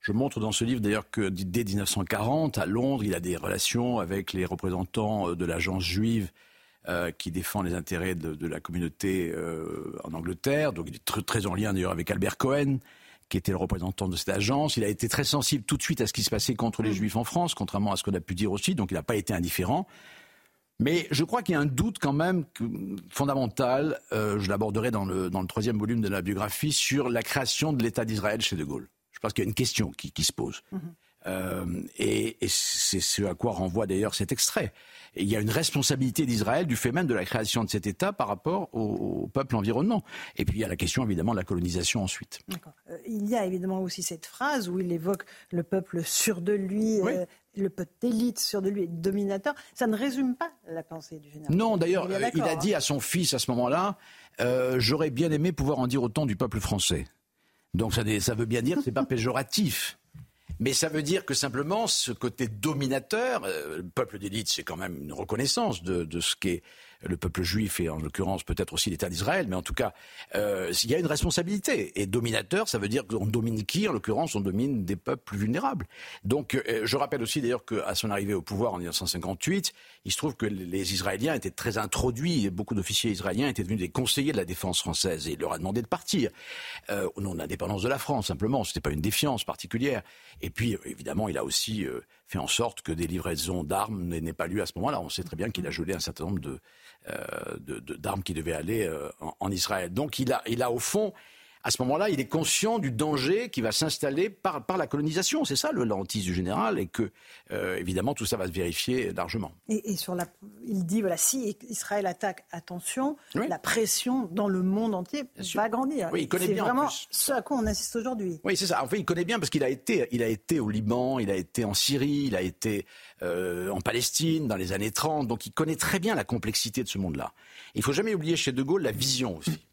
Je montre dans ce livre d'ailleurs que dès 1940, à Londres, il a des relations avec les représentants de l'agence juive qui défend les intérêts de, la communauté en Angleterre. Donc il est très, très en lien d'ailleurs avec Albert Cohen qui était le représentant de cette agence. Il a été très sensible tout de suite à ce qui se passait contre les mm. Juifs en France, contrairement à ce qu'on a pu dire aussi, donc il n'a pas été indifférent. Mais je crois qu'il y a un doute quand même fondamental, euh, je l'aborderai dans le, dans le troisième volume de la biographie, sur la création de l'État d'Israël chez De Gaulle. Je pense qu'il y a une question qui, qui se pose. Mm-hmm. Euh, et, et c'est ce à quoi renvoie d'ailleurs cet extrait. Et il y a une responsabilité d'Israël du fait même de la création de cet État par rapport au, peuple environnant. Et puis il y a la question évidemment de la colonisation ensuite. Euh, il y a évidemment aussi cette phrase où il évoque le peuple sûr de lui. Euh, le peuple d'élite sûr de lui dominateur, ça ne résume pas la pensée du général. Non, d'ailleurs, il, a dit hein. à son fils à ce moment-là, j'aurais bien aimé pouvoir en dire autant du peuple français. Donc ça, ça veut bien dire, c'est pas péjoratif. Mais ça veut dire que simplement, ce côté dominateur, euh, le peuple d'élite, c'est quand même une reconnaissance de, de ce qu'est le peuple juif et en l'occurrence peut-être aussi l'État d'Israël, mais en tout cas, euh, il y a une responsabilité. Et dominateur, ça veut dire qu'on domine qui? En l'occurrence, on domine des peuples vulnérables. Donc, euh, je rappelle aussi d'ailleurs qu'à son arrivée au pouvoir en 1958, il se trouve que les Israéliens étaient très introduits, et beaucoup d'officiers israéliens étaient devenus des conseillers de la défense française et il leur a demandé de partir. Euh, de l'indépendance de la France, simplement, ce n'était pas une défiance particulière. Et puis, évidemment, il a aussi euh, fait en sorte que des livraisons d'armes n'aient pas lieu à ce moment-là. On sait très bien qu'il a gelé un certain nombre de, euh, d'armes qui devaient aller euh, en, Israël. Donc il a, il a au fond à ce moment-là, il est conscient du danger qui va s'installer par, par la colonisation. C'est ça le lentille du général, et que, euh, évidemment, tout ça va se vérifier largement. Et, sur la, il dit, voilà, si Israël attaque, attention, la pression dans le monde entier va grandir. Oui, il connaît bien. C'est vraiment ce à quoi on assiste aujourd'hui. Oui, c'est ça. En fait, il connaît bien parce qu'il a été, il a été au Liban, il a été en Syrie, il a été euh, en Palestine dans les années 30, donc il connaît très bien la complexité de ce monde-là. Il faut jamais oublier chez De Gaulle la vision aussi.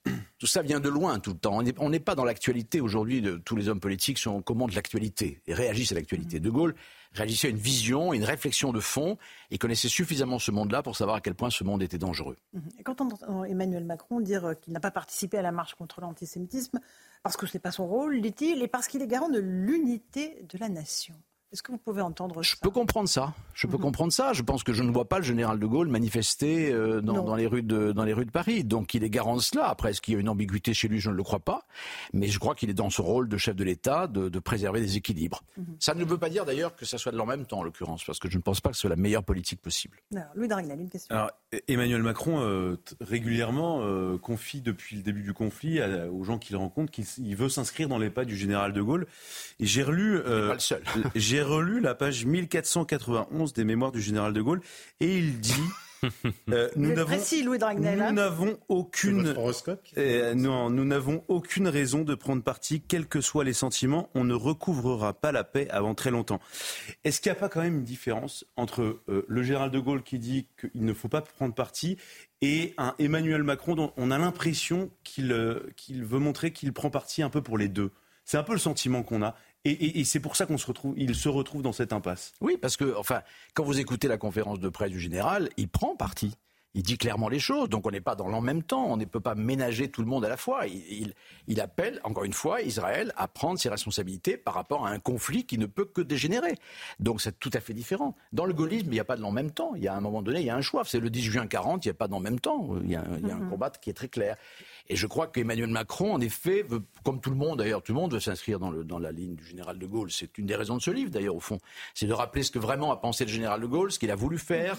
Tout ça vient de loin tout le temps. On n'est pas dans l'actualité aujourd'hui. De, tous les hommes politiques sont commandent l'actualité et réagissent à l'actualité. De Gaulle réagissait à une vision, une réflexion de fond et connaissait suffisamment ce monde-là pour savoir à quel point ce monde était dangereux. Et quand on entend Emmanuel Macron dire qu'il n'a pas participé à la marche contre l'antisémitisme parce que ce n'est pas son rôle, dit-il, et parce qu'il est garant de l'unité de la nation. Est-ce que vous pouvez entendre Je peux comprendre ça. Je peux mhm. comprendre ça. Je pense que je ne vois pas le général de Gaulle manifester euh, dans, les rues de, dans les rues de Paris. Donc il est garant de cela. Après, est-ce qu'il y a une ambiguïté chez lui? Je ne le crois pas. Mais je crois qu'il est dans son rôle de chef de l'État de, préserver des équilibres. Mhm. Ça ne veut pas dire d'ailleurs que ça soit de leur même temps, en l'occurrence, parce que je ne pense pas que ce soit la meilleure politique possible. Alors, Louis Dragnel, une question. Alors, Emmanuel Macron, euh, régulièrement, euh, confie depuis le début du conflit aux gens qu'il rencontre qu'il veut s'inscrire dans les pas du général de Gaulle. Et j'ai relu... pas le seul. J'ai relu la page 1491 des Mémoires du général de Gaulle et il dit euh, nous n'avons hein. aucune euh, non, nous n'avons aucune raison de prendre parti quels que soient les sentiments on ne recouvrera pas la paix avant très longtemps est-ce qu'il n'y a pas quand même une différence entre euh, le général de Gaulle qui dit qu'il ne faut pas prendre parti et un Emmanuel Macron dont on a l'impression qu'il qu'il veut montrer qu'il prend parti un peu pour les deux? C'est un peu le sentiment qu'on a. Et, c'est pour ça qu'on se retrouve, il se retrouve dans cette impasse. Oui, parce que, enfin, quand vous écoutez la conférence de presse du général, il prend parti. Il dit clairement les choses, donc on n'est pas dans l'en même temps, on ne peut pas ménager tout le monde à la fois. Il, il, appelle, encore une fois, Israël à prendre ses responsabilités par rapport à un conflit qui ne peut que dégénérer. Donc c'est tout à fait différent. Dans le gaullisme, il n'y a pas de l'en même temps. Il y a un moment donné, il y a un choix. C'est le 10 juin 40, il n'y a pas d'en même temps. Il y a, il y a un mm-hmm. combat qui est très clair. Et je crois qu'Emmanuel Macron, en effet, veut, comme tout le monde d'ailleurs, tout le monde veut s'inscrire dans, dans la ligne du général de Gaulle. C'est une des raisons de ce livre d'ailleurs, au fond. C'est de rappeler ce que vraiment a pensé le général de Gaulle, ce qu'il a voulu faire.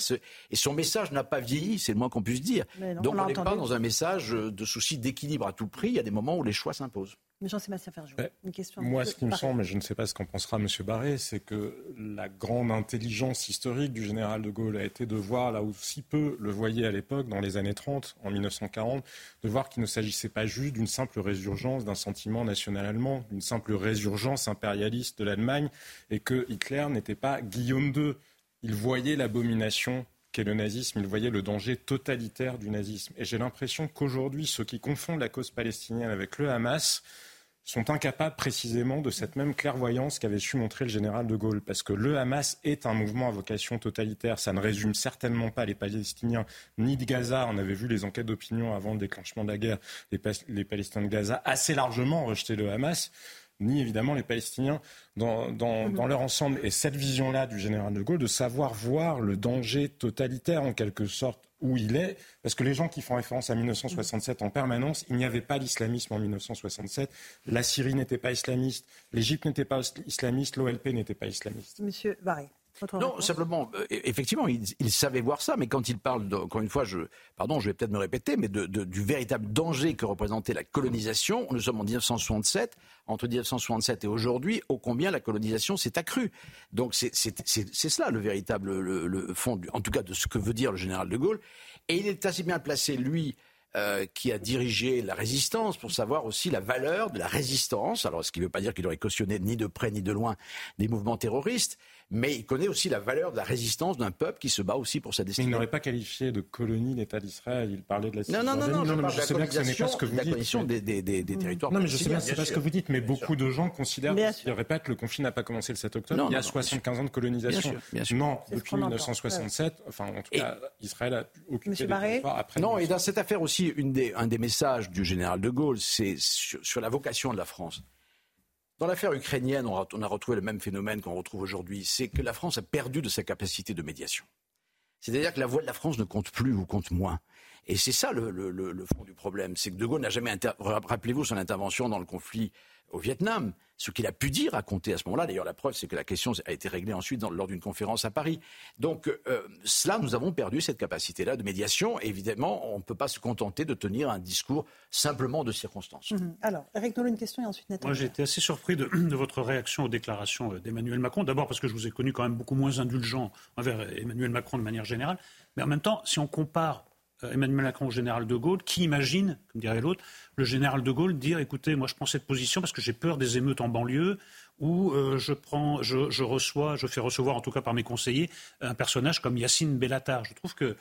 Et son message n'a pas vieilli, c'est le moins qu'on puisse dire. Donc on n'est pas dans un message de souci d'équilibre à tout prix. Il y a des moments où les choix s'imposent. Jean-Sébastien Ferjou, une question. Moi, ce qui me semble, mais je ne sais pas ce qu'en pensera M. Barré, c'est que la grande intelligence historique du général de Gaulle a été de voir, là où si peu le voyait à l'époque, dans les années 30, en 1940, de voir qu'il ne s'agissait pas juste d'une simple résurgence d'un sentiment national allemand, d'une simple résurgence impérialiste de l'Allemagne, et que Hitler n'était pas Guillaume II. Il voyait l'abomination qu'est le nazisme, il voyait le danger totalitaire du nazisme. Et j'ai l'impression qu'aujourd'hui, ceux qui confondent la cause palestinienne avec le Hamas, sont incapables précisément de cette même clairvoyance qu'avait su montrer le général de Gaulle. Parce que le Hamas est un mouvement à vocation totalitaire. Ça ne résume certainement pas les Palestiniens ni de Gaza. On avait vu les enquêtes d'opinion avant le déclenchement de la guerre. Les, Palestiniens de Gaza assez largement rejeté le Hamas. Ni évidemment les Palestiniens dans, dans, dans leur ensemble. Et cette vision-là du général de Gaulle, de savoir voir le danger totalitaire en quelque sorte où il est, parce que les gens qui font référence à 1967 en permanence, il n'y avait pas l'islamisme en 1967, la Syrie n'était pas islamiste, l'Égypte n'était pas islamiste, l'OLP n'était pas islamiste. Monsieur Barré. Non, simplement, euh, effectivement, il, il, savait voir ça, mais quand il parle, de, encore une fois, je, pardon, je vais peut-être me répéter, mais de, de, du véritable danger que représentait la colonisation, nous sommes en 1967, entre 1967 et aujourd'hui, ô combien la colonisation s'est accrue. Donc c'est cela le véritable le, le fond, du, en tout cas, de ce que veut dire le général de Gaulle. Et il est assez bien placé, lui, euh, qui a dirigé la résistance pour savoir aussi la valeur de la résistance. Alors, ce qui ne veut pas dire qu'il aurait cautionné ni de près ni de loin des mouvements terroristes, mais il connaît aussi la valeur de la résistance d'un peuple qui se bat aussi pour sa destinée. Mais il n'aurait pas qualifié de colonie l'État d'Israël. Il parlait de la non, non, non, non, non, non, je sais bien que ce n'est pas ce que vous la dites. Des, des, des, des, territoires. Non, mais je sais bien, c'est pas ce que vous dites, mais beaucoup de gens considèrent, répètent, que le conflit n'a pas commencé le 7 octobre. Non, il y a non, 75 ans de colonisation. Bien sûr, bien sûr. Non, depuis 1967, enfin, en tout cas, Israël a occupé territoires après. Non, et dans cette affaire aussi, un des messages du général de Gaulle, c'est sur la vocation de la France. Dans l'affaire ukrainienne, on a retrouvé le même phénomène qu'on retrouve aujourd'hui, c'est que la France a perdu de sa capacité de médiation. C'est-à-dire que la voix de la France ne compte plus ou compte moins. Et c'est ça le, le, le, fond du problème. C'est que De Gaulle n'a jamais... Inter... Rappelez-vous son intervention dans le conflit au Vietnam. Ce qu'il a pu dire, raconter à ce moment-là, d'ailleurs la preuve, c'est que la question a été réglée ensuite dans, lors d'une conférence à Paris. Donc euh, cela, nous avons perdu cette capacité-là de médiation. Et évidemment, on ne peut pas se contenter de tenir un discours simplement de circonstances. Mmh. Alors, Eric Nolot, une question et ensuite Nathalie. Moi, j'ai été assez surpris de, de, votre réaction aux déclarations d'Emmanuel Macron. D'abord parce que je vous ai connu quand même beaucoup moins indulgent envers Emmanuel Macron de manière générale. Mais en même temps, si on compare Emmanuel Macron au général de Gaulle, qui imagine, comme dirait l'autre, le général de Gaulle dire écoutez, moi je prends cette position parce que j'ai peur des émeutes en banlieue, ou euh, je, prends, je, je, reçois, je fais recevoir, en tout cas par mes conseillers, un personnage comme Yacine Bellatar. Je trouve que.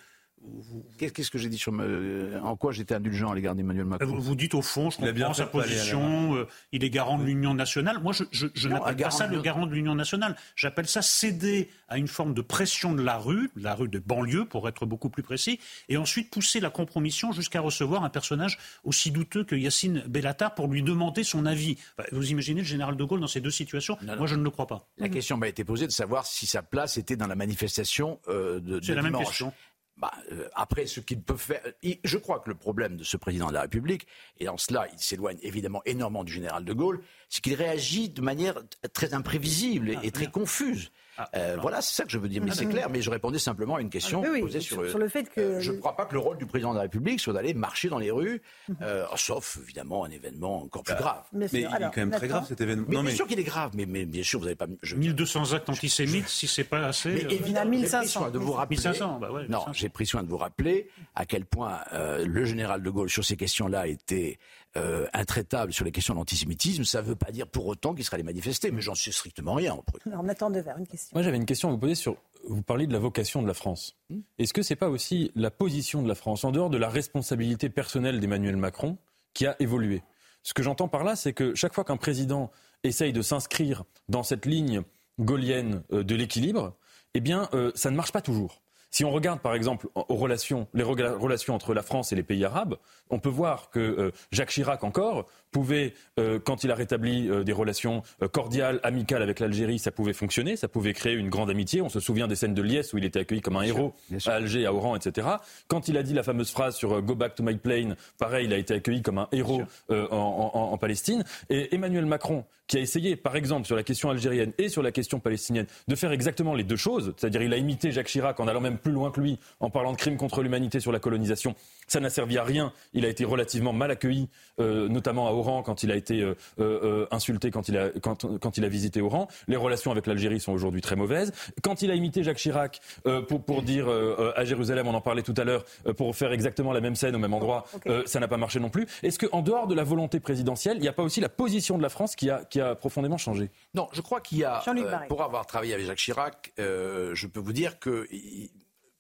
Qu'est-ce que j'ai dit sur me... En quoi j'étais indulgent à l'égard d'Emmanuel Macron vous, vous, dites au fond, je comprends sa position, euh, il est garant de l'Union nationale. Moi, je, je, je n'appelle pas ça le garant de l'Union nationale. J'appelle ça céder à une forme de pression de la rue, la rue de banlieue, pour être beaucoup plus précis, et ensuite pousser la compromission jusqu'à recevoir un personnage aussi douteux que Yacine Bellatar pour lui demander son avis. Enfin, vous imaginez le général de Gaulle dans ces deux situations? Non, non. Moi, je ne le crois pas. La question m'a été posée de savoir si sa place était dans la manifestation euh, de, de C'est la dimanche. même question. Bah, euh, après, ce qu'il peut faire, il, je crois que le problème de ce président de la République, et en cela, il s'éloigne évidemment énormément du général de Gaulle, c'est qu'il réagit de manière très imprévisible et, Ah, et très confuse. Ah, Euh, voilà, c'est ça que je veux dire. Mais Ah, c'est oui. clair. Mais je répondais simplement à une question Ah, oui, posée sur- sur, sur le fait que- euh, je ne crois pas que le rôle du président de la République soit d'aller marcher dans les rues, euh, sauf évidemment un événement encore plus grave. Bien sûr. Mais il est quand même très grave cet événement. Mais Non, bien sûr qu'il est grave. Mais, mais bien sûr, vous n'avez pas. Je, 1200 actes antisémites, si c'est pas assez. mais euh, évidemment, j'ai 1500. pris soin de vous rappeler. 1500, bah ouais, non, 1500. j'ai pris soin de vous rappeler à quel point euh, le général de Gaulle sur ces questions-là était euh, intraitable sur les questions de l'antisémitisme. Ça ne veut pas dire pour autant qu'il serait allé manifester, mais j'en sais strictement rien. Alors, Nathan Devers, une question. Moi, j'avais une question à vous poser sur. Vous parliez de la vocation de la France. Est-ce que c'est pas aussi la position de la France, en dehors de la responsabilité personnelle d'Emmanuel Macron, qui a évolué? Ce que j'entends par là, c'est que chaque fois qu'un président essaye de s'inscrire dans cette ligne gaulienne euh, de l'équilibre, eh bien, euh, ça ne marche pas toujours. Si on regarde par exemple aux relations, les relations entre la France et les pays arabes, on peut voir que euh, Jacques Chirac encore pouvait, euh, quand il a rétabli euh, des relations euh, cordiales, amicales avec l'Algérie, ça pouvait fonctionner, ça pouvait créer une grande amitié. On se souvient des scènes de Liesse où il était accueilli comme un héros à Alger, à Oran, etc. Quand il a dit la fameuse phrase sur euh, Go back to my plane, pareil, il a été accueilli comme un héros euh, en, en- en Palestine. Et Emmanuel Macron, qui a essayé, par exemple, sur la question algérienne et sur la question palestinienne, de faire exactement les deux choses, c'est-à-dire il a imité Jacques Chirac en allant même plus loin que lui, en parlant de crimes contre l'humanité sur la colonisation. Ça n'a servi à rien. Il a été relativement mal accueilli, euh, notamment à Oran, quand il a été euh, euh, insulté quand il, a, quand, quand il a visité Oran. Les relations avec l'Algérie sont aujourd'hui très mauvaises. Quand il a imité Jacques Chirac euh, pour, pour dire à Jérusalem, on en parlait tout à l'heure, euh, pour faire exactement la même scène au même endroit, euh, ça n'a pas marché non plus. Est-ce qu'en dehors de la volonté présidentielle, il n'y a pas aussi la position de la France qui a, qui a profondément changé? Non, je crois qu'il y a, euh, pour avoir travaillé avec Jacques Chirac, euh, je peux vous dire que il-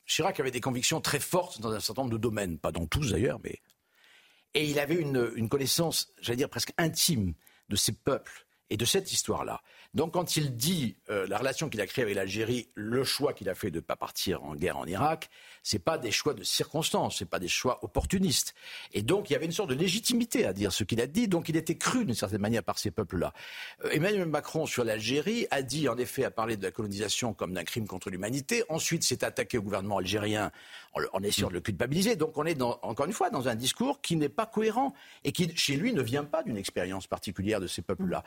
Chirac avait des convictions très fortes dans un certain nombre de domaines, pas dans tous d'ailleurs, mais et il avait une, connaissance, j'allais dire presque intime de ces peuples et de cette histoire-là. Donc quand il dit euh, la relation qu'il a créée avec l'Algérie, le choix qu'il a fait de ne pas partir en guerre en Irak, c'est pas des choix de circonstances, c'est pas des choix opportunistes. Et donc il y avait une sorte de légitimité à dire ce qu'il a dit, donc il était cru d'une certaine manière par ces peuples-là. Euh, Emmanuel Macron sur l'Algérie a dit en effet, a parlé de la colonisation comme d'un crime contre l'humanité, ensuite s'est attaqué au gouvernement algérien en, essayant de le culpabiliser. Donc on est dans, encore une fois dans un discours qui n'est pas cohérent et qui chez lui ne vient pas d'une expérience particulière de ces peuples-là.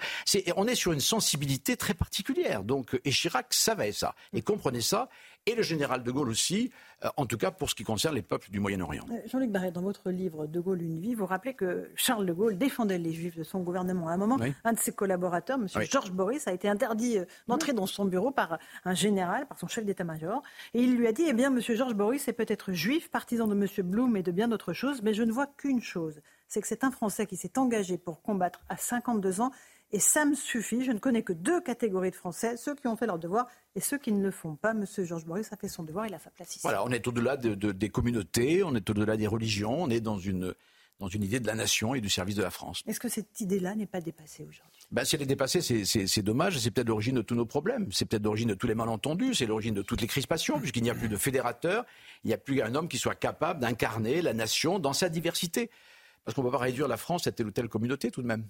On est sur une sensibilité très particulière. Donc, et Chirac savait ça et comprenait ça, et le général de Gaulle aussi, euh, en tout cas pour ce qui concerne les peuples du Moyen-Orient. Euh, Jean-Luc Barret, dans votre livre De Gaulle, une vie, vous rappelez que Charles de Gaulle défendait les Juifs de son gouvernement. À un moment, Oui. un de ses collaborateurs, M. Oui. Georges Boris, a été interdit euh, d'entrer dans son bureau par un général, par son chef d'état-major. Et il lui a dit, eh bien, M. Georges Boris est peut-être juif, partisan de M. Blum et de bien d'autres choses, mais je ne vois qu'une chose, c'est que c'est un Français qui s'est engagé pour combattre à 52 ans. Et ça me suffit. Je ne connais que deux catégories de Français, ceux qui ont fait leur devoir et ceux qui ne le font pas. Monsieur Georges Boris a fait son devoir, il a sa place ici. Voilà, on est au-delà de- de- des communautés, on est au-delà des religions, on est dans une, dans une idée de la nation et du service de la France. Est-ce que cette idée-là n'est pas dépassée aujourd'hui? Ben, si elle est dépassée, c'est dommage. C'est peut-être l'origine de tous nos problèmes. C'est peut-être l'origine de tous les malentendus. C'est l'origine de toutes les crispations, puisqu'il n'y a plus de fédérateur. Il n'y a plus un homme qui soit capable d'incarner la nation dans sa diversité. Parce qu'on ne peut pas réduire la France à telle ou telle communauté tout de même.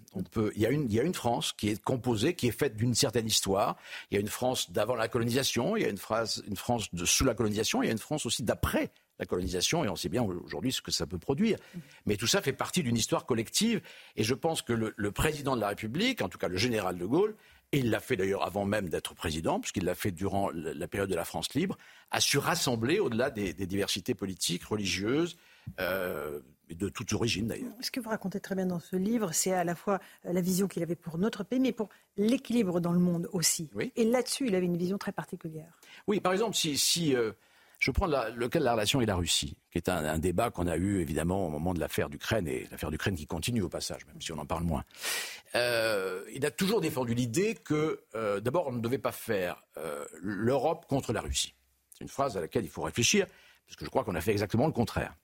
Il, y a une, France qui est composée, qui est faite d'une certaine histoire. Il y a une France d'avant la colonisation, il y a une, phrase, une France sous la colonisation, il y a une France aussi d'après la colonisation, et on sait bien aujourd'hui ce que ça peut produire. Mais tout ça fait partie d'une histoire collective, et je pense que le, président de la République, en tout cas le général de Gaulle, et il l'a fait d'ailleurs avant même d'être président, puisqu'il l'a fait durant la période de la France libre, a su rassembler au-delà des, des diversités politiques, religieuses, euh, et de toute origine d'ailleurs. Ce que vous racontez très bien dans ce livre, c'est à la fois la vision qu'il avait pour notre pays, mais pour l'équilibre dans le monde aussi. Et là-dessus, il avait une vision très particulière. Oui, par exemple, si, si euh, je prends la- le cas de la relation avec la Russie, qui est un, un débat qu'on a eu évidemment au moment de l'affaire d'Ukraine, et l'affaire d'Ukraine qui continue au passage, même si on en parle moins. Euh, il a toujours défendu l'idée que, euh, d'abord, on ne devait pas faire l'Europe contre la Russie. C'est une phrase à laquelle il faut réfléchir, parce que je crois qu'on a fait exactement le contraire.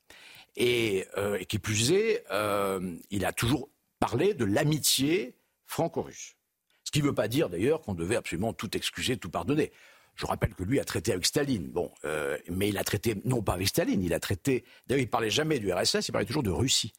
Et, euh, et qui plus est, euh, il a toujours parlé de l'amitié franco-russe. Ce qui ne veut pas dire d'ailleurs qu'on devait absolument tout excuser, tout pardonner. Je rappelle que lui a traité avec Staline, bon, euh, mais il a traité non pas avec Staline, il a traité. D'ailleurs, il parlait jamais du RSS, il parlait toujours de Russie.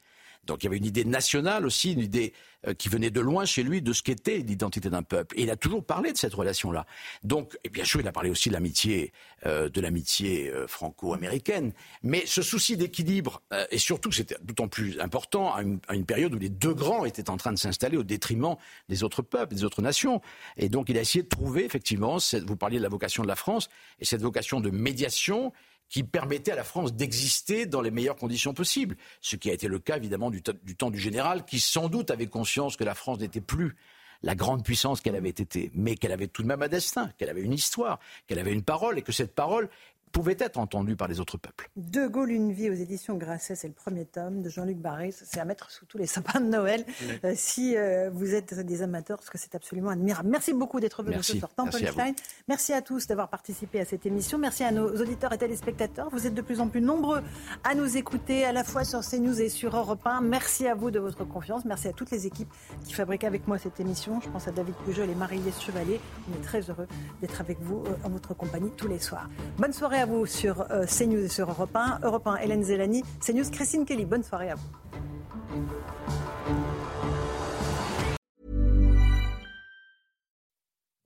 Donc il y avait une idée nationale aussi, une idée euh, qui venait de loin chez lui de ce qu'était l'identité d'un peuple. Et il a toujours parlé de cette relation-là. Donc, et bien sûr, il a parlé aussi de l'amitié, euh, de l'amitié euh, franco-américaine. Mais ce souci d'équilibre, euh, et surtout, c'était d'autant plus important à une, à une période où les deux grands étaient en train de s'installer au détriment des autres peuples, des autres nations. Et donc, il a essayé de trouver effectivement, cette, vous parliez de la vocation de la France, et cette vocation de médiation qui permettait à la France d'exister dans les meilleures conditions possibles. Ce qui a été le cas évidemment du, du temps du général, qui sans doute avait conscience que la France n'était plus la grande puissance qu'elle avait été, mais qu'elle avait tout de même un destin, qu'elle avait une histoire, qu'elle avait une parole, et que cette parole pouvait être entendue par les autres peuples. De Gaulle, une vie aux éditions Grasset, c'est le premier tome de Jean-Luc Barré. C'est à mettre sous tous les sapins de Noël Oui. euh, si euh, vous êtes des amateurs, parce que c'est absolument admirable. Merci beaucoup d'être venu ce soir. Temple Merci à. Merci à tous d'avoir participé à cette émission. Merci à nos auditeurs et téléspectateurs. Vous êtes de plus en plus nombreux à nous écouter, à la fois sur CNews et sur Europe 1. Merci à vous de votre confiance. Merci à toutes les équipes qui fabriquent avec moi cette émission. Je pense à David Pujol et Marie-Lise Chevalier. On est très heureux d'être avec vous euh, en votre compagnie tous les soirs. Bonne soirée à vous sur euh, CNews et sur Europe 1. Europe 1, Hélène Zelani. CNews, Christine Kelly. Bonne soirée à vous.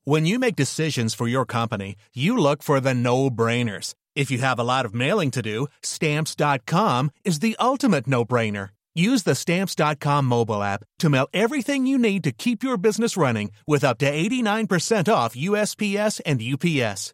When you make decisions for your company, you look for the no brainers. If you have a lot of mailing to do, stamps.com is the ultimate no brainer. Use the stamps.com mobile app to mail everything you need to keep your business running with up to 89% off USPS and UPS.